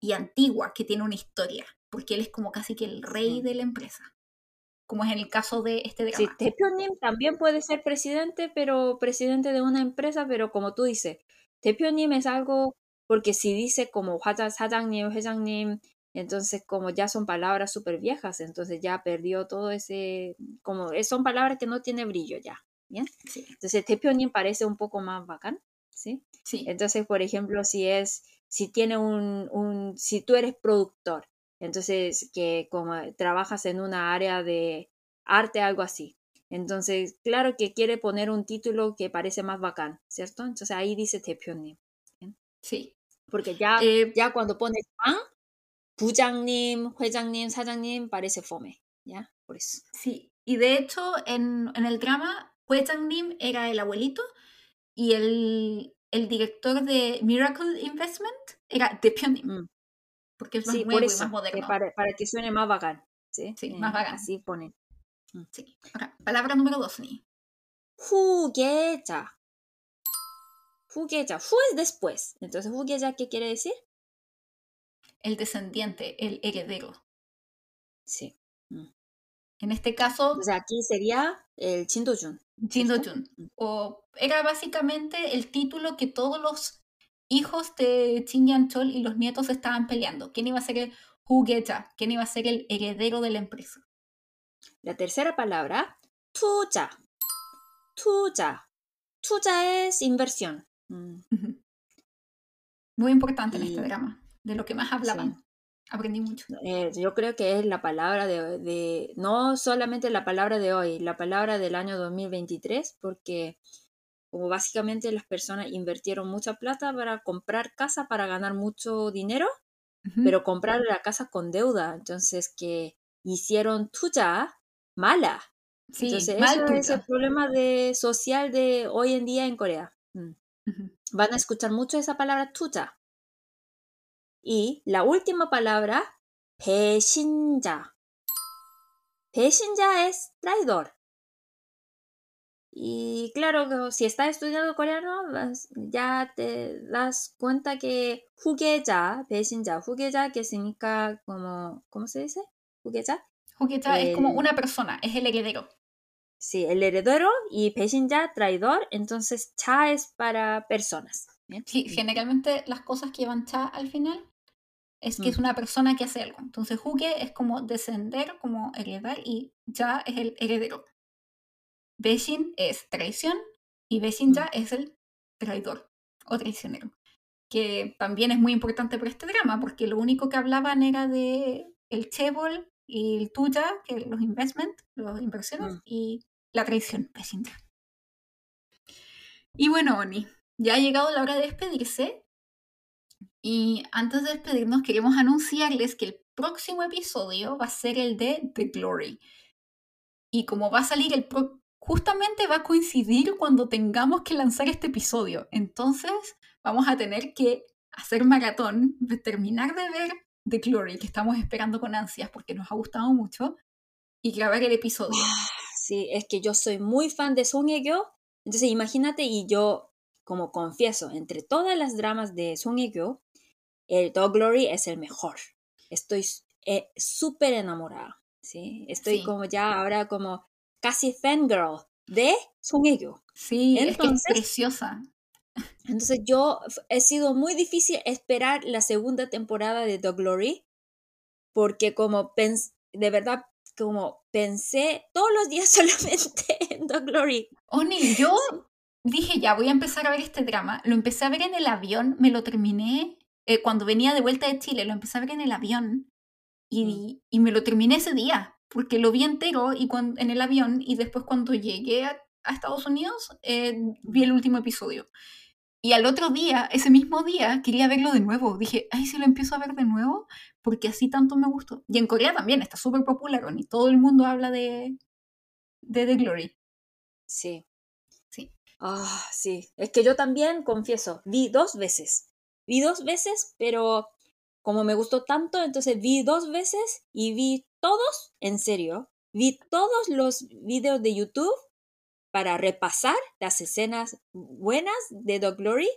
y antigua que tiene una historia, porque él es como casi que el rey Mm. de la empresa, como es en el caso de este Sí, drama. 대표님 también puede ser presidente, pero presidente de una empresa, pero como tú dices, 대표님 es algo, porque si dice como 화자, 사장님, 회장님, entonces como ya son palabras súper viejas, entonces ya perdió todo ese, como eh, son palabras que no tiene brillo ya, ¿bien? Sí, Entonces 대표님 parece un poco más bacán, ¿sí? sí, Entonces, por ejemplo, si es, si tiene un, un, si tú eres productor, entonces que como trabajas en una área de arte, algo así. Entonces, claro que quiere poner un título que parece más bacán, ¿cierto? Entonces ahí dice 대표님. sí. Porque ya, Eh, ya cuando pones 장, 부장님, 회장님, 사장님 parece fome, ¿ya? Por eso. Sí, y de hecho en, en el drama, Nim era el abuelito y el, el director de Miracle Investment era de Pioneer. Mm. Porque es más sí, nuevo por y más moderno. Para, para, que suene más bacán. Sí, más eh, bacán. Así ponen. Mm. Sí. Palabra número dos, Ni. Jugueta. Jugueta. Hu es después. Entonces, jugueta, ¿qué quiere decir? El descendiente, el heredero. Sí. Mm. En este caso. O sea, aquí sería el Chindojun. Jin Do Jun. O era básicamente el título que todos los hijos de Chin Yan Chol y los nietos estaban peleando. ¿Quién iba a ser el jugueta? ¿Quién iba a ser el heredero de la empresa? La tercera palabra, tuya. Tuya. Tuya es inversión. Mm. Muy importante en este drama, de lo que más hablaban. Aprendí mucho. Eh, yo creo que es la palabra de, de- no solamente la palabra de hoy, la palabra del año 2023, porque como básicamente las personas invirtieron mucha plata para comprar casa, para ganar mucho dinero, Ujú. pero comprar la casa con deuda, entonces que hicieron tuya mala. sí, Entonces mal eso es el problema de, social de hoy en día en Corea. Mm. Ujú. Van a escuchar mucho esa palabra tuya. Y la última palabra, 배신자. 배신자 es traidor. Y claro, que si estás estudiando coreano, vas- ya te das cuenta que 후계자, 배신자, 후계자 que significa como, ¿cómo se dice? 후계자. Hugeja es como El- una persona, es el heredero. Sí, el heredero y 배신자, traidor. Entonces, cha es para personas. ¿bien? Sí, generalmente las cosas que llevan cha al final es que Mm. es una persona que hace algo. Entonces, Huge es como descender, como heredar, y ya es el heredero. Beshin es traición y Beshinja es el traidor o traicionero. Que también es muy importante para este drama, porque lo único que hablaban era de el chebol y el tuya, que los investment, las inversiones, Mm. y la traición, Beshinja. Y bueno, Oni, ya ha llegado la hora de despedirse. Y antes de despedirnos, queremos anunciarles que el próximo episodio va a ser el de The Glory. Y como va a salir el pro- justamente va a coincidir cuando tengamos que lanzar este episodio. Entonces, vamos a tener que hacer maratón, de terminar de ver The Glory, que estamos esperando con ansias porque nos ha gustado mucho, y grabar el episodio. Sí, es que yo soy muy fan de Song Hye-kyo. Entonces, imagínate, y yo, como confieso, entre todas las dramas de Song Hye-kyo, el Dog Glory es el mejor. Estoy eh, súper enamorada, ¿sí? Estoy Sí. como ya ahora como casi fangirl de Song Hye-kyo. Sí, es que es Entonces- preciosa. Entonces yo he sido muy difícil esperar la segunda temporada de The Glory porque como pens de verdad como pensé todos los días solamente en The Glory. Oni, yo dije ya, voy a empezar a ver este drama. Lo empecé a ver en el avión, me lo terminé eh, cuando venía de vuelta de Chile, lo empecé a ver en el avión y, y me lo terminé ese día, porque lo vi entero y cuan- en el avión y después cuando llegué a, a Estados Unidos eh, vi el último episodio. Y al otro día, ese mismo día, quería verlo de nuevo. Dije, ay, si lo empiezo a ver de nuevo, porque así tanto me gustó. Y en Corea también está súper popular, Oni. Todo el mundo habla de, de The Glory. Sí. Sí. Ah, sí. Es que yo también, confieso, vi dos veces. Vi dos veces, pero como me gustó tanto, entonces vi dos veces y vi todos, en serio, vi todos los videos de YouTube para repasar las escenas buenas de The Glory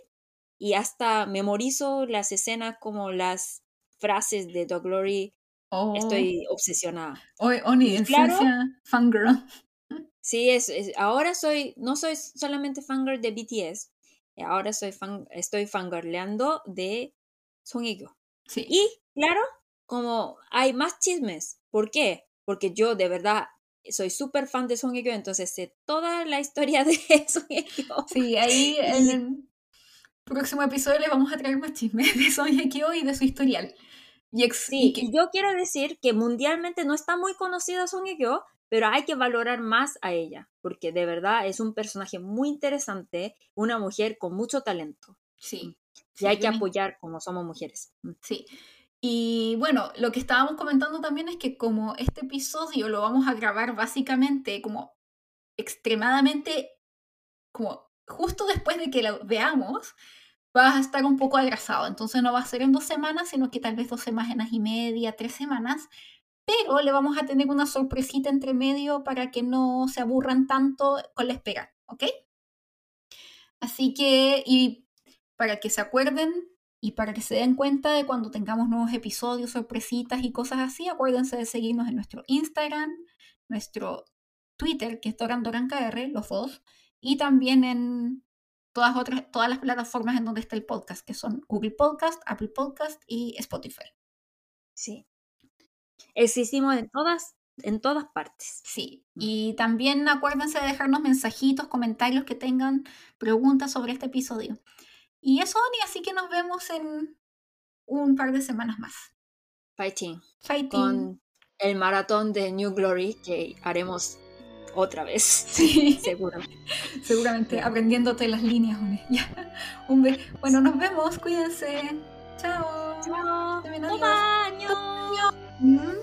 y hasta memorizo las escenas como las frases de The Glory. Oh. Estoy obsesionada. Hoy, Oni, en claro, fangirl. Sí, es, ahora soy, no soy solamente fangirl de BTS, ahora soy fan, estoy fangirleando de Song Hye Sí. Y claro, como hay más chismes. ¿Por qué? Porque yo de verdad soy súper fan de Song Hye Kyo, entonces sé toda la historia de Song Hye Kyo. Sí, ahí en el próximo episodio les vamos a traer más chismes de Song Hye Kyo y de su historial. Y, sí, y, yo quiero decir que mundialmente no está muy conocida Song Hye Kyo, pero hay que valorar más a ella, porque de verdad es un personaje muy interesante, una mujer con mucho talento. Sí. Y hay que apoyar como somos mujeres. Mm. Sí. Y bueno, lo que estábamos comentando también es que como este episodio lo vamos a grabar básicamente como extremadamente, como justo después de que lo veamos, vas a estar un poco atrasado. Entonces no va a ser en dos semanas, sino que tal vez dos semanas y media, tres semanas. Pero le vamos a tener una sorpresita entre medio para que no se aburran tanto con la espera, ¿ok? Así que, y para que se acuerden y para que se den cuenta de cuando tengamos nuevos episodios, sorpresitas y cosas así, acuérdense de seguirnos en nuestro Instagram, nuestro Twitter, que es DoranDoranKR, los dos, y también en todas, otras, todas las plataformas en donde está el podcast, que son Google Podcast, Apple Podcast y Spotify. Sí. Existimos en todas, en todas partes. Sí. Mm. Y también acuérdense de dejarnos mensajitos, comentarios que tengan preguntas sobre este episodio. Y eso, Oni, así que nos vemos en un par de semanas más. Fighting. Fighting. Con el maratón de New Glory que haremos otra vez. Sí, seguramente. seguramente, aprendiéndote las líneas, un Bueno, nos vemos, cuídense. Chao. Chao. Chao.